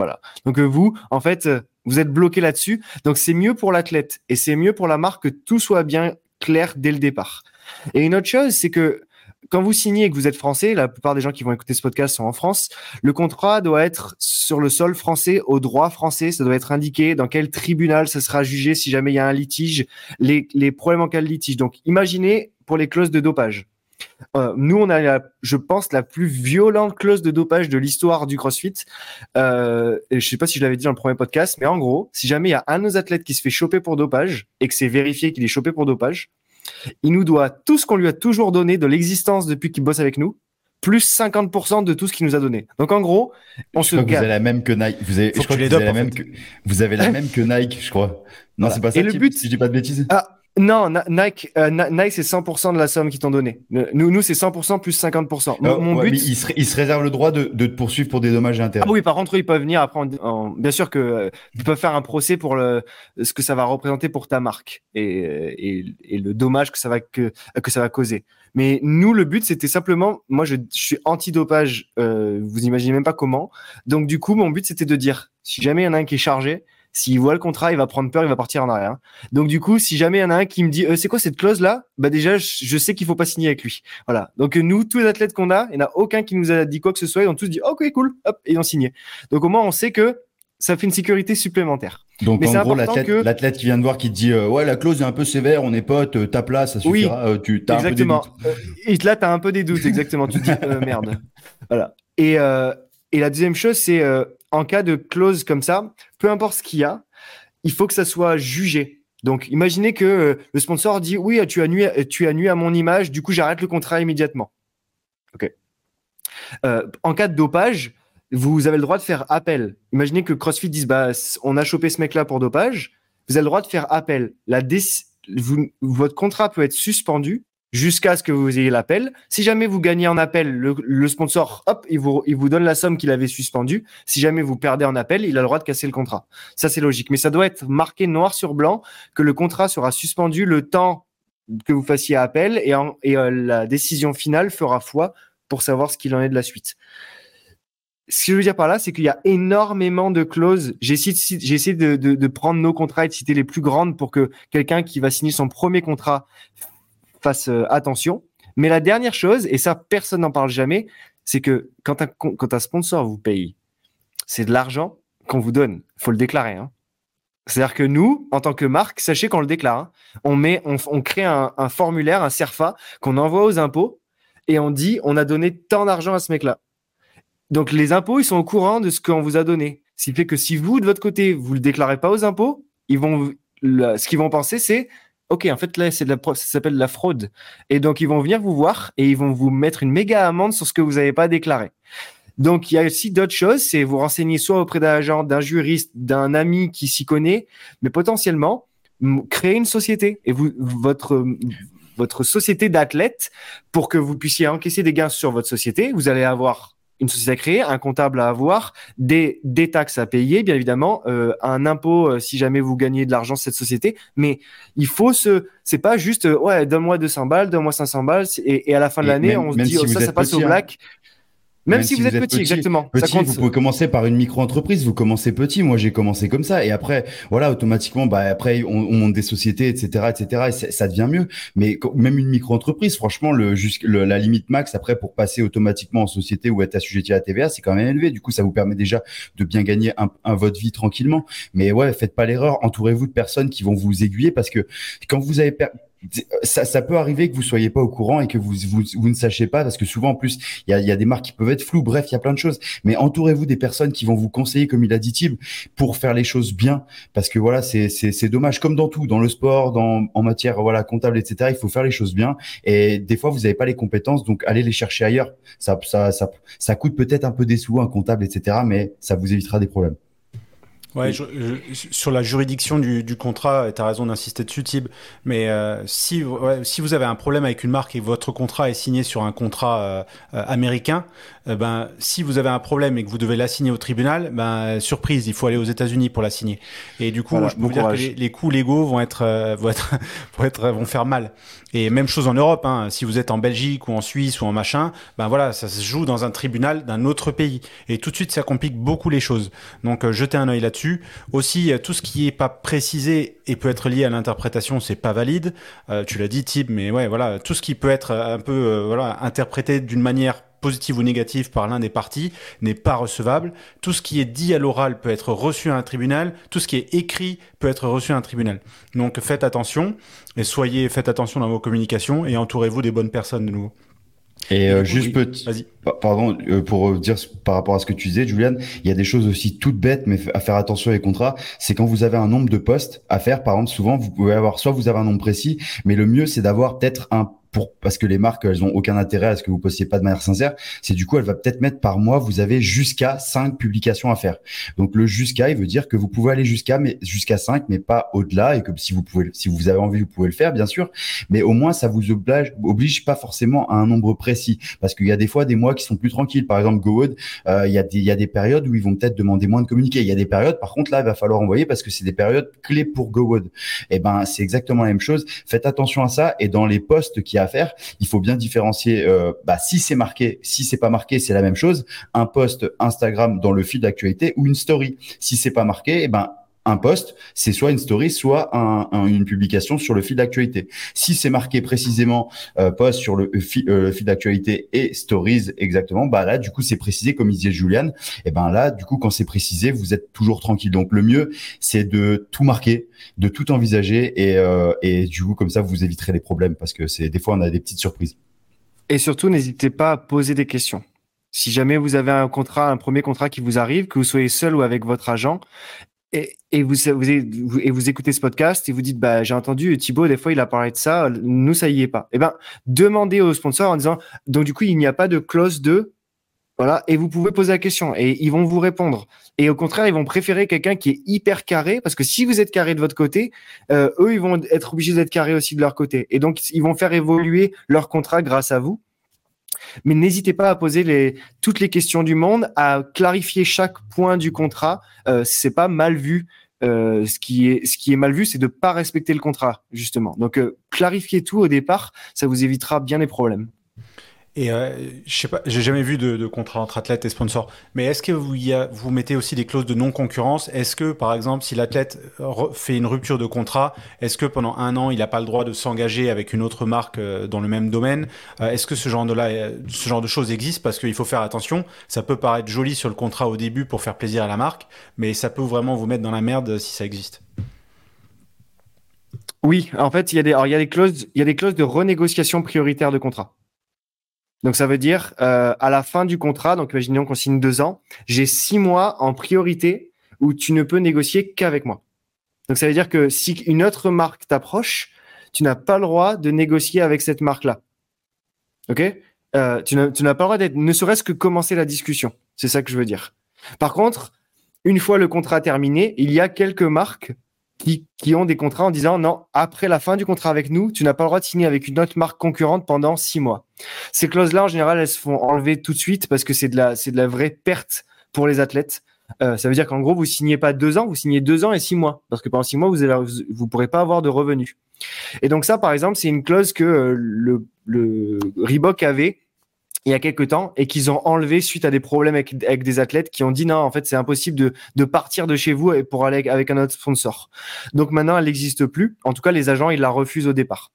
Voilà. Donc euh, vous, en fait, euh, vous êtes bloqué là-dessus. Donc c'est mieux pour l'athlète et c'est mieux pour la marque que tout soit bien clair dès le départ. Et une autre chose, c'est que quand vous signez et que vous êtes français, la plupart des gens qui vont écouter ce podcast sont en France, le contrat doit être sur le sol français, au droit français, ça doit être indiqué dans quel tribunal ça sera jugé si jamais il y a un litige, les, les problèmes en cas de litige. Donc imaginez pour les clauses de dopage. Euh, nous, on a, je pense, la plus violente clause de dopage de l'histoire du CrossFit. Euh, et je sais pas si je l'avais dit dans le premier podcast, mais en gros, si jamais il y a un de nos athlètes qui se fait choper pour dopage et que c'est vérifié qu'il est chopé pour dopage, il nous doit tout ce qu'on lui a toujours donné de l'existence depuis qu'il bosse avec nous, plus 50% de tout ce qu'il nous a donné. Donc en gros, on se crois vous avez la même que Nike. Vous avez, je crois que, vous, avez la même que, vous avez la même que Nike, je crois. Non, c'est pas ça. Et le but, si je dis pas de bêtises. Ah, Non, Nike, euh, Nike c'est 100% de la somme qu'ils t'ont donné. Nous, nous c'est 100% plus 50%. Mon, but, il se, il, se, réserve le droit de, de, te poursuivre pour des dommages intérêts. Ah oui, par contre, ils peuvent venir après. bien sûr que euh, ils peuvent faire un procès pour le, ce que ça va représenter pour ta marque et, et, et le dommage que ça va que, que ça va causer. Mais nous, le but, c'était simplement, moi, je, je suis anti-dopage. Euh, vous imaginez même pas comment. Donc, du coup, mon but, c'était de dire, si jamais il y en a un qui est chargé, s'il voit le contrat, il va prendre peur, il va partir en arrière. Donc du coup, si jamais il y en a un qui me dit euh, c'est quoi cette clause là, bah déjà je, sais qu'il faut pas signer avec lui. Voilà. Donc nous, tous les athlètes qu'on a, il n'y en a aucun qui nous a dit quoi que ce soit. Ils ont tous dit ok cool, hop, et ils ont signé. Donc au moins on sait que ça fait une sécurité supplémentaire. Donc en gros, l'athlète qui vient de voir qui te dit euh, ouais la clause est un peu sévère, on est potes, euh, ta place, ça suffira. Oui, tu as exactement. Un peu des doutes. et là, tu as un peu des doutes, exactement. tu te dis merde. Voilà. Et, et la deuxième chose, c'est en cas de clause comme ça, peu importe ce qu'il y a, il faut que ça soit jugé. Donc, imaginez que euh, le sponsor dit oui, tu as nuit, tu as à mon image, du coup, j'arrête le contrat immédiatement. Ok. Euh, en cas de dopage, vous avez le droit de faire appel. Imaginez que CrossFit dise bah, on a chopé ce mec-là pour dopage. Vous avez le droit de faire appel. La votre contrat peut être suspendu jusqu'à ce que vous ayez l'appel. Si jamais vous gagnez en appel, le, sponsor, hop, il vous, il vous donne la somme qu'il avait suspendue. Si jamais vous perdez en appel, il a le droit de casser le contrat. Ça, c'est logique. Mais ça doit être marqué noir sur blanc que le contrat sera suspendu le temps que vous fassiez appel et, euh, la décision finale fera foi pour savoir ce qu'il en est de la suite. Ce que je veux dire par là, c'est qu'il y a énormément de clauses. J'ai essayé, de, de, de, prendre nos contrats et de citer les plus grandes pour que quelqu'un qui va signer son premier contrat fasse euh, attention. Mais la dernière chose, et ça personne n'en parle jamais, c'est que quand un, un sponsor vous paye, c'est de l'argent qu'on vous donne. faut le déclarer. Hein. C'est-à-dire que nous, en tant que marque, sachez qu'on le déclare. Hein. On, crée un, formulaire, un CERFA, qu'on envoie aux impôts et on dit on a donné tant d'argent à ce mec-là. Donc les impôts, ils sont au courant de ce qu'on vous a donné. Ce qui fait que si vous, de votre côté, vous le déclarez pas aux impôts, ce qu'ils vont penser, c'est ok, en fait là, c'est de la, ça s'appelle la fraude. Et donc ils vont venir vous voir et ils vont vous mettre une méga amende sur ce que vous n'avez pas déclaré. Donc il y a aussi d'autres choses, c'est vous renseigner soit auprès d'un agent, d'un juriste, d'un ami qui s'y connaît, mais potentiellement créer une société et vous votre votre société d'athlètes pour que vous puissiez encaisser des gains sur votre société. Vous allez avoir une société à créer, un comptable à avoir, des, des taxes à payer, bien évidemment, euh, un impôt euh, si jamais vous gagnez de l'argent cette société. Mais il faut se, c'est pas juste, euh, ouais, donne-moi 200 balles, donne-moi 500 balles, et, et à la fin de l'année, on se dit, oh, ça, ça passe au hein. Même, si, vous, êtes, petit, exactement. Petit, vous pouvez commencer par une micro-entreprise, vous commencez petit. Moi, j'ai commencé comme ça. Et après, voilà, automatiquement, bah, après, on, on monte des sociétés, etc., etc., et ça devient mieux. Mais même une micro-entreprise, franchement, le, le, la limite max, après, pour passer automatiquement en société ou être assujetti à la TVA, c'est quand même élevé. Du coup, ça vous permet déjà de bien gagner un, un votre vie tranquillement. Mais ouais, faites pas l'erreur. Entourez-vous de personnes qui vont vous aiguiller parce que quand vous avez ça, ça, peut arriver que vous soyez pas au courant et que vous, vous, vous ne sachiez pas parce que souvent en plus il y a, y a, des marques qui peuvent être floues. Bref il y a plein de choses. Mais entourez-vous des personnes qui vont vous conseiller comme il a dit Tib pour faire les choses bien. Parce que voilà c'est c'est dommage. Comme dans tout dans le sport dans en matière voilà comptable etc il faut faire les choses bien. Et des fois vous n'avez pas les compétences donc allez les chercher ailleurs. Ça ça ça, ça coûte peut-être un peu des sous un comptable etc mais ça vous évitera des problèmes Ouais, je, sur la juridiction du, du contrat, tu as raison d'insister dessus, Tib, mais euh, si, ouais, si vous avez un problème avec une marque et votre contrat est signé sur un contrat euh, euh américain, euh, ben, si vous avez un problème et que vous devez la signer au tribunal, ben, surprise, il faut aller aux États-Unis pour la signer. Et du coup, je peux vous dire que les, les, coûts légaux vont être, vont être, vont être, vont faire mal. Et même chose en Europe, hein, si vous êtes en Belgique ou en Suisse ou en machin, ben voilà, ça se joue dans un tribunal d'un autre pays. Et tout de suite, ça complique beaucoup les choses. Donc, jetez un œil là-dessus aussi, euh, tout ce qui est pas précisé et peut être lié à l'interprétation, c'est pas valide. Euh, tu l'as dit, Tib, mais ouais, voilà, tout ce qui peut être un peu euh, voilà interprété d'une manière positive ou négative par l'un des partis n'est pas recevable. Tout ce qui est dit à l'oral peut être reçu à un tribunal. Tout ce qui est écrit peut être reçu à un tribunal. Donc faites attention et soyez, faites attention dans vos communications et entourez-vous des bonnes personnes de nouveau. Et euh, juste petit, pardon, euh, pour dire par rapport à ce que tu disais, Julian, il y a des choses aussi toutes bêtes, mais à faire attention avec les contrats. C'est quand vous avez un nombre de postes à faire, par exemple, souvent vous pouvez avoir, soit vous avez un nombre précis, mais le mieux c'est d'avoir peut-être un pour parce que les marques elles ont aucun intérêt à ce que vous postiez pas de manière sincère, c'est du coup elle va peut-être mettre par mois vous avez jusqu'à 5 publications à faire. Donc le jusqu'à il veut dire que vous pouvez aller jusqu'à mais jusqu'à 5 mais pas au-delà et que si vous pouvez si vous avez envie vous pouvez le faire bien sûr, mais au moins ça vous oblige oblige pas forcément à un nombre précis parce qu'il y a des fois des mois qui sont plus tranquilles. Par exemple GoWood, euh, il y a des il y a des périodes où ils vont peut-être demander moins de communiquer. Il y a des périodes par contre là il va falloir envoyer parce que c'est des périodes clés pour GoWood. Et eh ben c'est exactement la même chose. Faites attention à ça et dans les posts a à faire, il faut bien différencier. Euh, bah, si c'est marqué, si c'est pas marqué, c'est la même chose. Un post Instagram dans le fil d'actualité ou une story. Si c'est pas marqué, eh ben un post, c'est soit une story, soit une publication sur le fil d'actualité. Si c'est marqué précisément euh, post sur le, euh, fil d'actualité et stories exactement, bah là du coup c'est précisé comme disait Julian. Et ben là du coup quand c'est précisé, vous êtes toujours tranquille. Donc le mieux c'est de tout marquer, de tout envisager et, euh, et du coup comme ça vous éviterez les problèmes parce que c'est des fois on a des petites surprises. Et surtout n'hésitez pas à poser des questions. Si jamais vous avez un contrat, un premier contrat qui vous arrive, que vous soyez seul ou avec votre agent, et, vous écoutez ce podcast et vous dites bah j'ai entendu Thibaut des fois il a parlé de ça nous ça y est pas. Et eh ben demandez au sponsor en disant donc du coup il n'y a pas de clause de voilà et vous pouvez poser la question et ils vont vous répondre. Et au contraire ils vont préférer quelqu'un qui est hyper carré parce que si vous êtes carré de votre côté euh, eux ils vont être obligés d'être carrés aussi de leur côté. Et donc ils vont faire évoluer leur contrat grâce à vous mais n'hésitez pas à poser toutes les questions du monde, à clarifier chaque point du contrat. Euh, c'est pas mal vu. Euh, ce qui est mal vu, c'est de pas respecter le contrat justement. Donc euh, clarifiez tout au départ, ça vous évitera bien les problèmes. Et euh, je sais pas, j'ai jamais vu de, contrat entre athlète et sponsor. Mais est-ce que vous, mettez aussi des clauses de non-concurrence? Est-ce que, par exemple, si l'athlète fait une rupture de contrat, est-ce que pendant un an, il n'a pas le droit de s'engager avec une autre marque euh, dans le même domaine? Euh, Est-ce que ce genre de de choses existe Parce qu'il faut faire attention. Ça peut paraître joli sur le contrat au début pour faire plaisir à la marque, mais ça peut vraiment vous mettre dans la merde si ça existe. Oui, en fait, il y a des clauses de renégociation prioritaire de contrat. Donc ça veut dire euh, à la fin du contrat, donc imaginons qu'on signe deux ans, j'ai six mois en priorité où tu ne peux négocier qu'avec moi. Donc ça veut dire que si une autre marque t'approche, tu n'as pas le droit de négocier avec cette marque-là. Ok? Euh, Tu n'as pas le droit d'être, ne serait-ce que commencer la discussion. C'est ça que je veux dire. Par contre, une fois le contrat terminé, il y a quelques marques qui, ont des contrats en disant non, après la fin du contrat avec nous, tu n'as pas le droit de signer avec une autre marque concurrente pendant six mois. Ces clauses-là, en général, elles se font enlever tout de suite parce que c'est de la, c'est de la vraie perte pour les athlètes. Euh, ça veut dire qu'en gros, vous signez pas deux ans, vous signez deux ans et six mois, parce que pendant six mois, vous ne vous pourrez pas avoir de revenus. Et donc ça, par exemple, c'est une clause que euh, le, le Reebok avait il y a quelques temps et qu'ils ont enlevé suite à des problèmes avec, des athlètes qui ont dit non, en fait, c'est impossible de, de, partir de chez vous pour aller avec un autre sponsor. Donc maintenant, elle n'existe plus. En tout cas, les agents, ils la refusent au départ.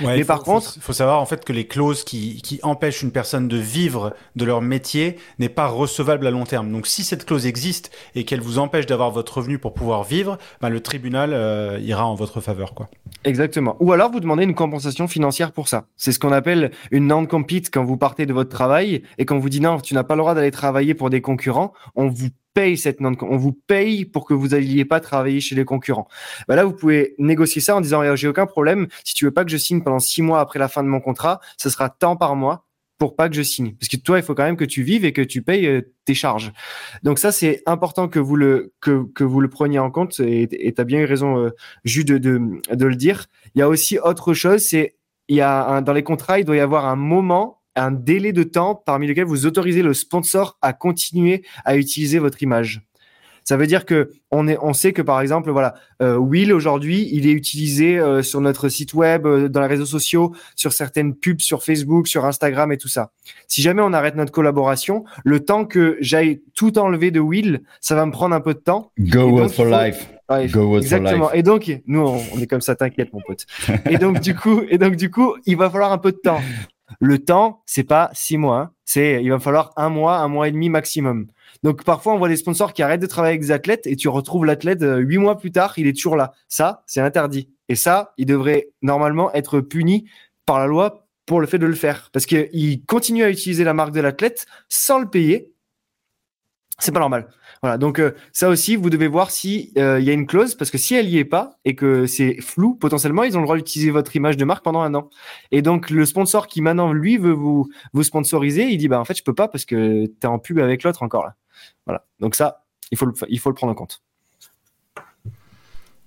Ouais, mais par contre, il faut savoir en fait que les clauses qui, qui empêchent une personne de vivre de leur métier n'est pas recevable à long terme. Donc, si cette clause existe et qu'elle vous empêche d'avoir votre revenu pour pouvoir vivre, bah, le tribunal euh, ira en votre faveur, quoi. Exactement. Ou alors vous demandez une compensation financière pour ça. C'est ce qu'on appelle une non-compete quand vous partez de votre travail et quand vous dit non, tu n'as pas le droit d'aller travailler pour des concurrents, on vous paye cette non on vous paye pour que vous n'alliez pas travailler chez les concurrents. Bah là, vous pouvez négocier ça en disant j'ai aucun problème. Si tu veux pas que je signe pendant six mois après la fin de mon contrat, ce sera tant par mois pour pas que je signe. Parce que toi, il faut quand même que tu vives et que tu payes euh, tes charges. Donc ça, c'est important que vous le que, que vous le preniez en compte. Et tu as bien eu raison, euh, Jus, de, de, de le dire. Il y a aussi autre chose, c'est il y a un, dans les contrats, il doit y avoir un moment un délai de temps parmi lequel vous autorisez le sponsor à continuer à utiliser votre image. Ça veut dire que on, est, on sait que par exemple, voilà, euh, Will aujourd'hui, il est utilisé euh, sur notre site web, euh, dans les réseaux sociaux, sur certaines pubs sur Facebook, sur Instagram et tout ça. Si jamais on arrête notre collaboration, le temps que j'aille tout enlever de Will, ça va me prendre un peu de temps. Go for life. Go exactement. Et donc, nous, on, on est comme ça, t'inquiète, mon pote. et donc, du coup, et donc, du coup, il va falloir un peu de temps. Le temps, c'est pas six mois, hein. c'est il va falloir un mois, un mois et demi maximum. Donc parfois on voit des sponsors qui arrêtent de travailler avec des athlètes et tu retrouves l'athlète euh, huit mois plus tard, il est toujours là. Ça, c'est interdit. Et ça, il devrait normalement être puni par la loi pour le fait de le faire, parce qu'il continue à utiliser la marque de l'athlète sans le payer. C'est pas normal. Voilà. Donc euh, ça aussi, vous devez voir si euh, il y a une clause parce que si elle y est pas et que c'est flou, potentiellement ils ont le droit d'utiliser votre image de marque pendant un an. Et donc le sponsor qui maintenant lui veut vous vous sponsoriser, il dit bah en fait je peux pas parce que tu es en pub avec l'autre encore là. Voilà. Donc ça, il faut il faut le prendre en compte.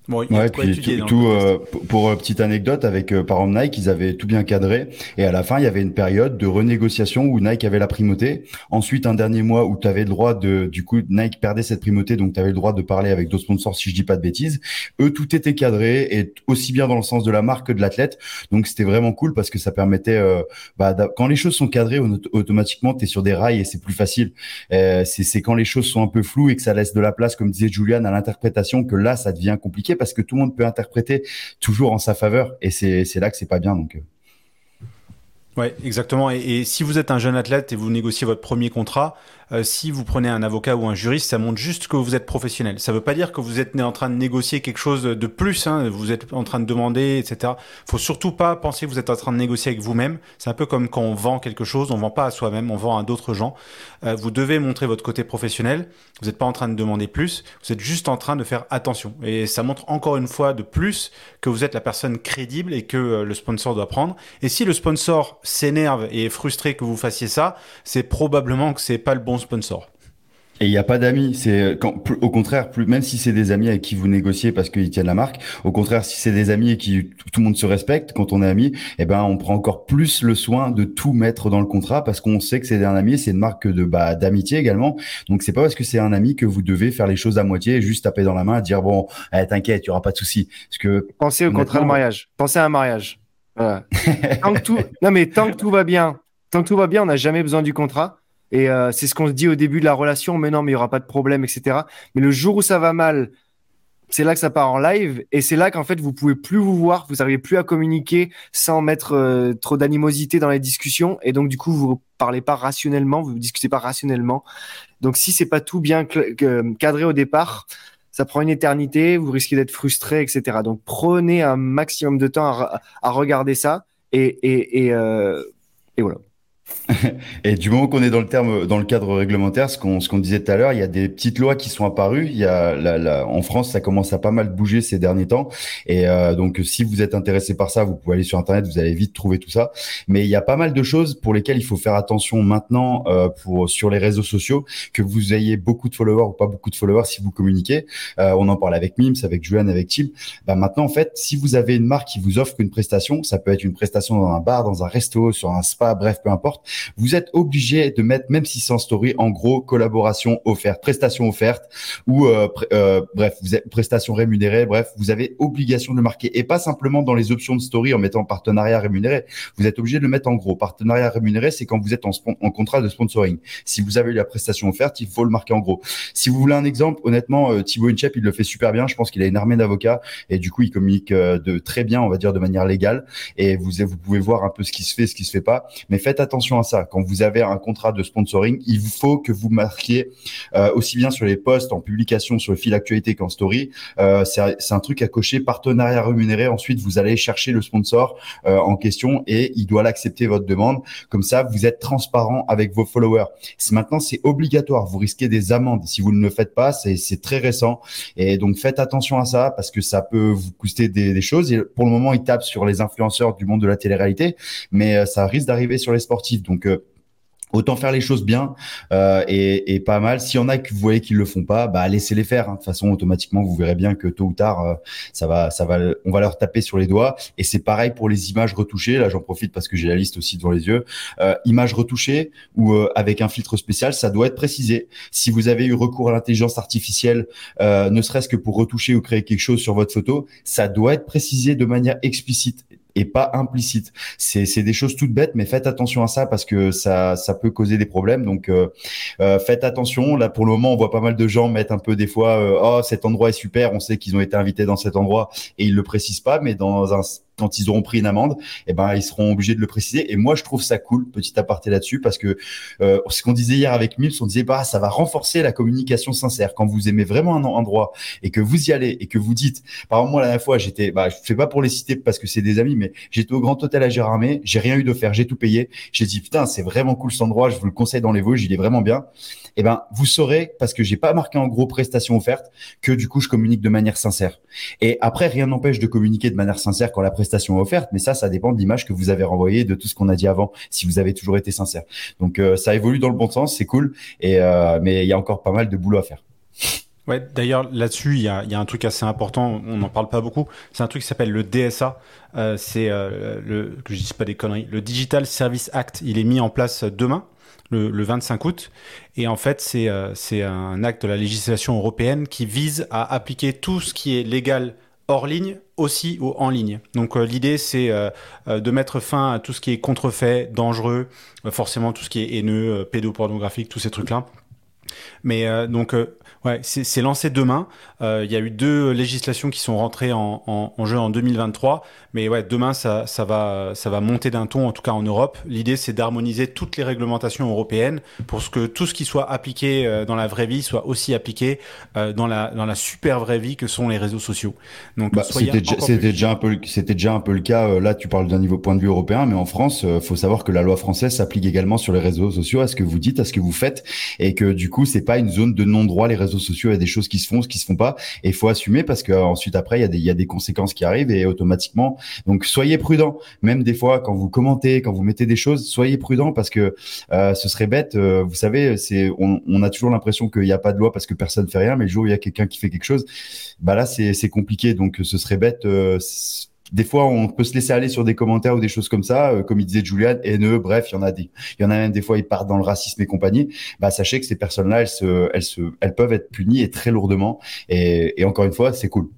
Bon, ouais, puis tout, euh, pour, euh, petite anecdote avec euh, par exemple Nike, ils avaient tout bien cadré et à la fin il y avait une période de renégociation où Nike avait la primauté. Ensuite un dernier mois où tu avais le droit de, du coup Nike perdait cette primauté donc tu avais le droit de parler avec d'autres sponsors si je dis pas de bêtises. Eux tout était cadré et aussi bien dans le sens de la marque que de l'athlète. Donc c'était vraiment cool parce que ça permettait, euh, bah, quand les choses sont cadrées automatiquement tu es sur des rails et c'est plus facile. c'est quand les choses sont un peu floues et que ça laisse de la place comme disait Julian à l'interprétation que là ça devient compliqué parce que tout le monde peut interpréter toujours en sa faveur. Et c'est là que c'est pas bien. Donc. Euh. Ouais, exactement. et, si vous êtes un jeune athlète et vous négociez votre premier contrat, euh, si vous prenez un avocat ou un juriste, ça montre juste que vous êtes professionnel. Ça ne veut pas dire que vous êtes en train de négocier quelque chose de plus, hein, vous êtes en train de demander, etc. faut surtout pas penser que vous êtes en train de négocier avec vous-même. C'est un peu comme quand on vend quelque chose, on vend pas à soi-même, on vend à d'autres gens. Euh, vous devez montrer votre côté professionnel. Vous n'êtes pas en train de demander plus, vous êtes juste en train de faire attention. Et ça montre encore une fois de plus que vous êtes la personne crédible et que euh, le sponsor doit prendre. Et si le sponsor s'énerve et est frustré que vous fassiez ça, c'est probablement que c'est pas le bon sponsor. Et il n'y a pas d'amis. C'est au contraire, plus, même si c'est des amis avec qui vous négociez parce qu'ils tiennent la marque. Au contraire, si c'est des amis et qui tout le monde se respecte quand on est amis, eh ben on prend encore plus le soin de tout mettre dans le contrat parce qu'on sait que c'est un ami, c'est une marque de bah, d'amitié également. Donc c'est pas parce que c'est un ami que vous devez faire les choses à moitié et juste taper dans la main et dire bon, eh, t'inquiète, il y aura pas de souci. Parce que pensez au contrat de mariage. Pensez à un mariage. tant que tout, non mais tant que tout va bien, tant que tout va bien, on n'a jamais besoin du contrat. Et euh, c'est ce qu'on se dit au début de la relation, mais non, mais il y aura pas de problème, etc. Mais le jour où ça va mal, c'est là que ça part en live, et c'est là qu'en fait vous pouvez plus vous voir, vous n'arrivez plus à communiquer sans mettre euh, trop d'animosité dans les discussions, et donc du coup vous parlez pas rationnellement, vous discutez pas rationnellement. Donc si c'est pas tout bien cadré au départ, ça prend une éternité, vous risquez d'être frustré, etc. Donc prenez un maximum de temps à, à regarder ça, et, et, et, euh, et voilà. Et du moment qu'on est dans le terme, dans le cadre réglementaire, ce qu'on qu'on disait tout à l'heure, il y a des petites lois qui sont apparues. Il y a la, la, en France, ça commence à pas mal bouger ces derniers temps. Et euh, donc, si vous êtes intéressé par ça, vous pouvez aller sur internet, vous allez vite trouver tout ça. Mais il y a pas mal de choses pour lesquelles il faut faire attention maintenant euh, pour sur les réseaux sociaux, que vous ayez beaucoup de followers ou pas beaucoup de followers si vous communiquez. Euh, on en parle avec Mims, avec Juan, avec Tim. Bah maintenant, en fait, si vous avez une marque qui vous offre une prestation, ça peut être une prestation dans un bar, dans un resto, sur un spa, bref, peu importe vous êtes obligé de mettre, même si c'est en story, en gros, collaboration offerte, prestation offerte, ou euh, euh, bref, vous êtes prestation rémunérée, bref, vous avez obligation de le marquer et pas simplement dans les options de story en mettant partenariat rémunéré. Vous êtes obligé de le mettre en gros. Partenariat rémunéré, c'est quand vous êtes en, en contrat de sponsoring. Si vous avez eu la prestation offerte, il faut le marquer en gros. Si vous voulez un exemple, honnêtement, euh, Thibaut Inchep, il le fait super bien. Je pense qu'il a une armée d'avocats et du coup, il communique euh, de très bien, on va dire, de manière légale. Et vous, vous pouvez voir un peu ce qui se fait, ce qui se fait pas. Mais faites attention à ça quand vous avez un contrat de sponsoring, il faut que vous marquiez euh, aussi bien sur les posts, en publication, sur le fil actualité qu'en story. Euh, c'est un truc à cocher, partenariat rémunéré. Ensuite, vous allez chercher le sponsor euh, en question et il doit l'accepter votre demande. Comme ça, vous êtes transparent avec vos followers. Maintenant, c'est obligatoire. Vous risquez des amendes si vous ne le faites pas. C'est très récent et donc faites attention à ça parce que ça peut vous coûter des, choses. Pour le moment, ils tapent sur les influenceurs du monde de la télé-réalité, mais ça risque d'arriver sur les sportifs. Donc Autant faire les choses bien euh, et, et, pas mal. S'il y en a que vous voyez qu'ils le font pas, bah laissez-les faire. Hein. De toute façon, automatiquement, vous verrez bien que tôt ou tard, euh, ça va, ça va, on va leur taper sur les doigts. Et c'est pareil pour les images retouchées. Là, j'en profite parce que j'ai la liste aussi devant les yeux. Euh, images retouchées ou euh, avec un filtre spécial, ça doit être précisé. Si vous avez eu recours à l'intelligence artificielle, euh, ne serait-ce que pour retoucher ou créer quelque chose sur votre photo, ça doit être précisé de manière explicite et pas implicite. C'est des choses toutes bêtes, mais faites attention à ça parce que ça, ça peut causer des problèmes. Donc, euh, euh, faites attention. Là, pour le moment, on voit pas mal de gens mettre un peu des fois, euh, oh, cet endroit est super, on sait qu'ils ont été invités dans cet endroit et ils le précisent pas, mais dans un quand ils auront pris une amende, eh ben ils seront obligés de le préciser. Et moi, je trouve ça cool, petit aparté là-dessus, parce que euh, ce qu'on disait hier avec Mims, on disait bah ça va renforcer la communication sincère. Quand vous aimez vraiment un endroit et que vous y allez et que vous dites, par exemple moi la dernière fois, j'étais, bah je fais pas pour les citer parce que c'est des amis, mais j'étais au Grand Hôtel à Gérardmer, j'ai rien eu d'offert, j'ai tout payé. J'ai dit putain c'est vraiment cool cet endroit, je vous le conseille dans les Vosges, il est vraiment bien. Eh ben vous saurez parce que j'ai pas marqué en gros prestations offertes que du coup je communique de manière sincère. Et après rien n'empêche de communiquer de manière sincère quand la prestation est offerte, mais ça ça dépend de l'image que vous avez renvoyée, de tout ce qu'on a dit avant, si vous avez toujours été sincère. Donc euh, ça évolue dans le bon sens, c'est cool. Et euh, mais il y a encore pas mal de boulot à faire. Ouais, d'ailleurs là-dessus, il y a, un truc assez important. On n'en parle pas beaucoup. C'est un truc qui s'appelle le DSA. Euh, c'est le que je dise pas des conneries. Le Digital Service Act. Il est mis en place demain. Le, le 25 août. Et en fait, c'est un acte de la législation européenne qui vise à appliquer tout ce qui est légal hors ligne aussi ou en ligne. Donc euh, l'idée c'est euh, euh, de mettre fin à tout ce qui est contrefait, dangereux, forcément tout ce qui est haineux, pédopornographique, tous ces trucs-là. Mais donc Ouais, c'est lancé demain. Euh, il y a eu deux législations qui sont rentrées en, en, en, jeu en 2023, mais ouais, demain ça, ça va ça va monter d'un ton, en tout cas en Europe. L'idée c'est d'harmoniser toutes les réglementations européennes pour ce que tout ce qui soit appliqué euh, dans la vraie vie soit aussi appliqué euh, dans la dans la super vraie vie que sont les réseaux sociaux. Donc bah, c'était déjà, déjà un peu c'était déjà un peu le cas. Là, tu parles d'un niveau point de vue européen, mais en France, faut savoir que la loi française s'applique également sur les réseaux sociaux, à ce que vous dites, à ce que vous faites, et que du coup, c'est pas une zone de non-droit les réseaux sociaux, il y a des choses qui se font, ce qui se font pas, et il faut assumer parce que ensuite après il y a des il y a des conséquences qui arrivent et automatiquement. Donc soyez prudents, même des fois quand vous commentez, quand vous mettez des choses, soyez prudents parce que euh, ce serait bête. Euh, vous savez, c'est on, on, a toujours l'impression qu'il n'y a pas de loi parce que personne fait rien, mais le jour où il y a quelqu'un qui fait quelque chose, bah là c'est c'est compliqué. Donc ce serait bête. Euh, des fois, on peut se laisser aller sur des commentaires ou des choses comme ça, euh, comme il disait Julian, haineux, bref, il y en a des, il y en a même des fois, ils partent dans le racisme et compagnie. Bah, sachez que ces personnes-là, elles se, elles se, elles peuvent être punies et très lourdement. Et, et encore une fois, c'est cool.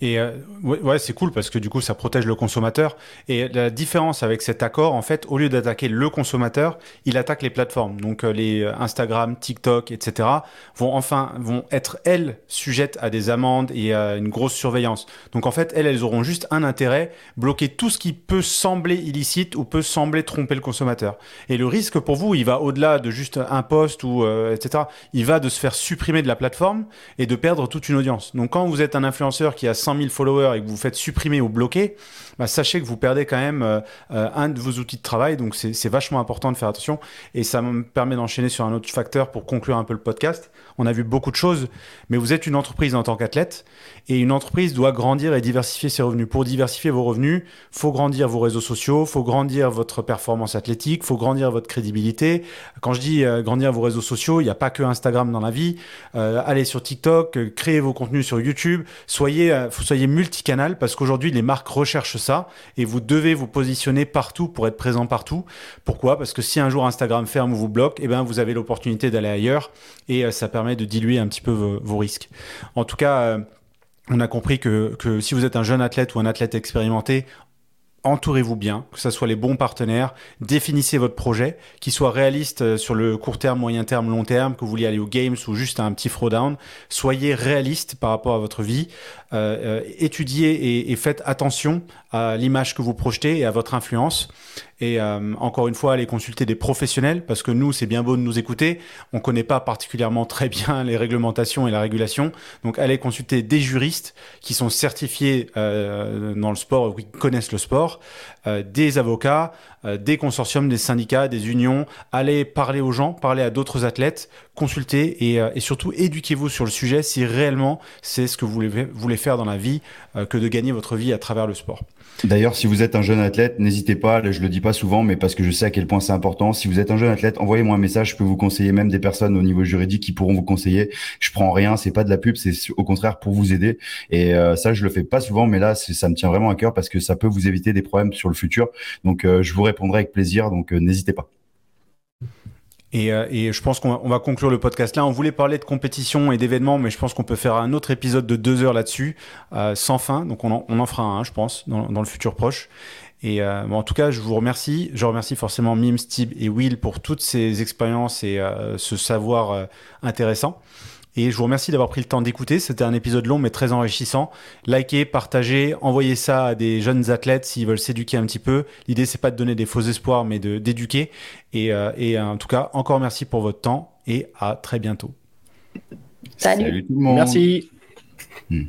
Et euh, ouais, c'est cool parce que du coup, ça protège le consommateur. Et la différence avec cet accord, en fait, au lieu d'attaquer le consommateur, il attaque les plateformes. Donc euh, les euh, Instagram, TikTok, etc. vont enfin vont être elles sujettes à des amendes et à une grosse surveillance. Donc en fait, elles, elles auront juste un intérêt bloquer tout ce qui peut sembler illicite ou peut sembler tromper le consommateur. Et le risque pour vous, il va au-delà de juste un post ou etc. Il va de se faire supprimer de la plateforme et de perdre toute une audience. Donc quand vous êtes un influenceur qui a 100 000 followers et que vous faites supprimer ou bloquer, bah, sachez que vous perdez quand même euh, euh, un de vos outils de travail. Donc c'est vachement important de faire attention. Et ça me permet d'enchaîner sur un autre facteur pour conclure un peu le podcast. On a vu beaucoup de choses, mais vous êtes une entreprise en tant qu'athlète et une entreprise doit grandir et diversifier ses revenus. Pour diversifier vos revenus, faut grandir vos réseaux sociaux, faut grandir votre performance athlétique, faut grandir votre crédibilité. Quand je dis euh, grandir vos réseaux sociaux, il n'y a pas que Instagram dans la vie. allez sur TikTok, créez vos contenus sur YouTube, soyez, soyez multicanal parce qu'aujourd'hui les marques recherchent ça et vous devez vous positionner partout pour être présent partout. Pourquoi? Parce que si un jour Instagram ferme ou vous bloque, eh ben vous avez l'opportunité d'aller ailleurs et euh, ça permet de diluer un petit peu vos, risques. En tout cas, euh, on a compris que, que, si vous êtes un jeune athlète ou un athlète expérimenté, entourez-vous bien, que ce soit les bons partenaires, définissez votre projet, qu'il soit réaliste euh, sur le court terme, moyen terme, long terme, que vous vouliez aller aux games ou juste à un petit throwdown. Soyez réaliste par rapport à votre vie, euh, étudiez et, et, faites attention à l'image que vous projetez et à votre influence. Et euh, encore une fois, allez consulter des professionnels parce que nous, c'est bien beau de nous écouter. On connaît pas particulièrement très bien les réglementations et la régulation. Donc, allez consulter des juristes qui sont certifiés euh, dans le sport, qui connaissent le sport, euh, des avocats, euh, des consortiums, des syndicats, des unions. Allez parler aux gens, parler à d'autres athlètes, consulter et, euh, surtout éduquez-vous sur le sujet si réellement c'est ce que vous voulez faire dans la vie que de gagner votre vie à travers le sport. D'ailleurs, si vous êtes un jeune athlète, n'hésitez pas, je le dis pas souvent, mais parce que je sais à quel point c'est important. Si vous êtes un jeune athlète, envoyez-moi un message, je peux vous conseiller même des personnes au niveau juridique qui pourront vous conseiller. Je prends rien, c'est pas de la pub, c'est au contraire pour vous aider. Et euh, ça, je le fais pas souvent, mais là, ça me tient vraiment à cœur parce que ça peut vous éviter des problèmes sur le futur. Donc, euh, je vous répondrai avec plaisir, donc euh, n'hésitez pas. Et, euh, et, je pense qu'on va, on va, conclure le podcast là. On voulait parler de compétition et d'événements, mais je pense qu'on peut faire un autre épisode de deux heures là-dessus, euh, sans fin. Donc on en, on en, fera un, je pense, dans, dans le futur proche. Et euh, bon, en tout cas, je vous remercie. Je remercie forcément Mim, Steve et Will pour toutes ces expériences et euh, ce savoir euh, intéressant. Et je vous remercie d'avoir pris le temps d'écouter. C'était un épisode long mais très enrichissant. Likez, partagez, envoyez ça à des jeunes athlètes s'ils veulent s'éduquer un petit peu. L'idée c'est pas de donner des faux espoirs mais de d'éduquer. Et, euh, et en tout cas, encore merci pour votre temps et à très bientôt. Salut. tout le monde. Merci. Hmm.